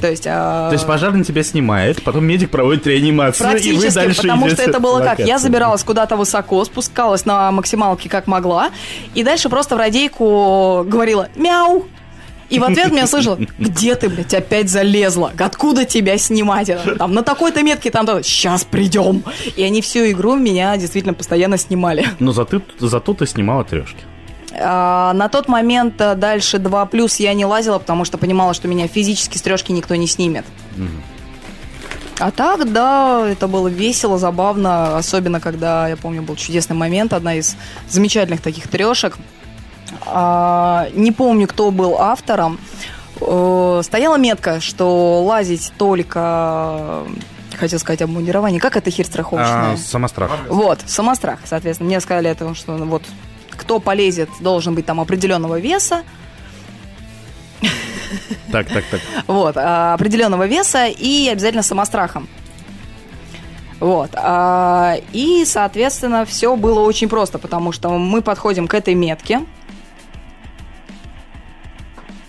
То есть, а, То есть пожарный тебя снимает, потом медик проводит реанимацию, и вы Практически, дальше потому что это было как? Я забиралась куда-то высоко, спускалась на максималке как могла, и дальше просто в радейку говорила «мяу». И в ответ меня слышала, где ты, блядь, опять залезла? Откуда тебя снимать? Там на такой-то метке там сейчас придем. И они всю игру меня действительно постоянно снимали. Но зато, зато ты снимала трешки. А, на тот момент а, дальше 2 плюс я не лазила, потому что понимала, что меня физически с трешки никто не снимет. А так, да, это было весело, забавно, особенно когда, я помню, был чудесный момент, одна из замечательных таких трешек. А, не помню, кто был автором. Э, стояла метка, что лазить только, хотел сказать, обмундирование. Как это херь страховочная? А, самострах. Вот, самострах, соответственно. Мне сказали это, что ну, вот кто полезет, должен быть там определенного веса. Так, так, так. Вот, а, определенного веса и обязательно самострахом. Вот. а, И, соответственно, все было очень просто, потому что мы подходим к этой метке.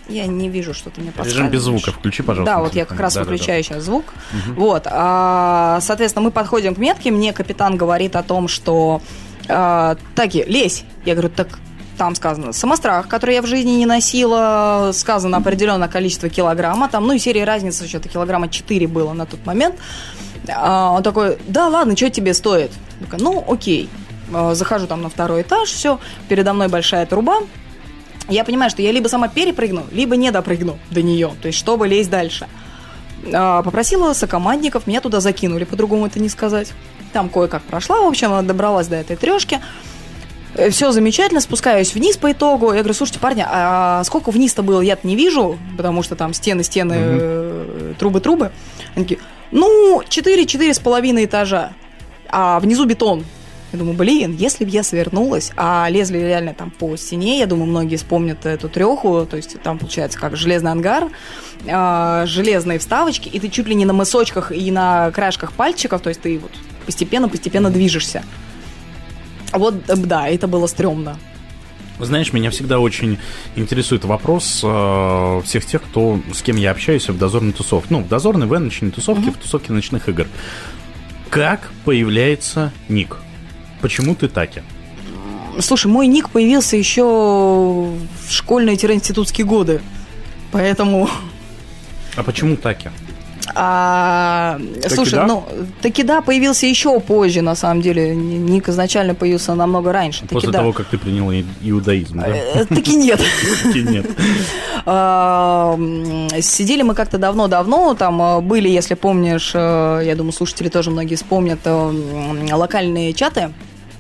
Я не вижу, что ты мне Режим подсказываешь. без звука включи, пожалуйста. Да, вот я как раз Да-да-да. выключаю сейчас звук. Мгм. Вот, а, соответственно, мы подходим к метке, мне капитан говорит о том, что а, таки, лезь. Я говорю, так там сказано самострах, который я в жизни не носила, сказано определенное количество килограмма, там, ну и серия разницы, что-то килограмма 4 было на тот момент. А, он такой, да ладно, что тебе стоит? Я такая, ну, окей. А, Захожу там на второй этаж, все, передо мной большая труба, я понимаю, что я либо сама перепрыгну, либо не допрыгну до нее, то есть чтобы лезть дальше. А, Попросила сокомандников, меня туда закинули, по-другому это не сказать. Там кое-как прошла, в общем, добралась до этой трешки. Все замечательно, спускаюсь вниз по итогу. Я говорю, слушайте, парни, а сколько вниз-то было, я-то не вижу, потому что там стены, стены, э, трубы, трубы. Они такие, ну, 4-4 с половиной этажа, а внизу бетон. Я думаю, блин, если бы я свернулась, а лезли реально там по стене, я думаю, многие вспомнят эту треху, то есть там получается как железный ангар, а, железные вставочки, и ты чуть ли не на мысочках и на краешках пальчиков, то есть ты вот постепенно-постепенно движешься. Вот, э, да, это было стрёмно. Знаешь, меня всегда очень интересует вопрос э, всех тех, кто, с кем я общаюсь в дозорной тусовке. Ну, в дозорной, в ночной тусовке, в тусовке ночных игр. Как появляется ник? Почему ты таки? Слушай, мой ник появился еще в школьные-институтские годы, поэтому... А почему таки? А, слушай, да? ну, таки да, появился еще позже, на самом деле. Ник изначально появился намного раньше. Таки После да. того, как ты приняла и- иудаизм, да? Э, Таки нет. Таки нет. Сидели мы как-то давно-давно, там э, были, если помнишь, э, я думаю, слушатели тоже многие вспомнят, локальные чаты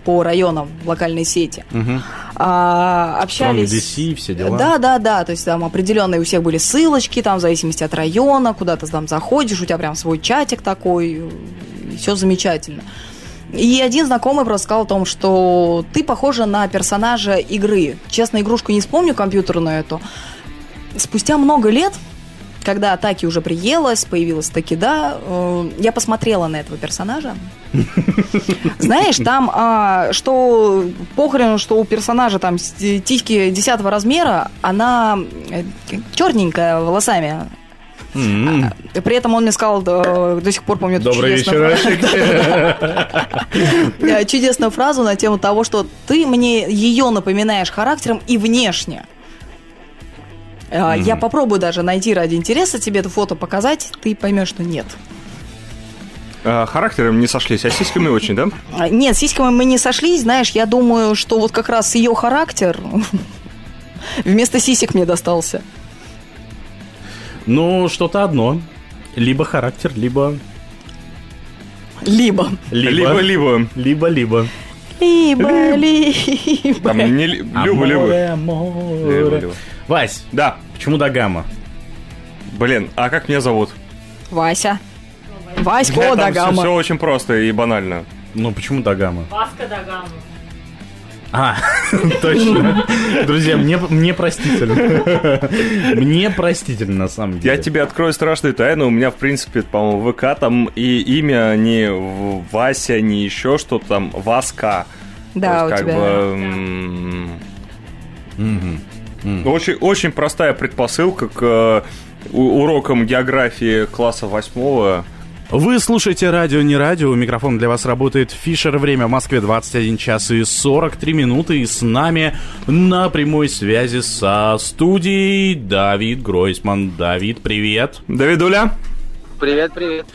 по районам, локальные сети. Мгм. А, общались... DC, все дела. Да, да, да, то есть там определенные у всех были ссылочки, там в зависимости от района, куда ты там заходишь, у тебя прям свой чатик такой, все замечательно. И один знакомый просто сказал о том, что ты похожа на персонажа игры. Честно, игрушку не вспомню компьютерную эту. Спустя много лет, когда Таки уже приелась, появилась Таки, да, э, я посмотрела на этого персонажа. Знаешь, там, а, что похрен, что у персонажа там с- титьки десятого размера, она э, черненькая волосами. М. При этом он мне сказал, да, до сих пор помню Добрый чудесную вечер. Э, чудесную фразу на тему того, что ты мне ее напоминаешь характером и внешне. Э, Я попробую даже найти ради интереса тебе это фото показать, ты поймешь, что нет. А, Характером не сошлись, а сиськами очень, да? А, Нет, с сиськами мы не сошлись, знаешь, я думаю, что вот как раз ее характер вместо сисек мне достался. Ну, что-то одно. Либо характер, либо... Либо. Либо-либо. Либо-либо. Либо, либо. Там не Люба-люба. Вась, Да. почему Дагама? Блин, а как меня зовут? Вася. Васька Там Дагама. все очень просто и банально. Ну, почему Дагама? Васка Дагама. А, точно. Друзья, мне, мне простительно. Мне простительно, на самом деле. Я тебе открою страшную тайну. У меня, в принципе, по-моему, ВК там и имя не Вася, не еще что-то там, Васка. Да, То у есть, как тебя. бы, ну, Очень, очень простая предпосылка к э, урокам географии класса восьмого. Вы слушаете радио не радио. У микрофона для вас работает Фишер. Время в Москве 21 час и 43 минуты. И с нами на прямой связи со студией Давид Гройсман. Давид, привет. Давидуля? Привет, привет.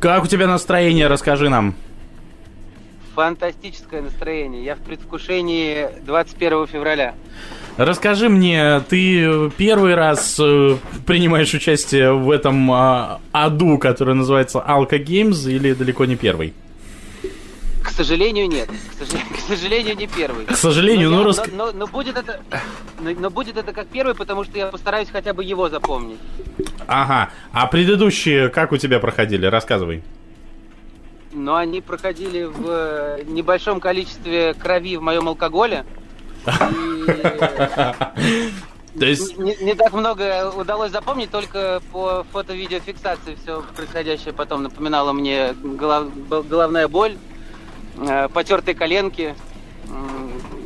Как у тебя настроение? Расскажи нам. Фантастическое настроение. Я в предвкушении 21 февраля. Расскажи мне, ты первый раз э, принимаешь участие в этом а, аду, который называется Alka Games, или далеко не первый? К сожалению, нет. К сожалению, к сожалению не первый. К сожалению, но, ну, я- рас- но, но- но будет это, но, но будет это как первый, потому что я постараюсь хотя бы его запомнить. Ага. А предыдущие как у тебя проходили? Рассказывай. Но они проходили в э, небольшом количестве крови в моем алкоголе. То есть... Не, не так много удалось запомнить, только по фото-видеофиксации все происходящее потом напоминало мне голов- головная боль, э, потертые коленки,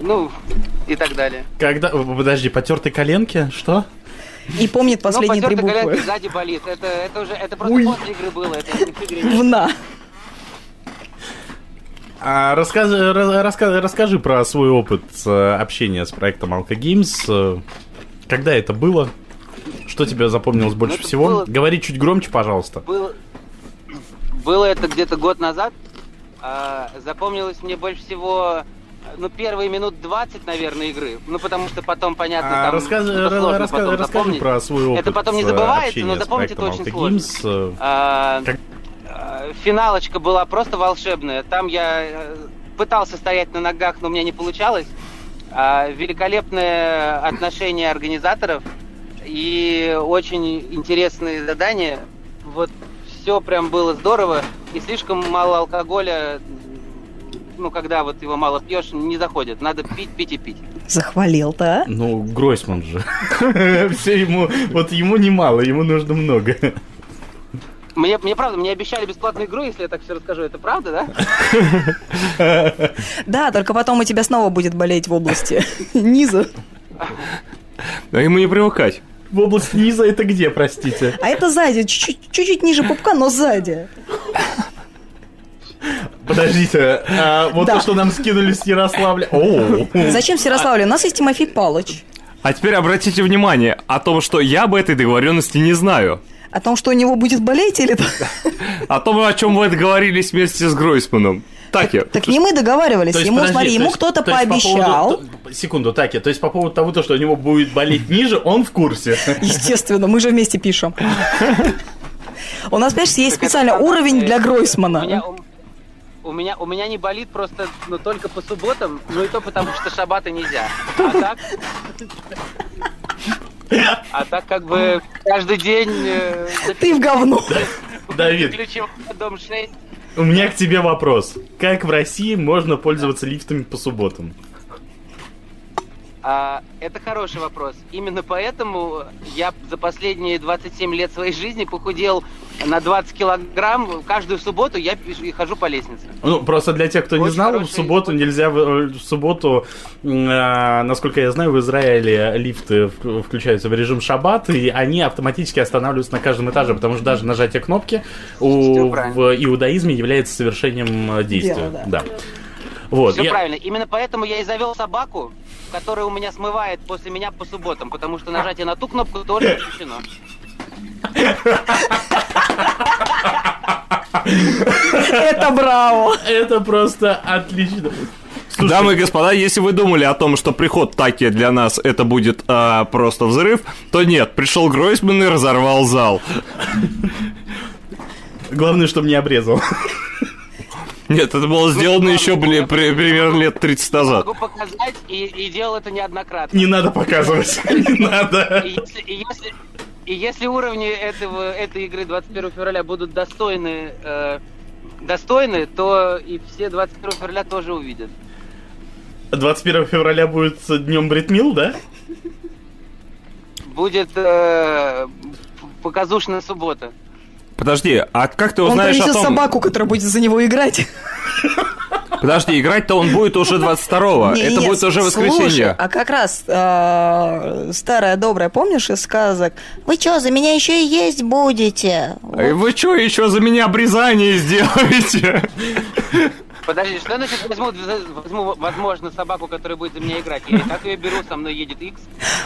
ну и так далее. Когда... Подожди, потертые коленки? Что? И помнит последние ну, три буквы. коленки сзади болит. Это, это уже это просто Ой. после игры было. Это не в игре Вна. А расскажи, ра- раска- расскажи про свой опыт э, общения с проектом Alka Games. Э, Когда это было? Что тебе запомнилось больше Ну, это всего? было- Говори чуть громче, пожалуйста. Было, было это где-то год назад. А, запомнилось мне больше всего ну, первые минут 20, наверное, игры. Ну, потому что потом, понятно, А, там расскажи, ра- сложно раска- потом расскажи запомнить. про свой опыт Это потом не э, забывается, но запомнить это очень сложно. Games. э, А, а, Финалочка была просто волшебная. Там я э, пытался стоять на ногах, но у меня не получалось. А, Великолепное отношение организаторов и очень интересные задания. Вот все прям было здорово. И слишком мало алкоголя, ну, когда вот его мало пьешь, не заходит. Надо пить, пить и пить. Захвалил-то, а? Ну, Гройсман же. Все ему, вот ему немало, ему нужно много. Мне, мне правда, мне обещали бесплатную игру, если я так все расскажу. Это правда, да? Да, только потом у тебя снова будет болеть в области низа. А ему не привыкать. В области низа это где, простите? А это сзади, чуть-чуть ниже пупка, но сзади. Подождите, а вот Да. то, что нам скинули с Ярославля. О, Зачем в Ярославле? У нас есть Тимофей Палыч. А теперь обратите внимание о том, что я об этой договоренности не знаю. О том, что у него будет болеть или... О том, о чем вы договорились вместе с Гройсманом. Таки. Так не мы договаривались. Есть, ему, подожди, смотри, ему кто-то то есть по пообещал. поводу- то- секунду, Таки, то есть по поводу того, то, что у него будет болеть ниже, он в курсе. Естественно, мы же вместе пишем. У нас, понимаешь, есть специально уровень для меня, Гройсмана. у, у меня, у меня не болит просто ну, только по субботам, ну и то потому, что шабаты нельзя. А так... А так как бы каждый день... э, Ты в говно. Давид, Ключевой дом 6. у меня к тебе вопрос. Как в России можно пользоваться лифтами по субботам? А, это хороший вопрос. Именно поэтому я за последние 27 лет своей жизни похудел на 20 килограмм. Каждую субботу я хожу по лестнице. Ну, просто для тех, кто не Очень знал, в субботу нельзя, в, э, субботу, а, насколько я знаю, в Израиле лифты в- включаются в режим шаббат, и они автоматически останавливаются на каждом этаже, потому что даже нажатие кнопки у, в иудаизме является совершением э, действия. Дело, да. Вот. Все я- правильно. Именно поэтому я и завел собаку, которая у меня смывает после меня по субботам, потому что нажатие на ту кнопку тоже запрещено. Это браво. Это просто отлично. Дамы и господа, если вы думали о том, что приход Таки для нас это будет а, просто взрыв, то нет, пришел Гройсман и разорвал зал. Главное, чтобы не обрезал. Нет, это было сделано еще бли- при- примерно лет 30 назад. Могу показать, и, и делал это неоднократно. Не надо показывать. Не надо. И если, и если, и если уровни этого, этой игры 21 февраля будут достойны, э, достойны, то и все 21 февраля тоже увидят. 21 февраля будет днем Бритмил, да? Будет э, показушная суббота. Подожди, а как ты Он узнаешь о принесет том... собаку, которая будет за него играть. Подожди, играть-то он будет уже 22-го. Не, Это не, будет уже слушай, воскресенье. а как раз э, старая добрая, помнишь из сказок? Вы что, за меня еще и есть будете? Эй, Вы что еще за меня обрезание сделаете? Подожди, что значит возьму, возьму, возможно, собаку, которая будет за меня играть? Я и так ее беру, со мной едет X.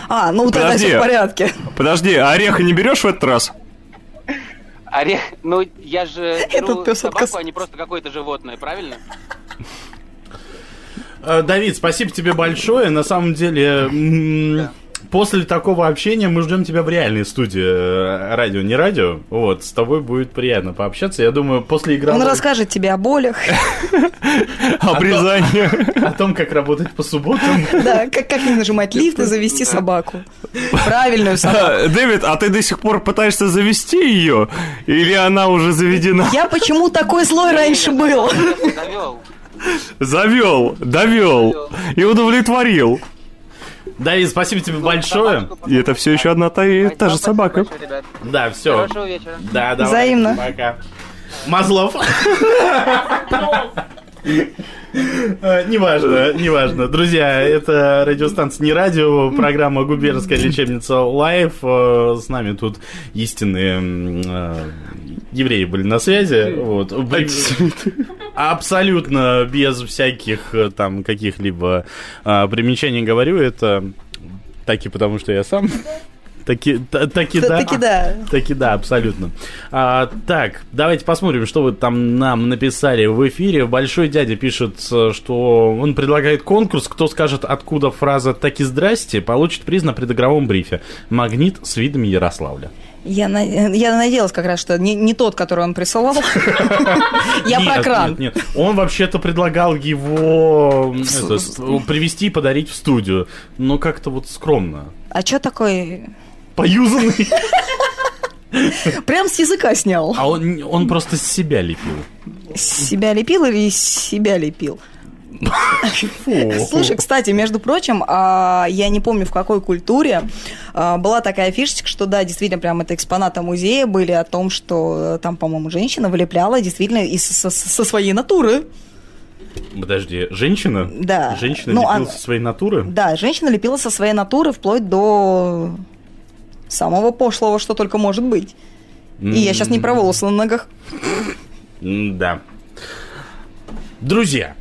А, ну тогда Подожди. все в порядке. Подожди, а ореха не берешь в этот раз? Орех, ну я же беру собаку, отказ- а не просто какое-то животное, правильно? Э, Давид, спасибо тебе большое. На самом деле, м, после такого общения мы ждем тебя в реальной студии э, радио, не радио. Вот, с тобой будет приятно пообщаться. Я думаю, после игры Он расскажет тебе о болях, Обрезание. о том, как работать по субботам. да, как, не нажимать лифт и завести собаку. Правильную собаку. А, Дэвид, а ты до сих пор пытаешься завести ее? Или она уже заведена? Я почему такой злой раньше был? Завел. Завел, довел и удовлетворил. Давид, спасибо тебе большое. И это все еще одна та, и та же собака. Да, все. Хорошего вечера. Да, давай. Взаимно. Пока. Мазлов. Э, Неважно, неважно. Друзья, это радиостанция не радио, программа «Губернская лечебница Live». Э, С нами тут истинные э, евреи были на связи. Вот. Абсолютно без всяких э, там каких-либо э, примечаний говорю. Это таки потому, что я сам Таки, та- таки да. Таки да. Таки да, абсолютно. А, так, давайте посмотрим, что вы там нам написали в эфире. Большой дядя пишет, э, что он предлагает конкурс. Кто скажет, откуда фраза «таки здрасте», получит приз на предыгровом брифе. Магнит с видами Ярославля. Я, на- я надеялась как раз, что не, не тот, который он присылал. Я про кран. Нет, нет. Он вообще-то предлагал его привезти и подарить в студию. Но как-то вот скромно. А что такой? Поюзанный. Прям с языка снял. А он, он просто с себя лепил. С себя лепил или из себя лепил? Слушай, кстати, между прочим, а, я не помню в какой культуре а, была такая фишечка, что да, действительно, прям это экспонаты музея были о том, что э, там, по-моему, женщина вылепляла действительно из, со, со своей натуры. Подожди, женщина? Да. Женщина Ну, лепила она- со своей натуры? Да, женщина лепила со своей натуры вплоть до самого пошлого, что только может быть. И я сейчас не про волосы на ногах. Да. Друзья,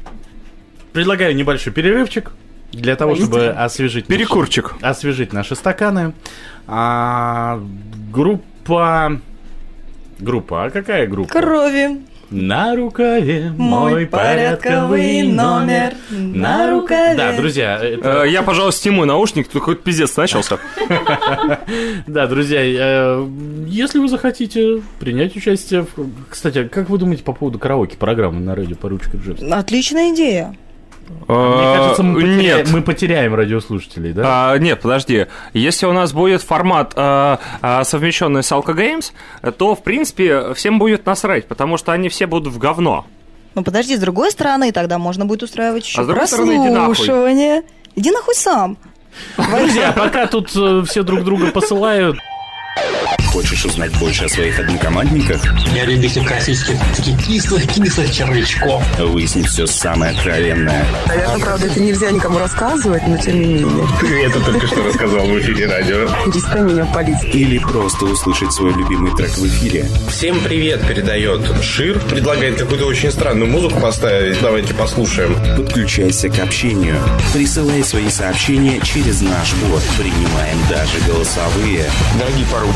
предлагаю небольшой перерывчик для того, чтобы освежить... наши- Перекурчик. освежить наши стаканы. А, группа... Группа, а какая группа? Крови. На рукаве мой порядковый номер. На рукаве. Да, друзья. Это... Э, я, пожалуй, сниму наушник, тут хоть пиздец начался. Да, друзья, э, если вы захотите принять участие... Кстати, как вы думаете по поводу караоке программы на радио «Поручика Джебс»? Отличная идея. Мне кажется, мы потеряем, нет. мы потеряем радиослушателей, да? А, нет, подожди. Если у нас будет формат а, а, совмещенный с Games, то, в принципе, всем будет насрать, потому что они все будут в говно. Ну, подожди, с другой стороны, тогда можно будет устраивать еще а прослушивание. Стороны, иди, нахуй. иди нахуй сам. Друзья, пока тут э, все друг друга посылают, Хочешь узнать больше о своих однокомандниках? Я любитель классических таких кислых-кислых червячков. Выяснить все самое откровенное. Наверное, правда, это нельзя никому рассказывать, но тем не менее. Ты это только что рассказал в эфире радио. Перестань меня палить. Или просто услышать свой любимый трек в эфире. Всем привет передает Шир. Предлагает какую-то очень странную музыку поставить. Давайте послушаем. Подключайся к общению. Присылай свои сообщения через наш бот. Принимаем даже голосовые. Дорогие поручики,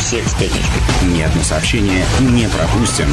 всех с пятничкой. Ни одно сообщение не пропустим.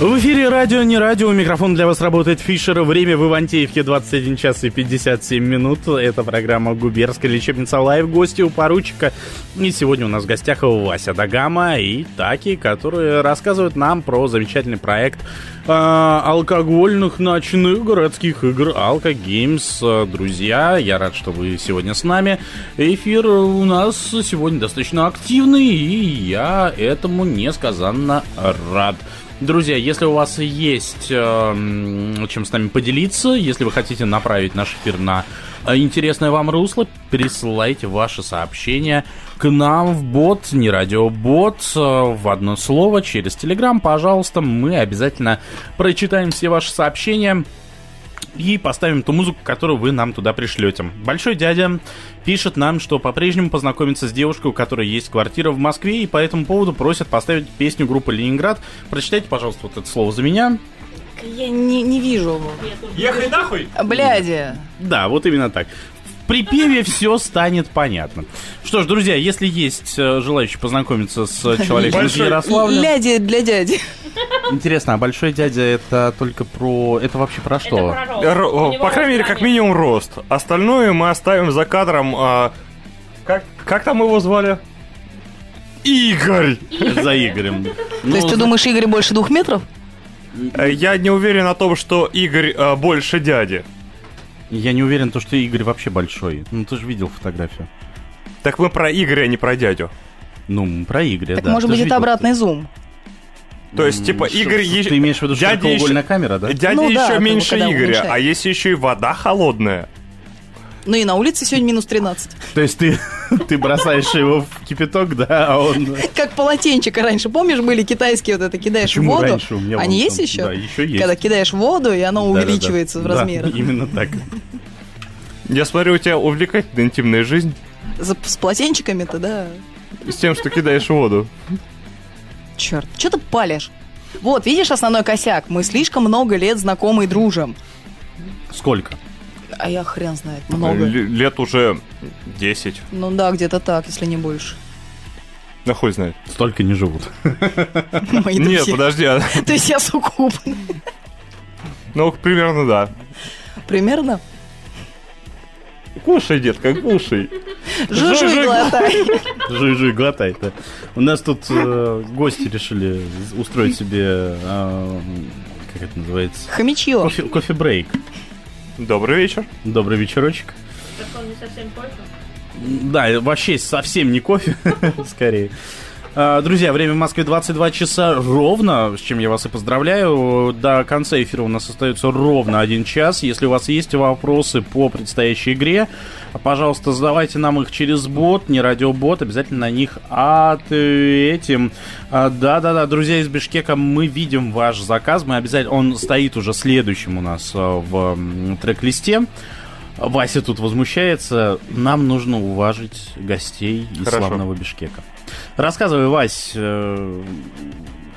В эфире радио, не радио. Микрофон для вас работает Фишер. Время в Ивантеевке 21 час и 57 минут. Это программа «Губернская лечебница Live». Гости у поручика. И сегодня у нас в гостях Вася Дагама и Таки, которые рассказывают нам про замечательный проект э, алкогольных ночных городских игр Алка Games. Друзья, я рад, что вы сегодня с нами. Эфир у нас сегодня достаточно активный, и я этому несказанно рад. Друзья, если у вас есть э, чем с нами поделиться, если вы хотите направить наш эфир на э, интересное вам русло, присылайте ваши сообщения к нам в бот, не радиобот, э, в одно слово через Телеграм, пожалуйста. Мы обязательно прочитаем все ваши сообщения и поставим ту музыку, которую вы нам туда пришлете. Большой дядя пишет нам, что по-прежнему познакомится с девушкой, у которой есть квартира в Москве, и по этому поводу просят поставить песню группы «Ленинград». Прочитайте, пожалуйста, вот это слово за меня. Я не, не вижу его. Ехай нахуй! Бляди. Да, вот именно так припеве все станет понятно. Что ж, друзья, если есть э, желающие познакомиться с человеком из Ярославля... Ляди для дяди. Интересно, а большой дядя это только про... Это вообще про что? Это про рост. По крайней мере, как минимум рост. Остальное мы оставим за кадром. А... Как, как там его звали? Игорь! За Игорем. То ну, есть ты думаешь, Игорь больше двух метров? Э, я не уверен о том, что Игорь э, больше дяди. Я не уверен, то, что Игорь вообще большой. Ну, ты же видел фотографию. Так мы про Игоря, а не про дядю. Ну, про Игоря, так да. может ты быть, это обратный зум. То есть, типа, Игорь... Ты имеешь в виду, что еще... камера, да? Дядя ну, еще да, меньше Игоря, уменьшает. а есть еще и вода холодная. Ну и на улице сегодня минус 13. То есть ты, ты бросаешь его в кипяток, да, а он... Как полотенчика раньше, помнишь, были китайские вот это, кидаешь Почему в воду. раньше? У меня Они есть там, еще? Да, еще есть. Когда кидаешь в воду, и оно да, увеличивается да, да. в размерах. Да, именно так. Я смотрю, у тебя увлекательная интимная жизнь. За, с полотенчиками-то, да. С тем, что кидаешь воду. Черт, что ты палишь? Вот, видишь основной косяк? Мы слишком много лет знакомы и дружим. Сколько? А я хрен знает, много. Л- лет уже 10. Ну да, где-то так, если не больше. Да хуй знает. Столько не живут. Нет, подожди. А То есть я суккуб. Ну, примерно да. Примерно? Кушай, детка, кушай. Жуй-жуй, глотай. Жуй-жуй, глотай. Да. У нас тут э, гости решили устроить себе, э, как это называется? Хомячье. Кофе, кофе-брейк. Добрый вечер. Добрый вечерочек. Так он не совсем кофе? Да, вообще совсем не кофе, скорее. А, друзья, время в Москве 22 часа ровно, с чем я вас и поздравляю. До конца эфира у нас остается ровно один час. Если у вас есть вопросы по предстоящей игре, пожалуйста, задавайте нам их через бот, не радиобот, обязательно на них ответим. А, да-да-да, друзья из Бишкека, мы видим ваш заказ, мы обязательно, он стоит уже следующим у нас а, в трек-листе. Вася тут возмущается. Нам нужно уважить гостей из Хорошо. славного Бишкека. Рассказывай, Вась, э,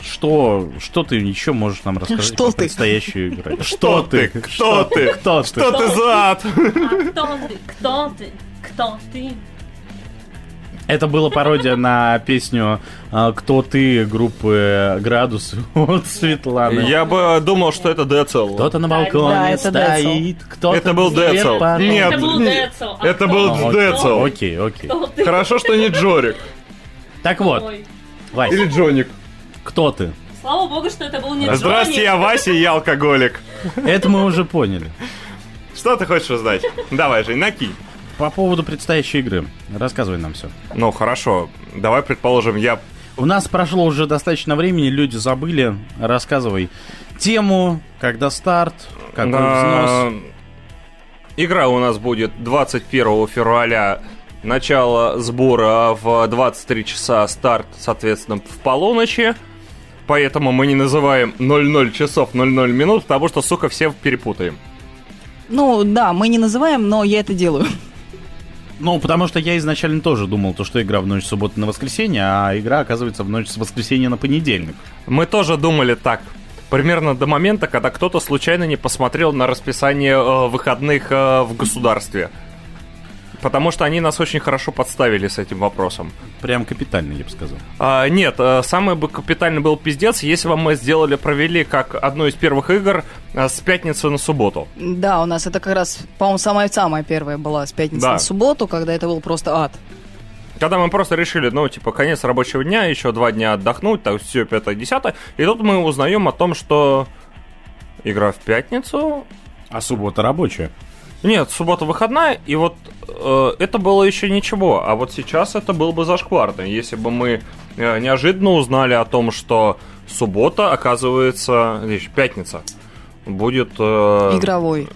что, что ты еще можешь нам рассказать Что про ты? предстоящую игру? Что ты? Кто ты? Кто ты? Что ты за ад? А кто ты? Кто ты? Кто ты? Это была пародия на песню а, «Кто ты» группы «Градус» от Светланы. Я бы думал, что это Децл. Кто-то на Да, балконе это стоит, кто-то... Это был Децл. Нет, Это был Децл. А это был? Децл. Окей, окей. Хорошо, что не Джорик. Так вот. Вась, Или Джоник. Кто ты? Слава богу, что это был не Здравствуйте, Джонни. я Вася, и я алкоголик. Это мы уже поняли. Что ты хочешь узнать? Давай, Жень, накинь. По поводу предстоящей игры. Рассказывай нам все. Ну, хорошо. Давай, предположим, я... У нас прошло уже достаточно времени, люди забыли. Рассказывай тему, когда старт, какой взнос. Игра у нас будет 21 февраля. Начало сбора в 23 часа, старт, соответственно, в полуночи. Поэтому мы не называем 00 часов 00 минут, потому что, сука, все перепутаем. Ну, да, мы не называем, но я это делаю. Ну, потому что я изначально тоже думал, то, что игра в ночь с субботы на воскресенье, а игра оказывается в ночь с воскресенья на понедельник. Мы тоже думали так. Примерно до момента, когда кто-то случайно не посмотрел на расписание э, выходных э, в государстве. Потому что они нас очень хорошо подставили с этим вопросом. Прям капитально, я бы сказал. А, нет, э, самый бы капитальный был пиздец, если бы мы сделали, провели как одну из первых игр э, с пятницы на субботу. Да, у нас это как раз, по-моему, самая-самая первая была с пятницы Да. на субботу, когда это был просто ад. Когда мы просто решили, ну, типа, конец рабочего дня, еще два дня отдохнуть, так все, пятое, десятое. И тут мы узнаем о том, что игра в пятницу. А суббота рабочая. Нет, суббота выходная, и вот э, это было еще ничего. А вот сейчас это было бы зашкварно, если бы мы э, неожиданно узнали о том, что суббота, оказывается, видишь, пятница, будет э, Игровой.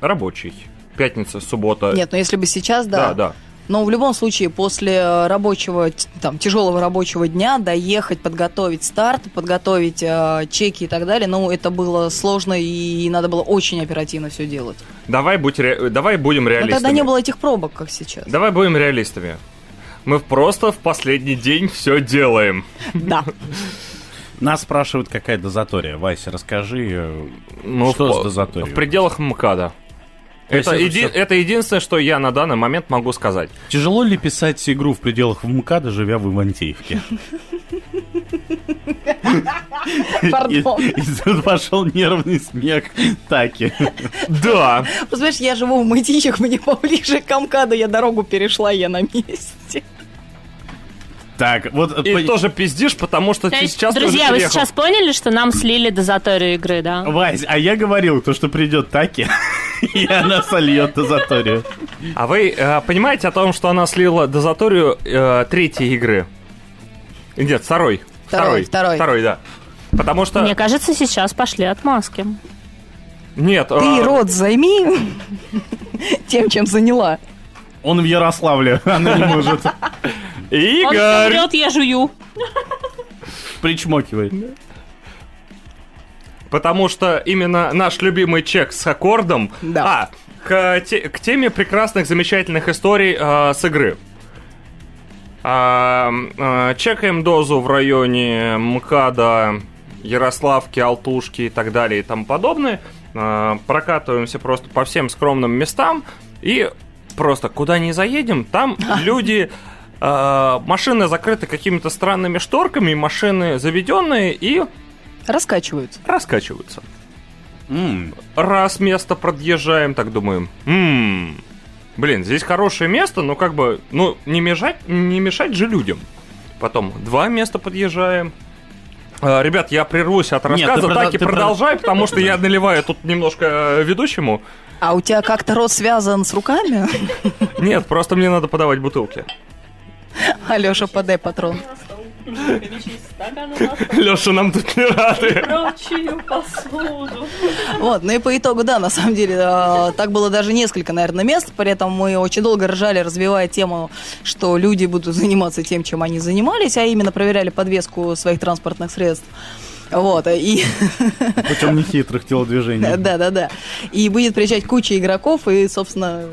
рабочий. Пятница, суббота. Нет, но если бы сейчас, да. Да, да. Но в любом случае, после э, рабочего, там, тяжелого рабочего дня доехать, подготовить старт, подготовить э, чеки и так далее, ну, это было сложно и надо было очень оперативно все делать. Давай, будь ре- давай будем Но реалистами. тогда не было этих пробок, как сейчас. Давай будем реалистами. Мы просто в последний день все делаем. Да. Нас спрашивают, какая дозатория. Вася, расскажи, э, Ну, что в, с дозаторией? в пределах МКАДа. Это, это еди- всё- это единственное, что я на данный момент могу сказать. Тяжело ли писать игру в пределах МКАДа, живя в Ивантеевке? И тут пошел нервный смех Таки. Да. Знаешь, я живу в Мытищах, мне поближе к Амкаду, я дорогу перешла, я на месте. Так, вот... И пон- тоже пиздишь, потому что То ты сейчас друзья, вы приехал. сейчас поняли, что нам слили дозаторию игры, да? Вась, а я говорил, то, что придет Таки, и она сольет дозаторию. А вы э, понимаете о том, что она слила дозаторию э, третьей игры? Нет, второй. Второй, второй. Второй, да. Потому что... Мне кажется, сейчас пошли отмазки. Нет, Ты э, рот займи тем, чем заняла. Он в Ярославле, она не может. Он Игорь! врет, я жую. Причмокивает. Потому что именно наш любимый чек с аккордом... Да. А, к, те- к теме прекрасных, замечательных историй э, с игры. А, э, чекаем дозу в районе МКАДа, Ярославки, Алтушки и так далее и тому подобное. А, прокатываемся просто по всем скромным местам и просто куда не заедем, там люди... а, машины закрыты какими-то странными шторками, машины заведенные и Раскачиваются. раскачиваются. М, Раз место подъезжаем, так думаем. Ммм, блин, здесь хорошее место, но как бы, ну, не мешать, не мешать же людям. Потом два места подъезжаем. А, ребят, я прервусь от Нет, рассказа, ты так и продолжай, потому что я наливаю тут немножко э, ведущему. А у тебя как-то рот связан с руками? Нет, просто мне надо подавать бутылки. Алеша, подай патрон. Леша, нам тут не рады. Прочую посуду. Вот, ну и по итогу, да, на самом деле, э, так было даже несколько, наверное, мест, при этом мы очень долго ржали, развивая тему, что люди будут заниматься тем, чем они занимались, а именно проверяли подвеску своих транспортных средств. Вот, и... Путем нехитрых телодвижений. Да-да-да. И будет приезжать куча игроков, и, собственно...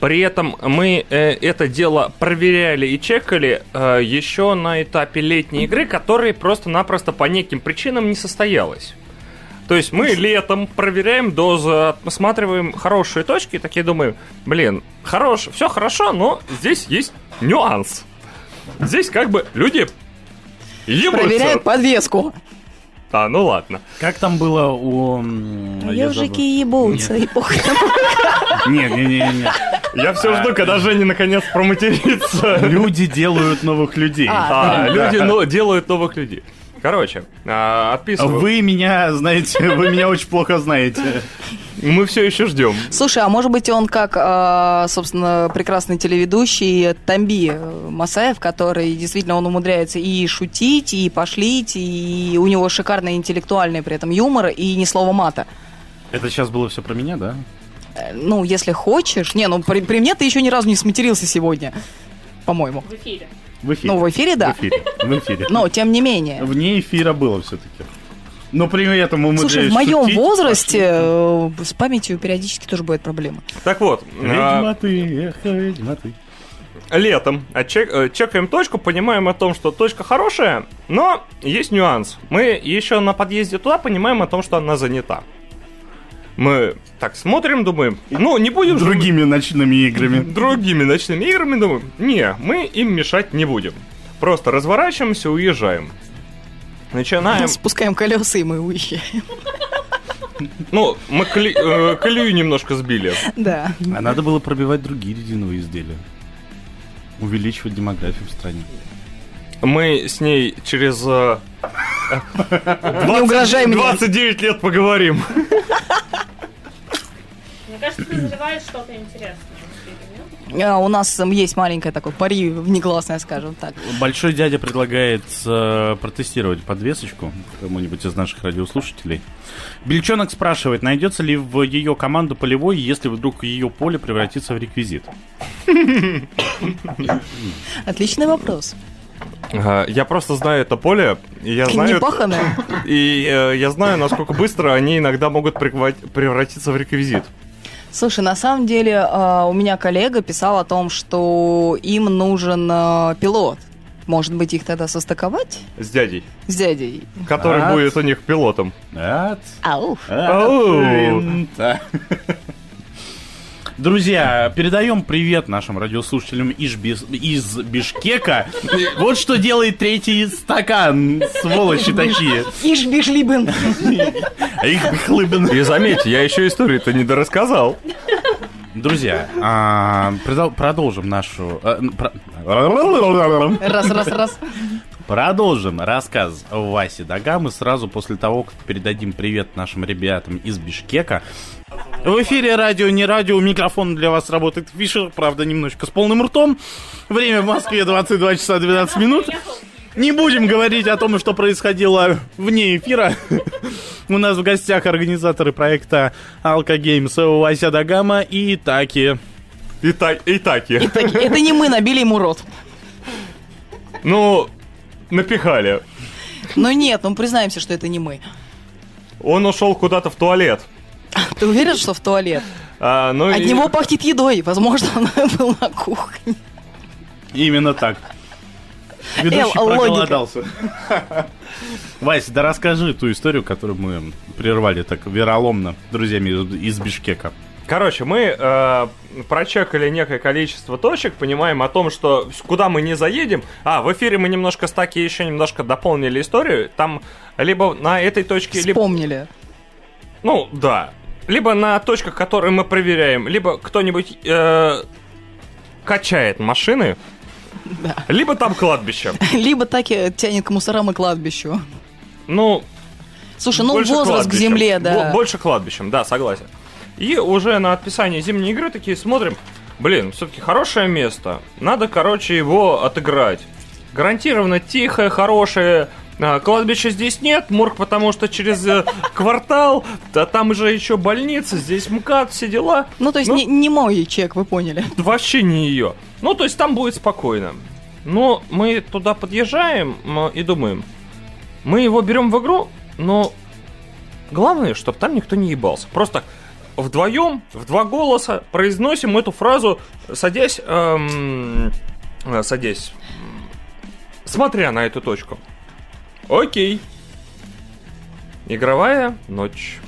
При этом мы э, это дело проверяли и чекали э, еще на этапе летней игры, которая просто-напросто по неким причинам не состоялась. То есть мы летом проверяем дозу, осматриваем хорошие точки, и такие думаем, блин, хорош, все хорошо, но здесь есть нюанс. Здесь как бы люди ебутся. Проверяют подвеску. А, ну ладно. Как там было у... Ежики ебутся, и похуй. забыл. Не, не, не, не. Я все жду, когда Женя наконец проматерится. Люди делают новых людей. А, Да. люди ну, делают новых людей. Короче, а, отписываю. Вы меня, знаете, вы меня очень плохо знаете. Мы все еще ждем. Слушай, а может быть он как, а, собственно, прекрасный телеведущий Тамби э, Масаев, который действительно он умудряется и шутить, и пошлить, и у него шикарный интеллектуальный при этом юмор, и ни слова мата. Это сейчас было все про меня, да? Ну, если хочешь. Не, ну при, при мне ты еще ни разу не сматерился сегодня, по-моему. В эфире. В эфире. Ну, в эфире, да. В эфире. В эфире. Но, тем не менее. Вне эфира было все-таки. Но при этом умудряюсь Слушай, в моем шутить, возрасте э, с памятью периодически тоже бывают проблемы. Так вот, Ведьма а, ты, эх, ведьма ты. летом отчек- э, чекаем точку, понимаем о том, что точка хорошая, но есть нюанс. Мы еще на подъезде туда понимаем о том, что она занята. Мы так смотрим, думаем, ну не будем Другими ночными играми. другими ночными играми, думаем, не, мы им мешать не будем. Просто разворачиваемся, уезжаем. Начинаем, Спускаем колеса, и мы уезжаем. ну, мы коли- э, колею немножко сбили. Да. А надо было пробивать другие резиновые изделия. Увеличивать демографию в стране. Мы с ней через э, Не угрожай мне. 29 лет поговорим. Мне кажется, ты заливаешь что-то интересное. А, У нас там есть маленькое такое пари внегласное, скажем так. Большой дядя предлагает э, протестировать подвесочку кому-нибудь из наших радиослушателей. Бельчонок спрашивает, найдется ли в ее команду полевой, если вдруг ее поле превратится в реквизит. Отличный вопрос. Я просто знаю это поле, и я знаю... Непаханное. И э, я знаю, насколько быстро они иногда могут превратиться в реквизит. Слушай, на самом деле а, у меня коллега писал о том, что им нужен а, пилот. Может быть, их тогда состыковать С дядей, с дядей? который А? будет у них пилотом. От, Ау. Ау. винта. Друзья, передаем привет нашим радиослушателям из, Бис- из Бишкека. Вот что делает третий стакан, сволочи такие. Ишь, бишлибен. Их бихлыбен. И заметьте, я еще историю-то не дорассказал. Друзья, а, продол- продолжим нашу... а, про- Раз, раз, раз. Продолжим рассказ Васи Дагамы сразу после того, как передадим привет нашим ребятам из Бишкека. В эфире радио, не радио, микрофон для вас работает Фишер, правда, немножечко с полным ртом. Время в Москве 22 часа 12 минут. Не будем говорить о том, что происходило вне эфира. У нас в гостях организаторы проекта Алка Геймс Вася Дагама и Таки. И, та- и таки. Так, Это не мы набили ему рот. Ну, напихали. Но нет, ну признаемся, что это не мы. Он ушел куда-то в туалет. Ты уверен, что в туалет? А, ну От и- него пахнет едой. Возможно, он был на кухне. Именно так. Ведущий Эл, проголодался. Вася, да расскажи ту историю, которую мы прервали так вероломно друзьями из- из Бишкека. Короче, мы э, прочекали некое количество точек, понимаем о том, что куда мы не заедем. А, в эфире мы немножко с Таки еще немножко дополнили историю. Там либо на этой точке, либо... Вспомнили. Ну, да. Либо на точках, которые мы проверяем, либо кто-нибудь э, качает машины, Да. либо там кладбище. Либо так тянет к мусорам и кладбищу. Ну, Слушай, ну возраст к кладбищем. земле, да. Бо- Больше кладбищем, да, согласен. И уже на отписание зимней игры такие смотрим, блин, все-таки хорошее место, надо, короче, его отыграть. Гарантированно тихое, хорошее, кладбища здесь нет, морг, потому что через э, квартал, а там же еще больница, здесь МКАД, все дела. Ну, то есть не, не мой чек, вы поняли. Вообще не ее. Ну, то есть там будет спокойно. Но мы туда подъезжаем и думаем, Мы его берем в игру, но главное, чтобы там никто не ебался. Просто вдвоем, в два голоса произносим эту фразу, садясь, эм, э, садясь, смотря на эту точку. Окей. Игровая ночь.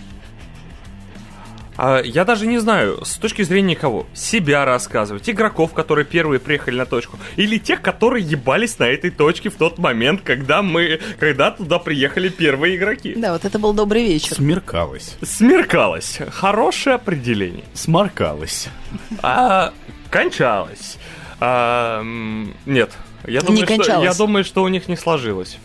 А, я даже не знаю, с точки зрения кого. Себя рассказывать, игроков, которые первые приехали на точку, или тех, которые ебались на этой точке в тот момент, когда мы, когда туда приехали первые игроки. Да, вот это был добрый вечер. Смеркалось. Смеркалось. Хорошее определение. Сморкалось. А, кончалось. А, нет. Я Не думаю, что, кончалось. я думаю, что у них не сложилось.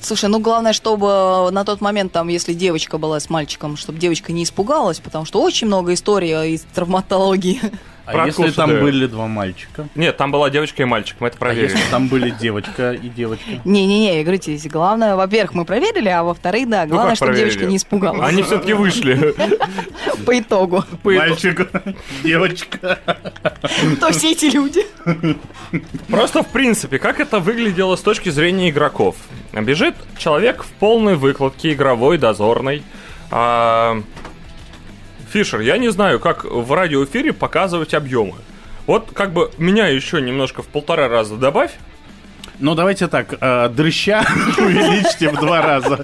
Слушай, ну главное, чтобы на тот момент, там, если девочка была с мальчиком, чтобы девочка не испугалась, потому что очень много историй из травматологии. А Про если там да. были два мальчика? Нет, там была девочка и мальчик, мы это А проверили. если там были девочка и девочка? Не-не-не, говорите, здесь главное, во-первых, мы проверили, а во-вторых, да, Ну, главное, как чтобы проверили? девочка не испугалась. Они все-таки вышли. По итогу. Мальчик, девочка. Кто все эти люди? Просто, в принципе, как это выглядело с точки зрения игроков? Бежит человек в полной выкладке, игровой, дозорной. Фишер, я не знаю, как в радиоэфире показывать объемы. Вот как бы меня еще немножко в полтора раза добавь. Ну, давайте так, э, дрыща увеличьте в два раза.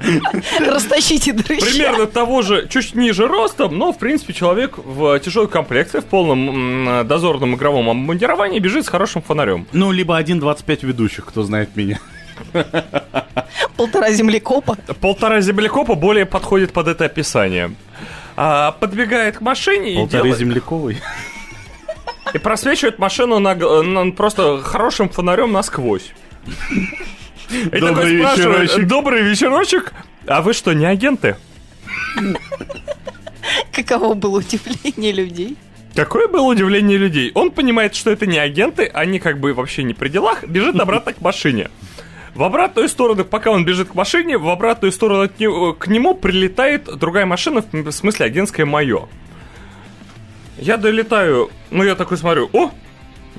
Растащите дрыща. Примерно того же, чуть ниже ростом, но, в принципе, человек в тяжелой комплекции, в полном дозорном игровом обмундировании бежит с хорошим фонарем. Ну, либо 1.25 ведущих, кто знает меня. Полтора землекопа. Полтора землекопа более подходит под это описание. А, подбегает к машине и Полторы делает- земляковой. И просвечивает машину на, на- просто хорошим фонарем насквозь. И Добрый вечерочек. Добрый вечерочек. А вы что, не агенты? Каково было удивление людей. Какое было удивление людей. Он понимает, что это не агенты, они как бы вообще не при делах, бежит обратно к машине. В обратную сторону, пока он бежит к машине, в обратную сторону от него- к нему прилетает другая машина, в смысле агентское мое. Я долетаю, ну я такой смотрю, о,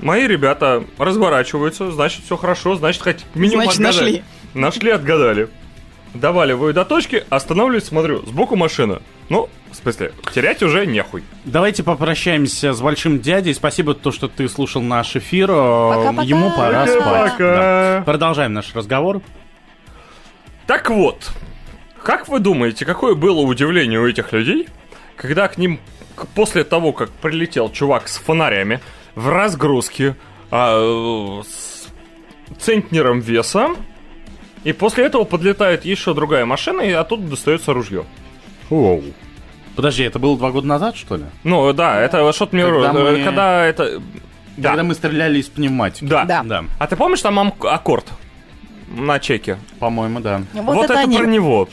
мои ребята разворачиваются, значит все хорошо, значит хоть минимум Значит, отгадали. нашли. Нашли, отгадали. Доваливаю до точки, останавливаюсь, смотрю, сбоку машина. Ну, в смысле, терять уже нехуй. Давайте попрощаемся с большим дядей. Спасибо, то, что ты слушал наш эфир. Пока-пока. Ему пора спать. Пока-пока. Да. Продолжаем наш разговор. Так вот, как вы думаете, какое было удивление у этих людей, когда к ним после того, как прилетел чувак с фонарями в разгрузке а, э, с центнером веса, и после этого подлетает еще другая машина, и оттуда достается ружье. Оу. Подожди, это было два года назад, что ли? Ну да, это что-то мне Когда мы- когда это. Да. Когда мы стреляли из пневматики. Да. Да. Да, А ты помнишь там ам- аккорд на чеке? по-моему, да. Вот, это, это, они. про него.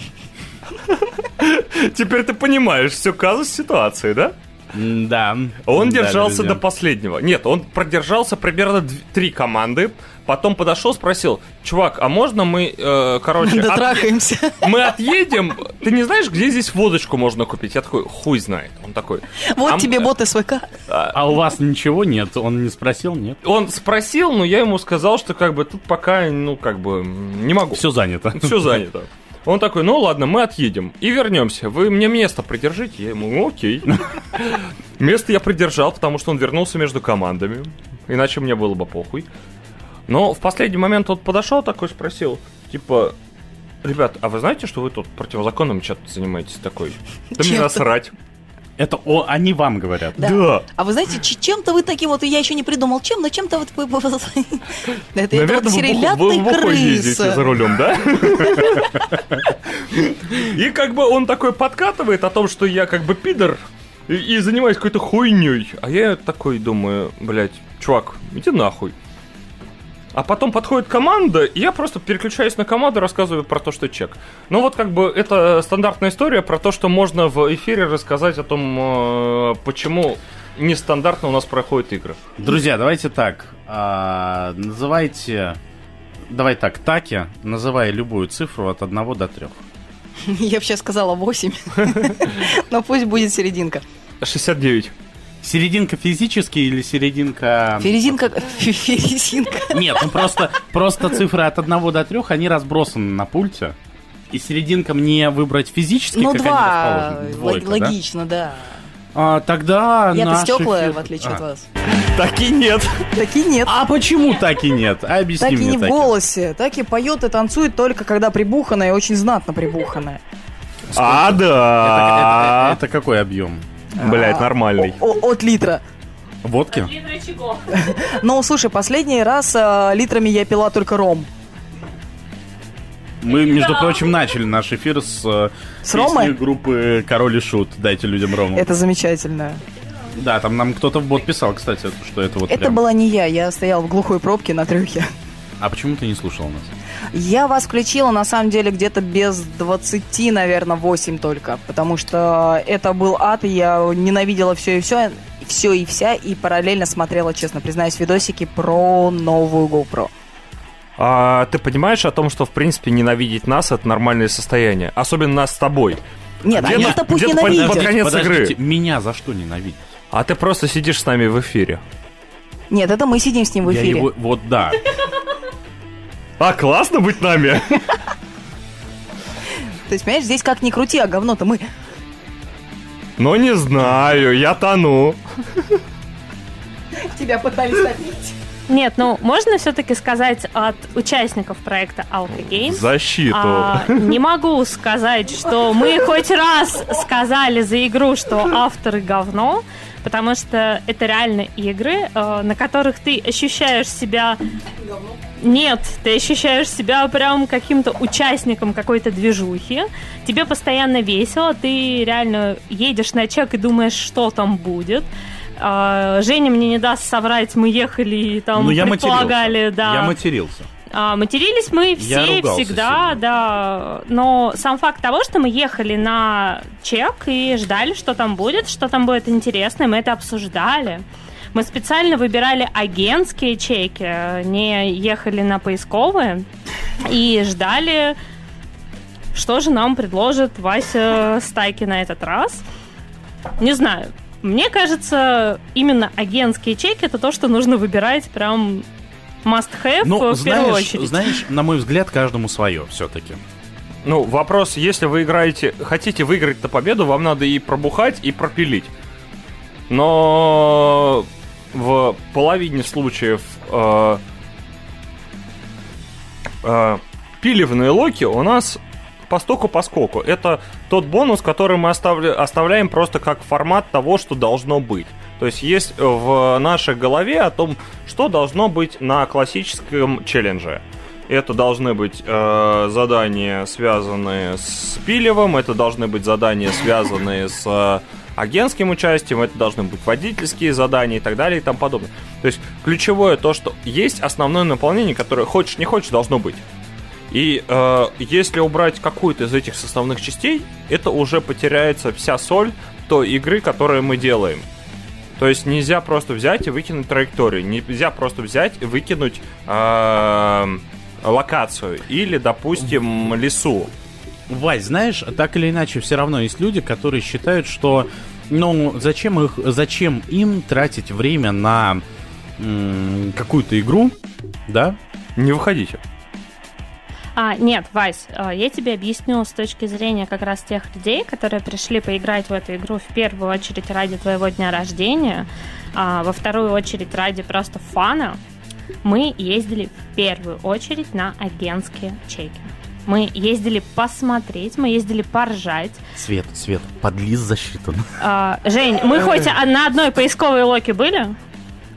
Теперь ты понимаешь всю казус ситуации, да? Да. Он держался до последнего. Нет, он продержался примерно три команды. Потом подошел, спросил, чувак, а можно мы, э, короче, от- Дотрахаемся. мы отъедем? Ты не знаешь, где здесь водочку можно купить? Я такой, хуй знает. Он такой. Вот «А тебе бот СВК. А у вас ничего нет? Он не спросил, нет? Он спросил, но я ему сказал, что как бы тут пока, ну, как бы, не могу. Все занято. Все занято. Он такой, ну ладно, мы отъедем и вернемся. Вы мне место придержите? Я ему, «Ну, окей. Место я придержал, потому что он вернулся между командами. Иначе мне было бы похуй. Но в последний момент он подошел такой, спросил, типа, ребят, а вы знаете, что вы тут противозаконным чем-то занимаетесь такой? Да мне насрать. Это о, они вам говорят. Да. А вы знаете, чем-то вы таким вот, я еще не придумал, чем, но чем-то вот вы... Это это вот Наверное, буху- вы «Лятый бухой ездите за крыса». рулем, да? И как бы он такой подкатывает о том, что я как бы пидор и, и занимаюсь какой-то хуйней. А я такой думаю, блядь, чувак, иди нахуй. А потом подходит команда, и я просто переключаюсь на команду, рассказываю про то, что чек. Ну вот как бы это стандартная история про то, что можно в эфире рассказать о том, э, почему нестандартно у нас проходят игры. Друзья, давайте так. а, называйте... Давай так, Таки, называй любую цифру от 1 до 3. Я бы сейчас сказала 8. Но пусть будет серединка. 69. Серединка физически или серединка... Ферезинка... фе- Ферезинка. Нет, ну просто, просто цифры от 1 до 3, они разбросаны на пульте. И серединка мне выбрать физически, Ну, как два. они расположены? Двойка, да? Логично, да. А, тогда Я-то наш стеклая, эфир- в отличие А, от вас. Так и нет. Так и нет. А почему так и нет? Объясни Так и мне не в так. голосе. Так и поет и танцует только когда прибуханная, очень знатно прибуханная. А, да. Это, это какой объем? Блять, нормальный. О- от литра. Водки? Ну, слушай, последний раз э, литрами я пила только ром. Мы, между прочим, начали наш эфир с, э, С песни группы Король и Шут. Дайте людям Рому. Это замечательно. Да, там нам кто-то в бот писал, кстати, что это вот Это прям- была не я, я стоял в глухой пробке на трюхе. А почему ты не слушал нас? Я вас включила, на самом деле, где-то без 20, наверное, 8 только. Потому что это был ад, и я ненавидела все и все, все и вся, и параллельно смотрела, честно признаюсь, видосики про новую GoPro. А ты понимаешь о том, что, в принципе, ненавидеть нас — это нормальное состояние? Особенно нас с тобой. Нет, Где-то- они-то пусть под- ненавидят. под конец Подождите, игры. меня за что ненавидеть? А ты просто сидишь с нами в эфире. Нет, это мы сидим с ним в Я эфире. его- вот да. А, классно быть нами. То есть, понимаешь, здесь как ни крути, а говно-то мы. Ну, не знаю, я тону. Тебя пытались топить. Нет, ну можно все-таки сказать от участников проекта Alka Games. Защиту. А, не могу сказать, что мы хоть раз сказали за игру, что авторы говно, потому что это реально игры, э, на которых ты ощущаешь себя... Нет, ты ощущаешь себя прям каким-то участником какой-то движухи. Тебе постоянно весело, ты реально едешь на чек и думаешь, что там будет. А, Женя мне не даст соврать, мы ехали и там Ну, я предполагали, матерился. да. Я матерился. А, матерились мы все всегда, да. Но сам факт того, что мы ехали на чек и ждали, что там будет, что там будет интересно, и мы это обсуждали. Мы специально выбирали агентские чеки, не ехали на поисковые и ждали, что же нам предложит Вася Стайки на этот раз. Не знаю. Мне кажется, именно агентские чеки это то, что нужно выбирать прям must have Ну, в первую знаешь, очередь. знаешь, на мой взгляд, каждому свое все-таки. Ну, вопрос, если вы играете, хотите выиграть на победу, вам надо и пробухать, и пропилить. Но в половине случаев э, э, пиливные локи у нас постоку поскоку. Это тот бонус, который мы оставля- оставляем просто как формат того, что должно быть. То есть есть в нашей голове о том, что должно быть на классическом челлендже. Это должны быть э, задания, связанные с пилевым, это должны быть задания, связанные с э, агентским участием, это должны быть водительские задания и так далее и тому подобное. То есть ключевое то, что есть основное наполнение, которое хочешь не хочешь должно быть. И э, если убрать какую-то из этих составных частей, это уже потеряется вся соль той игры, которую мы делаем. То есть нельзя просто взять и выкинуть траекторию, нельзя просто взять и выкинуть э, локацию или, допустим, лесу. Вась, знаешь, так или иначе, все равно есть люди, которые считают, что ну, зачем, их, зачем им тратить время на какую-то игру, да? Не выходите. А, нет, Вась, а, я тебе объясню с точки зрения как раз тех людей, которые пришли поиграть в эту игру в первую очередь ради твоего дня рождения, а во вторую очередь ради просто фана. Мы ездили в первую очередь на агентские чеки. Мы ездили посмотреть, мы ездили поржать. Свет, Свет, подлиз засчитан. А, Жень, мы хоть на одной поисковой локе были?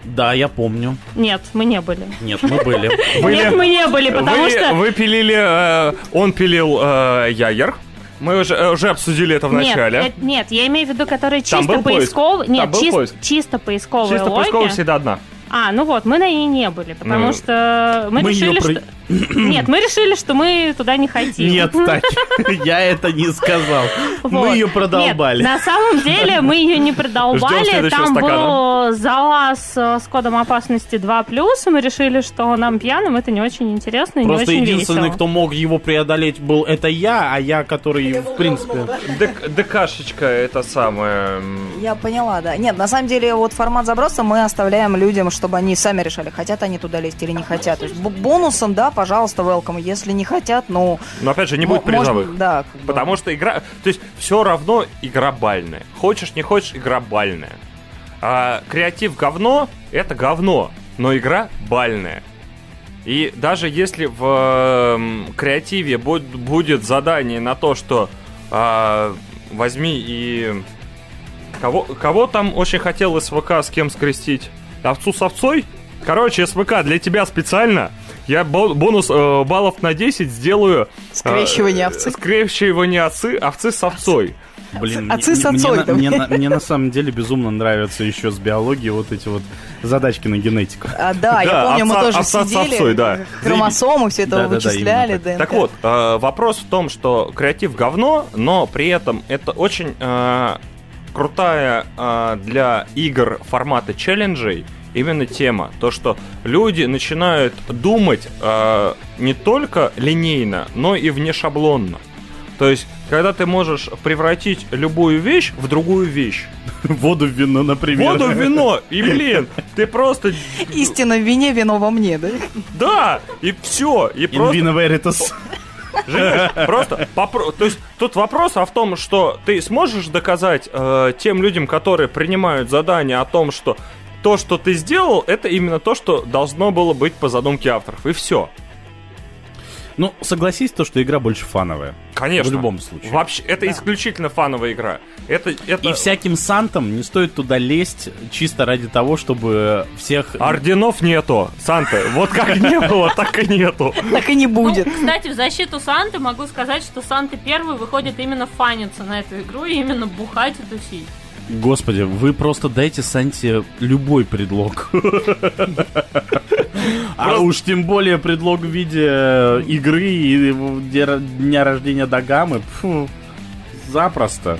Да, я помню. Нет, мы не были. Нет, мы были. Нет, мы не были, потому вы, что... Вы пилили... э, он пилил э, Ягер. Мы уже, э, уже обсудили это в Нет, начале. э- нет, я имею в виду, которые Там чисто поисковые. Там Нет, был чис- поиск? чисто поисковые Чисто локи. поисковая всегда одна. А, ну вот, мы на ней не были, потому Ну, что мы, мы решили, про- что... Нет, мы решили, что мы туда не хотим. Нет, Тать, я это не сказал. Мы ее продолбали. Нет, на самом деле мы ее не продолбали. Там стакана. был залаз э, с кодом опасности 2+, и мы решили, что нам пьяным это не очень интересно и Просто не очень единственный, весело. кто мог его преодолеть, был это я, а я, который, в принципе... ДКшечка это самое... Я поняла, да. Нет, на самом деле, вот формат заброса мы оставляем людям, чтобы они сами решали, хотят они туда лезть или не хотят. Бонусом, да, пожалуйста, welcome. Если не хотят, ну... Но опять же, не будет призовых. можно- да, как бы. Потому что игра... То есть все равно игра бальная. Хочешь, не хочешь, игра бальная. А креатив говно, это говно. Но игра бальная. И даже если в эм, креативе буд- будет задание на то, что а, возьми и... Кого, кого там очень хотел СВК с кем скрестить? Овцу с овцой? Короче, СВК для тебя специально. Я бо- бонус э, баллов на 10 сделаю... э, Скрещивание овцы. Скрещивание овцы, овцы с овцой. Блин, Отцы мне- с отцой, мне, да. на- мне на- мне на самом деле безумно нравятся еще с биологией вот эти вот задачки на генетику. А, да, я Да, помню, мы овца- тоже овца с сидели, овцой, да. хромосомы, все это Да-да-да, вычисляли, именно ДНК. Так вот, э, вопрос в том, что креатив говно, но при этом это очень э, крутая э, для игр формата челленджей именно тема. То, что люди начинают думать э, не только линейно, но и внешаблонно. То есть, когда ты можешь превратить любую вещь в другую вещь. Воду в вино, например. Воду в вино, и блин, ты просто... Истина в вине, вино во мне, да? Да, и все, и In просто... vino veritas. Женя, просто попро- То есть тут вопрос а в том, что ты сможешь доказать э, тем людям, которые принимают задание о том, что то, что ты сделал, это именно то, что должно было быть по задумке авторов. И все. Ну, согласись, то, что игра больше фановая. Конечно. В любом случае. Вообще, это исключительно фановая игра. Это, это... И всяким сантам не стоит туда лезть чисто ради того, чтобы всех... Орденов нету, Санта. Вот как не было, так и нету. Так и не будет. Ну, кстати, в защиту Санты могу сказать, что Санта первый выходит именно фаниться на эту игру и именно бухать и тусить. Господи, вы просто дайте Санте любой предлог. А уж тем более предлог в виде э, игры и дня дня рождения Дагамы. Фу, запросто.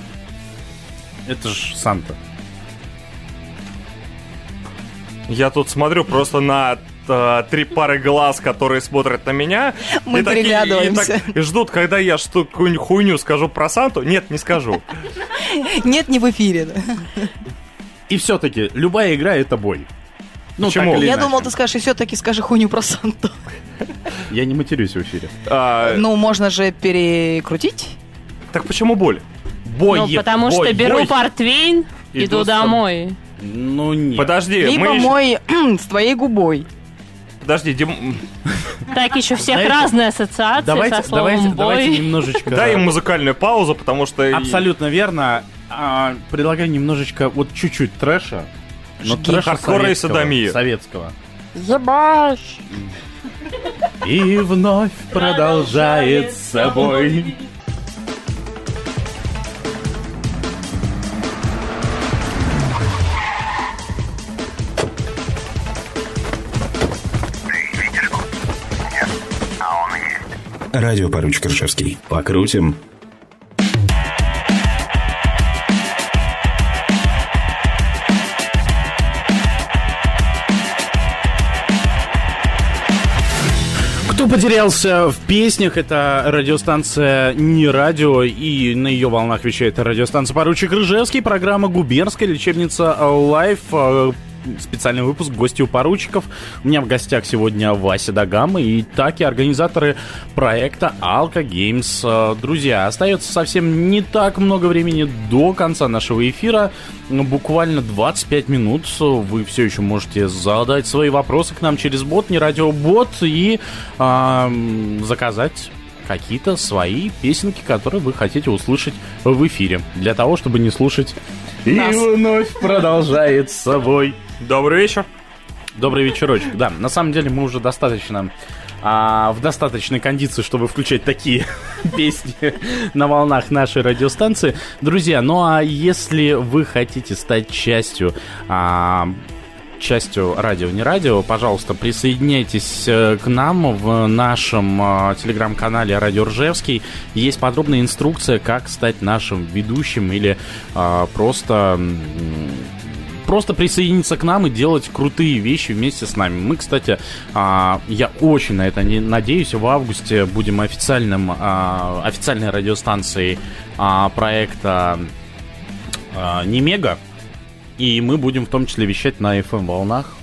Это ж Санта. Я тут смотрю просто на э, три пары глаз, которые смотрят на меня. Мы и такие- и переглядываемся. так- И ждут, когда я что какую-нибудь хуйню скажу про Санту. Нет, не скажу. Нет, не в эфире. И все-таки любая игра это бой. Ну, Почему? так или Я иначе. думал, ты скажешь, и все-таки скажи хуйню про Санту. Я не матерюсь в эфире. А, Ну, можно же перекрутить. Так почему боль? Бой, ну, потому бой, что беру бой. портвейн, Иду домой. Ну, нет. Подожди, Либо мы мой с твоей губой. Подожди, Дим... Так еще всех Знаете, разные ассоциации Давайте, со словом давайте, бой. давайте немножечко... дай им музыкальную паузу, потому что... Абсолютно верно. А, предлагаю немножечко, вот чуть-чуть трэша. Но Жги. трэша Хардкора и советского, садомия. Советского. Ебашь! И вновь продолжает с собой. Радио поручик Ржевский. Покрутим. Кто потерялся в песнях, это радиостанция не радио, и на ее волнах вещает радиостанция Поручик Ржевский, программа «Губернская лечебница Live», специальный выпуск «Гости у поручиков». У меня в гостях сегодня Вася Дагама и таки организаторы проекта Alka Games. Э, Друзья, остается совсем не так много времени до конца нашего эфира. Буквально 25 минут. Вы все еще можете задать свои вопросы к нам через бот, не радиобот, и ам, заказать какие-то свои песенки, которые вы хотите услышать в эфире. Для того, чтобы не слушать Нас. и вновь продолжает с собой. Добрый вечер. Добрый вечерочек. Да, на самом деле мы уже достаточно а, в достаточной кондиции, чтобы включать такие песни на волнах нашей радиостанции. Друзья, ну а если вы хотите стать частью а, частью радио не радио, пожалуйста, присоединяйтесь э, к нам в нашем э, телеграм-канале Радио Ржевский. Есть подробная инструкция, как стать нашим ведущим или э, просто просто присоединиться к нам и делать крутые вещи вместе с нами. Мы, кстати, а, я очень на это надеюсь, в августе будем официальным, а, официальной радиостанцией а, проекта Немега. И мы будем в том числе вещать на FM волнах.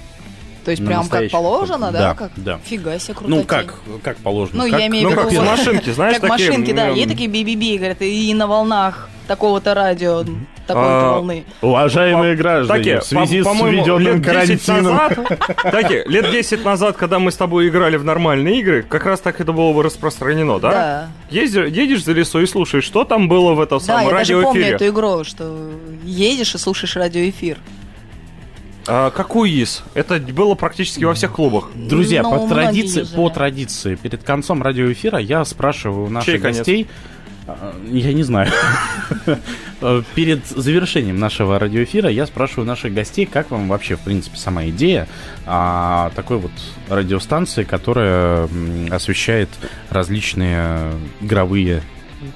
То есть прям как положено, да? да, Как? да. Фига себе, круто. Ну, как, как положено? Ну, как- я имею ну, в виду... как машинки, знаешь, Как такие, машинки, да. Есть такие би-би-би, говорят, и на волнах такого-то радио, такой-то А, волны. Уважаемые граждане, Таки, в связи по- с введенным лет 10 карантином... назад, Таки, лет 10 назад, когда мы с тобой играли в нормальные игры, как раз так это было бы распространено, да? Да. Ездишь, едешь за лесу и слушаешь, что там было в этом Да, самом я даже помню радиоэфире. эту игру, что едешь и слушаешь радиоэфир. А, какой ИС? Это было практически во всех клубах. Друзья, Ну, по традиции, по традиции, перед концом радиоэфира я спрашиваю у наших Чей конец? гостей, а, я не знаю, Э, перед завершением нашего радиоэфира я спрашиваю наших гостей, как вам вообще, в принципе, сама идея а, такой вот радиостанции, которая освещает различные игровые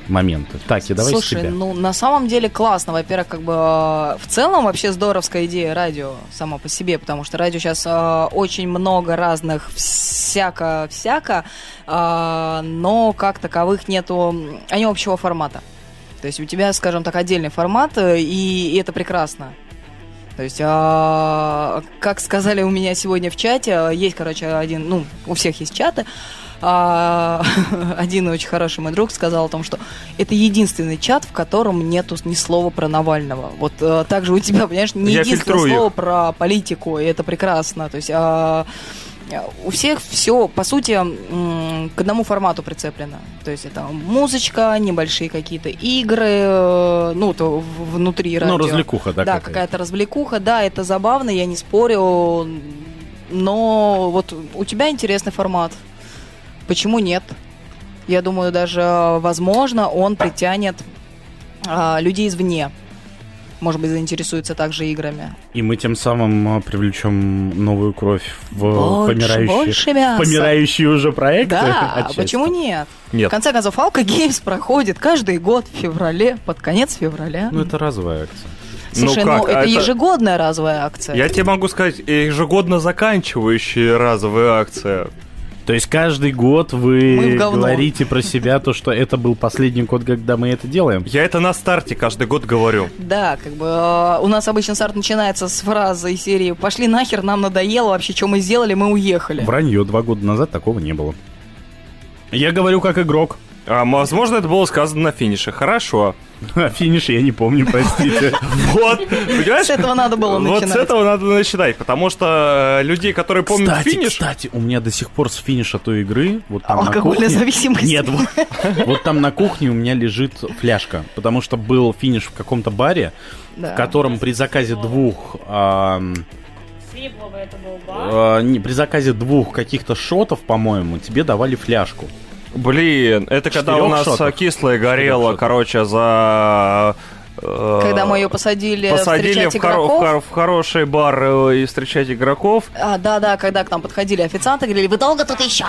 моменты. Так, и давай с Слушай, тебя. ну на самом деле классно. Во-первых, как бы э, в целом вообще здоровская идея радио само по себе, потому что радио сейчас э, очень много разных всяко-всяко, э, но как таковых нету, они общего формата. То есть у тебя, скажем так, отдельный формат, э, и, и это прекрасно. То есть, а, как сказали у меня сегодня в чате, есть, короче, один, ну, у всех есть чаты, а, один очень хороший мой друг сказал о том, что это единственный чат, в котором нету ни слова про Навального. Вот а, также у тебя, понимаешь, не Я единственное слово их. про политику, и это прекрасно. То есть а, у всех все, по сути, к одному формату прицеплено. То есть это музычка, небольшие какие-то игры, э, ну, то внутри радио. Ну, развлекуха, да, Да, какая-то. какая-то развлекуха, да, это забавно, я не спорю, но вот у тебя интересный формат. Почему нет? Я думаю, даже, э, возможно, он притянет а, людей извне. Может быть, заинтересуется также играми. И мы тем самым а, привлечем новую кровь в Больше, помирающие, больше мяса. помирающие уже проекты. Да, отчасти. почему нет? Нет. В конце концов, Алка Геймс проходит каждый год в феврале, под конец февраля. Ну, это разовая акция. Слушай, ну ну, как, это, а это- ежегодная разовая акция. Я тебе могу сказать, ежегодно заканчивающая разовая акция. То есть каждый год вы говорите про себя то, что это был последний год, когда мы это делаем. Я это на старте каждый год говорю. Да, как бы э, у нас обычно старт начинается с фразы из серии «Пошли нахер, нам надоело, вообще, что мы сделали, мы уехали». Вранье, два года назад такого не было. Я говорю как игрок. А, возможно, это было сказано на финише. Хорошо. А финиш я не помню, простите. Вот, понимаешь? С этого надо было Вот с начинать. этого надо начинать, потому что э, людей, которые помнят финиш... кстати, у меня до сих пор с финиша той игры, вот там на Алкогольная зависимость. Нет, вот, там на кухне у меня лежит фляжка, потому что был финиш в каком-то баре, в котором при заказе двух... а, при заказе двух каких-то шотов, по-моему, тебе давали фляжку. Блин, это когда у нас шотов. кислое горело, короче, за... э, Когда мы ее посадили, Посадили встречать в, хоро- в игроков. хоро- в хороший бар э, и встречать игроков. А, да, да, когда к нам подходили официанты, говорили, вы долго тут еще?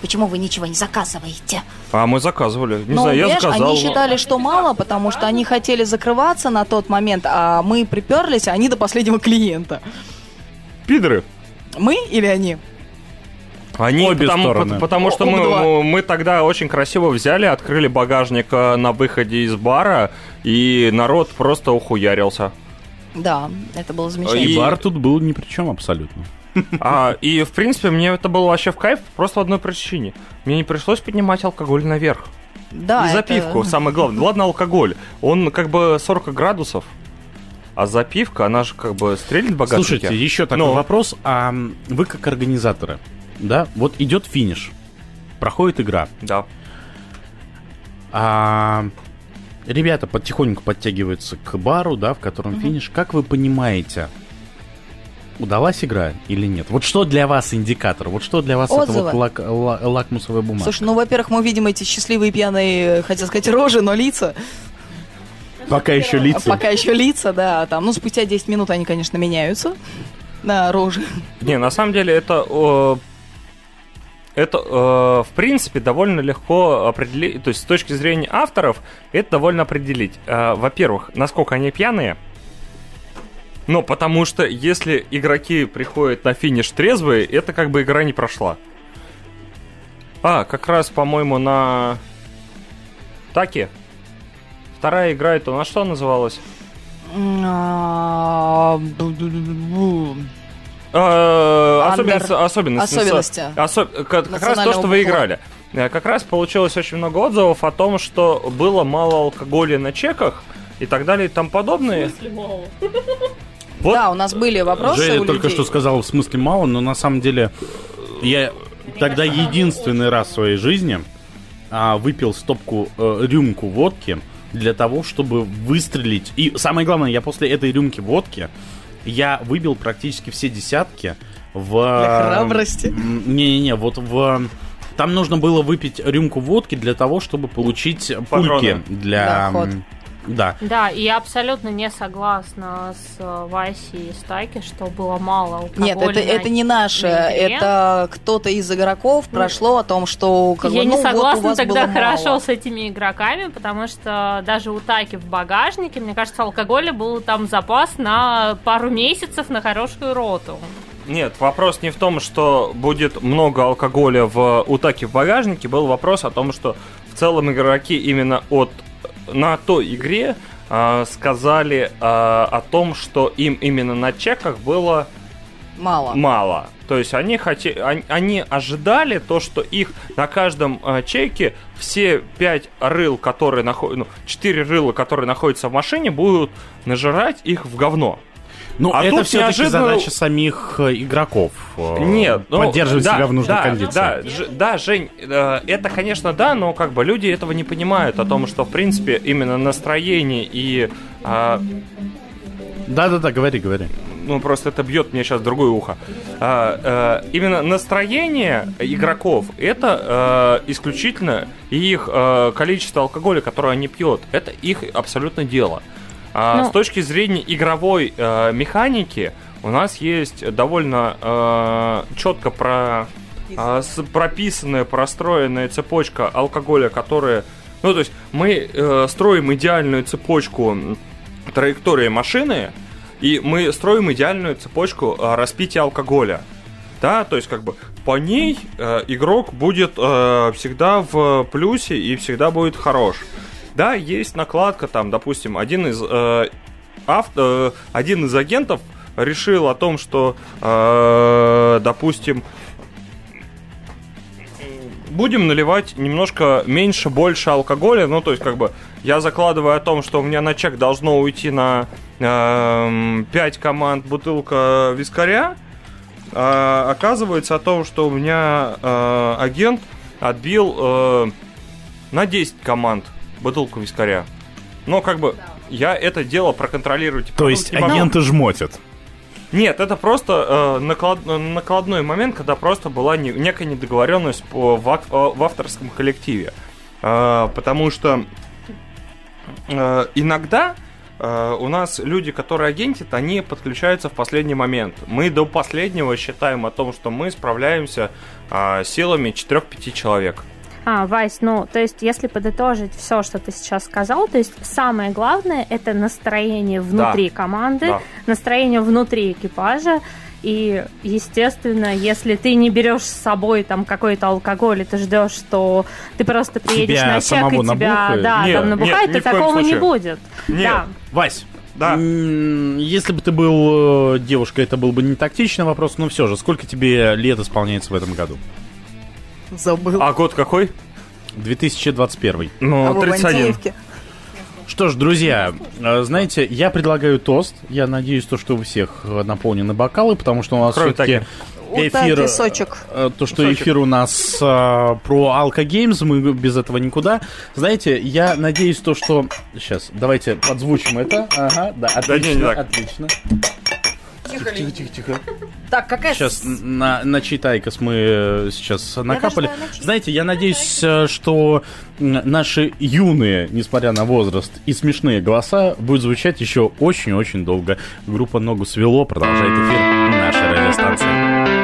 Почему вы ничего не заказываете? А мы заказывали. Не Ну, знаю, я заказал. они считали, что мало, потому что они хотели закрываться на тот момент, а мы приперлись, а они до последнего клиента. Пидоры. Мы или они? Они, Обе потому, стороны. пот- потому что Оба мы, два. мы тогда очень красиво взяли, открыли багажник э, на выходе из бара, и народ просто ухуярился. Да, это было И, замечательно. бар тут был ни при чем абсолютно. А, и, в принципе, мне это было вообще в кайф просто в одной причине. Мне не пришлось поднимать алкоголь наверх. Да, и это- запивку, самое главное. Ладно, алкоголь. Он как бы 40 градусов, а запивка, она же как бы стрелит в багажнике. Слушайте, еще такой Ну. вопрос. А вы как организаторы, да, вот идет финиш, проходит игра, Да. а ребята потихоньку подтягиваются к бару, да, в котором финиш. Как вы понимаете, удалась игра или нет? Вот что для вас индикатор? Вот что для вас это Отзывы. вот лак- ла- лакмусовая бумага? Слушай, ну, во-первых, мы видим эти счастливые пьяные, хотел сказать, рожи, но лица. Пока еще лица. Пока еще лица, да, там, ну, спустя 10 минут они, конечно, меняются на рожи. Не, на самом деле это... это, э, в принципе, довольно легко определить, то есть с точки зрения авторов, это довольно определить. Э, во-первых, насколько они пьяные, ну, потому что если игроки приходят на финиш трезвые, это как бы игра не прошла. А, как раз, по-моему, на Таке. Вторая игра, это на что называлась? Особенности, особенности, Особенности. осо- как, как раз то, что вы играли. Э, Как раз получилось очень много отзывов о том, что было мало алкоголя на чеках и так далее и тому подобное. Вот. Да, у нас были вопросы Женя у только людей. что сказал в смысле мало, но на самом деле я тогда единственный раз в своей жизни а, выпил стопку, э, рюмку водки для того, чтобы выстрелить. И самое главное, я после этой рюмки водки я выбил практически все десятки в... Для храбрости. Не-не-не, вот в... Там нужно было выпить рюмку водки для того, чтобы получить пульки для... Да, ход. Да. Да, и я абсолютно не согласна с э, Васей и Стаки, что было мало алкоголя. Нет, это, на- это не наше, это кто-то из игроков прошло о том, что как Я бы, не ну, вот у согласна вас тогда было хорошо мало. с этими игроками, потому что даже у Таки в багажнике, мне кажется, алкоголя был там запас на пару месяцев на хорошую роту. Нет, вопрос не в том, что будет много алкоголя в утаке в багажнике, был вопрос о том, что в целом игроки именно от на той игре а, сказали а, о том, что им именно на чеках было Мало. мало. То есть они, хоте... они, они ожидали то, что их на каждом э, чеке все пять рыл, которые находятся, ну, четыре рыла, которые находятся в машине, будут нажирать их в говно. Ну, А это все-таки неожиданно- задача самих э, игроков. э, Нет, ну, поддерживать да, себя в нужной да, кондиции. Да, Ж- да, Жень, э, это, конечно, да, но как бы люди этого не понимают, о том, что, в принципе, именно настроение и... а, Да-да-да, говори, говори. ну, просто это бьет мне сейчас другое ухо. А, э, именно настроение игроков это э, исключительно их э, количество алкоголя, которое они пьют. Это их абсолютно дело. А, Ну. С точки зрения игровой э, механики у нас есть довольно э, четко про, с- прописанная, простроенная цепочка алкоголя, которая... Ну, то есть мы э, строим идеальную цепочку траектории машины, и мы строим идеальную цепочку э, распития алкоголя. Да, то есть как бы по ней э, игрок будет э, всегда в плюсе и всегда будет хорош. Да, есть накладка там, допустим, один из э, ав- э, один из агентов решил о том, что, э, допустим, будем наливать немножко меньше, больше алкоголя. Ну, то есть, как бы, я закладываю о том, что у меня на чек должно уйти на эм, 5 команд бутылка вискаря. А оказывается о том, что у меня э, агент отбил э, на 10 команд бутылку вискаря. Но, как бы, я это дело проконтролировать... и То есть продумать не могу. агенты жмотят. Нет, это просто э, наклад- накладной момент, когда просто была не- некая недоговоренность по, в, э, в авторском коллективе. Э, потому что э, иногда э, у нас люди, которые агентят, они подключаются в последний момент. Мы до последнего считаем о том, что мы справляемся э, силами 4-5 человек. А, Вась, ну, то есть, если подытожить все, что ты сейчас сказал, то есть самое главное это настроение внутри команды, Да. настроение внутри экипажа. И, естественно, если ты не берешь с собой там какой-то алкоголь, и ты ждешь, что ты просто приедешь Тебя на чек самого и тебя набухает? да, Нет, там набухает, нет, то такого не случае. будет. Нет. Да. Вась, Да. если бы ты был э, девушкой, это был бы не тактичный вопрос, но все же, сколько тебе лет исполняется в этом году? Забыл. А год какой? 2021. Ну, А в 31. Ивантеевке? Что ж, друзья, э, знаете, я предлагаю тост. Я надеюсь, то, что у всех э, наполнены бокалы, потому что у нас Кроме все-таки эфир... Таки сочек. э, То, что Сочек. эфир у нас э, про Алкогеймс, мы без этого никуда. Знаете, я надеюсь, то, что... Сейчас, давайте подзвучим это. Ага, да, отлично, не, не так. отлично. Тихо, Тихо, тихо, тихо. Так, какая... Сейчас на, на читайкос мы э, сейчас накапали. Знаете, я надеюсь, э, что наши юные, несмотря на возраст, и смешные голоса будут звучать еще очень-очень долго. Группа «Ногу свело» продолжает эфир нашей радиостанции.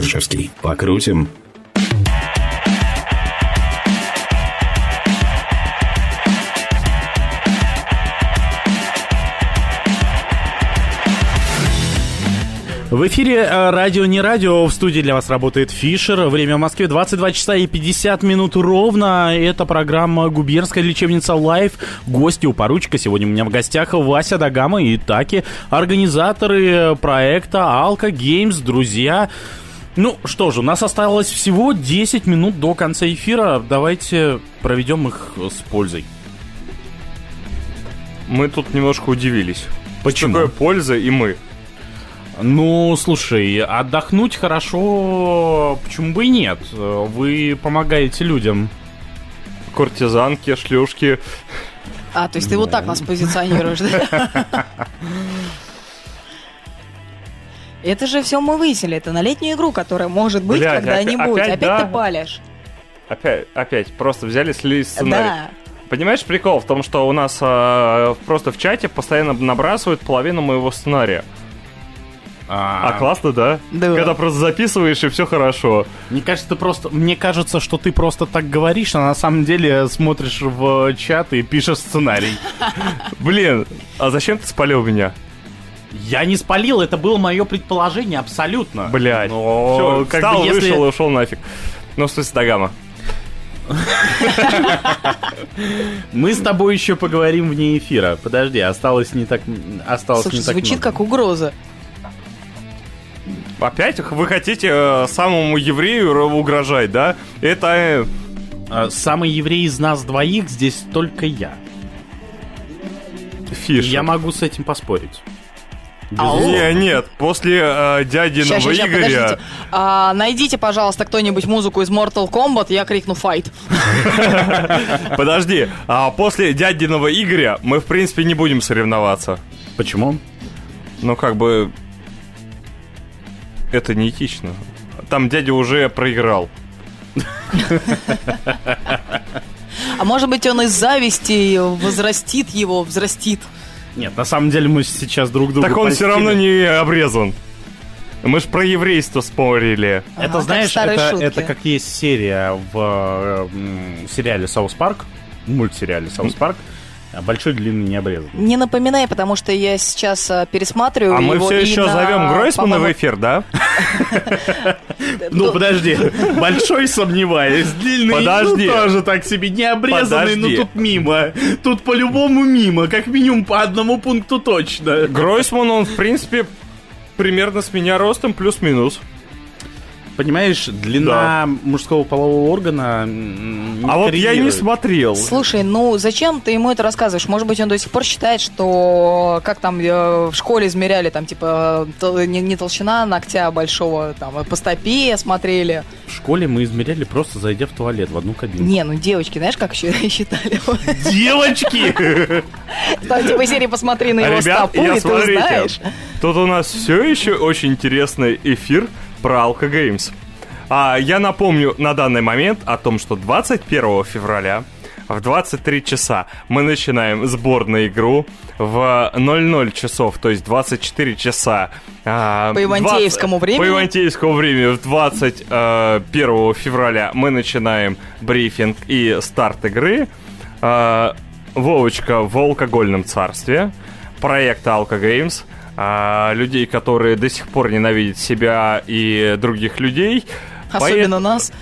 Ржевский. Покрутим. В эфире э, радио не радио. В студии для вас работает Фишер. Время в Москве 22 часа и 50 минут ровно. Это программа Губернская лечебница Live. Гости у поручика. Сегодня у меня в гостях Вася Дагама и Таки. Организаторы проекта Алка Games. Друзья. Ну что же, у нас осталось всего 10 минут до конца эфира. Давайте проведем их с пользой. Мы тут немножко удивились. Почему? Что такое польза и мы? Ну, слушай, отдохнуть хорошо, почему бы и нет? Вы помогаете людям. Куртизанки, шлюшки. А, то есть ты вот так нас позиционируешь, да? Это же все мы выяснили. Это на летнюю игру, которая может быть Блядь, когда-нибудь. опять- Опять, опять, да? ты палишь. Опять, опять, просто взяли, слили сценарий. Да. Понимаешь, прикол в том, что у нас э, просто в чате постоянно набрасывают половину моего сценария. А, классно, да? Да. Когда просто записываешь, и все хорошо. Мне кажется, ты просто, мне кажется, что ты просто так говоришь, а на самом деле смотришь в чат и пишешь сценарий. Блин, а зачем ты спалил меня? Я не спалил, это было мое предположение абсолютно. Блять. Но, Все, как встал, бы, если- вышел и ушел нафиг. Ну, в смысле, Дагама. Мы с тобой еще поговорим вне эфира. Подожди, осталось не так, осталось Слушай, не так звучит много. как угроза. Опять вы хотите э, самому еврею угрожать, да? Это... э, А, Самый еврей из нас двоих здесь только я. Фиш. Я могу с этим поспорить. Не, нет, после э, дядиного Ща, ща, ща, Игоря... подождите. А, найдите, пожалуйста, кто-нибудь музыку из Mortal Kombat, я крикну «Файт». Подожди, а после дядиного Игоря мы, в принципе, не будем соревноваться. Почему? Ну, как бы... Это неэтично. Там дядя уже проиграл. А может быть, он из зависти возрастит его, взрастит. Нет, на самом деле мы сейчас друг друга Так он все равно не обрезан. Мы ж про еврейство спорили. Это, как знаешь, старые это, шутки. это как есть серия в э, м, сериале «South Park», мультсериале «Саус Парк», а большой, длинный, необрезанный. Не напоминай, потому что я сейчас а, пересматриваю А мы его все еще на, зовем Гройсмана в эфир, да? Ну, подожди, большой сомневаюсь, длинный, Подожди. ну, тоже так себе, необрезанный, Подожди. ну, тут мимо. Тут по-любому мимо, как минимум по одному пункту точно. Гройсман, он, в принципе, примерно с меня ростом, плюс-минус. Понимаешь, длина мужского полового органа А вот я не смотрел. Слушай, ну зачем ты ему это рассказываешь? Может быть, он до сих пор считает, что как там э, в школе измеряли, там типа тол- не, не толщина ногтя большого, там а по стопе смотрели. В школе мы измеряли просто зайдя в туалет в одну кабину. Не, ну девочки, знаешь, как еще считали? Девочки! Там типа серии посмотри на его Ребят, стопу, и ты узнаешь. тут у нас все еще очень интересный эфир про Alka Games. А, я напомню на данный момент о том, что 21 февраля в 23 часа мы начинаем сборную игру в 00 часов, то есть 24 часа. а, По ивантеевскому 20 времени. По ивантеевскому времени в 21 февраля мы начинаем брифинг и старт игры. А, Вовочка в алкогольном царстве. Проект Alka Games. А, людей, которые до сих пор ненавидят себя и других людей. Особенно Поэт- нас.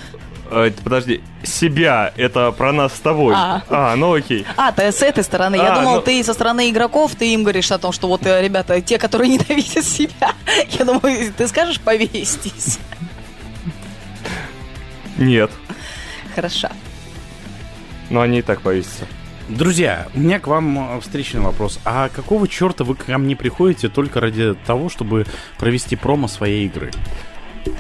Э, подожди, себя это про нас с тобой. А. ну окей. А, ты с этой стороны. Я А, думал, ну- ты со стороны игроков, ты им говоришь о том, что вот, э, ребята, те, которые ненавидят себя. Я думаю, ты скажешь повесьтесь. Нет, Хорошо. но они и так повесятся. Друзья, у меня к вам э, встречный вопрос. А какого черта вы ко мне приходите только ради того, чтобы провести промо своей игры?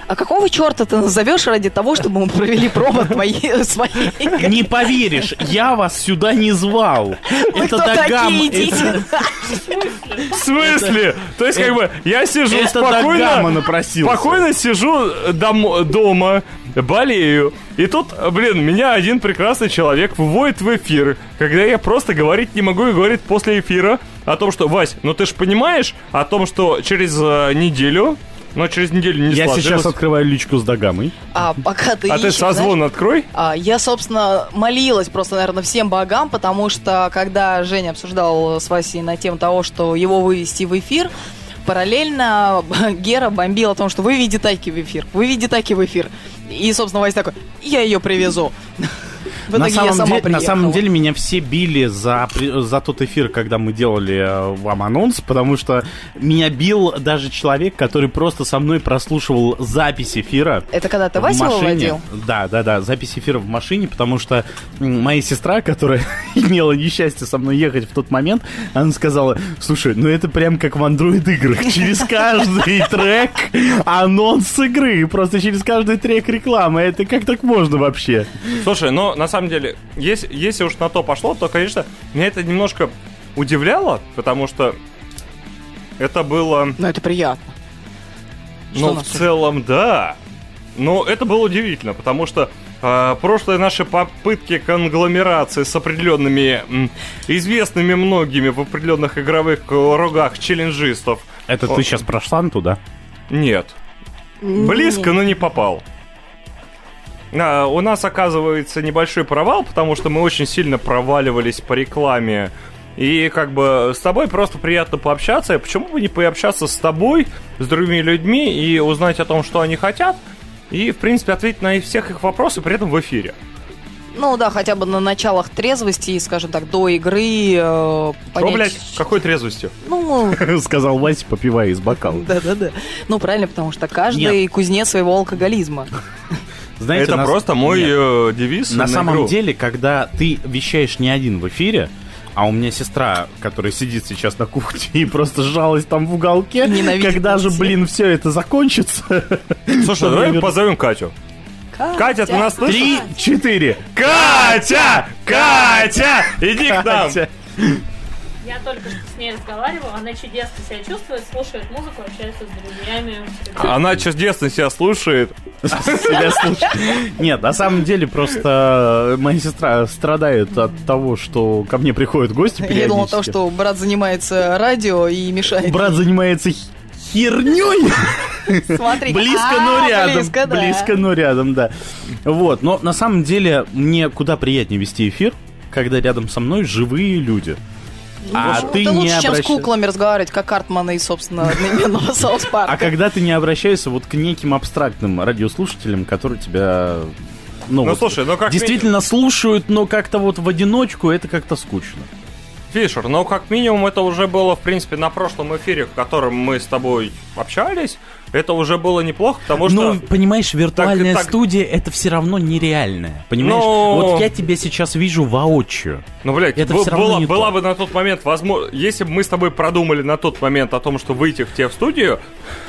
А какого черта ты назовешь ради того, чтобы мы провели промо твоей, своей? Не поверишь, я вас сюда не звал. Вы это кто Дагам, такие, это- В смысле? То есть, как бы, я сижу это спокойно, спокойно сижу дом- дома, болею. И тут, блин, меня один прекрасный человек выводит в эфир, когда я просто говорить не могу и говорит после эфира о том, что, Вась, ну ты же понимаешь о том, что через э, неделю, но через неделю не Я сложилось. сейчас открываю личку с Дагамой. А пока ты А ты ищешь, созвон знаешь, открой. а, я, собственно, молилась просто, наверное, всем богам, потому что, когда Женя обсуждал с Васей на тему того, что его вывести в эфир, параллельно Гера бомбил о том, что выведи Тайки в эфир, выведи Тайки в эфир. И, собственно, Вася такой, я ее привезу. В на, самом сама деле, на приехала. самом деле меня все били за, за тот эфир, когда мы делали э, вам анонс, потому что меня бил даже человек, который просто со мной прослушивал запись эфира. Это когда ты в Васю машине. выводил? Да, да, да, запись эфира в машине, потому что моя сестра, которая имела несчастье со мной ехать в тот момент, она сказала, слушай, ну это прям как в Android играх, через каждый трек анонс игры, просто через каждый трек реклама, это как так можно вообще? Слушай, но на самом деле, если, если уж на то пошло, то, конечно, меня это немножко удивляло, потому что это было... Ну, это приятно. Ну, в целом, да. Но это было удивительно, потому что э, прошлые наши попытки конгломерации с определенными м, известными многими в определенных игровых кругах челленджистов. Это О, ты сейчас про Санту, да? Нет. Близко, но не попал. А, у нас оказывается небольшой провал, потому что мы очень сильно проваливались по рекламе. И как бы с тобой просто приятно пообщаться. И Почему бы не пообщаться с тобой, с другими людьми и узнать о том, что они хотят, и, в принципе, ответить на всех их вопросы при этом в эфире. Ну да, хотя бы на началах трезвости, скажем так, до игры э, Что, понять... блядь, какой трезвостью? Ну, Сказал Вася, попивая из бокала. да-да-да. Ну, правильно, потому что каждый кузнец своего алкоголизма. Знаете, Это на- просто мой Нет. э, девиз На самом игру. деле, когда ты вещаешь не один в эфире, а у меня сестра, которая сидит сейчас на кухне и просто сжалась там в уголке, Ненавидит когда нас же, всех. блин, все это закончится. Слушай, давай позовем Катю. Катя, ты нас слышишь? Три, четыре. Катя! Катя! Иди к нам! Я только что с ней разговаривала, она чудесно себя чувствует, слушает музыку, общается с друзьями. Она чудесно себя слушает. Себя слушать. Нет, на самом деле просто моя сестра страдает от того, что ко мне приходят гости Я думал, то, что брат занимается радио и мешает. Брат занимается херней. Смотри, Близко, а, но рядом. Близко, да. Близко, но рядом, да. Вот, но на самом деле мне куда приятнее вести эфир, когда рядом со мной живые люди. А Ну, ты это не лучше, чем с куклами разговаривать, как Картмана и, собственно, одноименного Саус Парка. А когда ты не обращаешься вот к неким абстрактным радиослушателям, которые тебя... Ну, Ну, вот слушай, ну как действительно слушают, но как-то вот в одиночку это как-то скучно. Фишер, ну как минимум это уже было, в принципе, на прошлом эфире, в котором мы с тобой общались. Это уже было неплохо, потому что... Ну, понимаешь, виртуальная так- студия это все равно нереальная. Понимаешь? Но- Вот я тебя сейчас вижу воочию. Ну, блядь, Это б- всё равно была, не была то. бы на тот момент возможно... Если бы мы с тобой продумали на тот момент о том, что выйти в студию,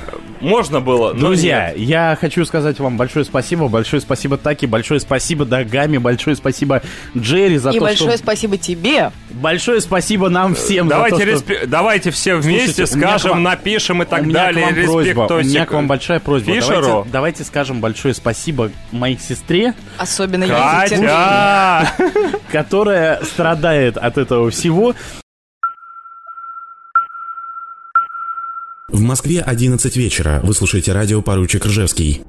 э, можно было, но Друзья, нет. я хочу сказать вам большое спасибо, большое спасибо Таки, большое спасибо Дагами, большое спасибо Джерри за И то, большое что... спасибо тебе. Большое спасибо нам всем Давайте, за то, что... респе- Давайте все вместе Слушайте, скажем, вам- напишем и У так меня далее. к вам просьба. Меня к вам большая просьба. Фишеру. Давайте, давайте скажем большое спасибо моей сестре, Особенно. Катя! которая страдает от этого всего. В Москве 11 вечера. Вы слушаете радио «Поручик Ржевский».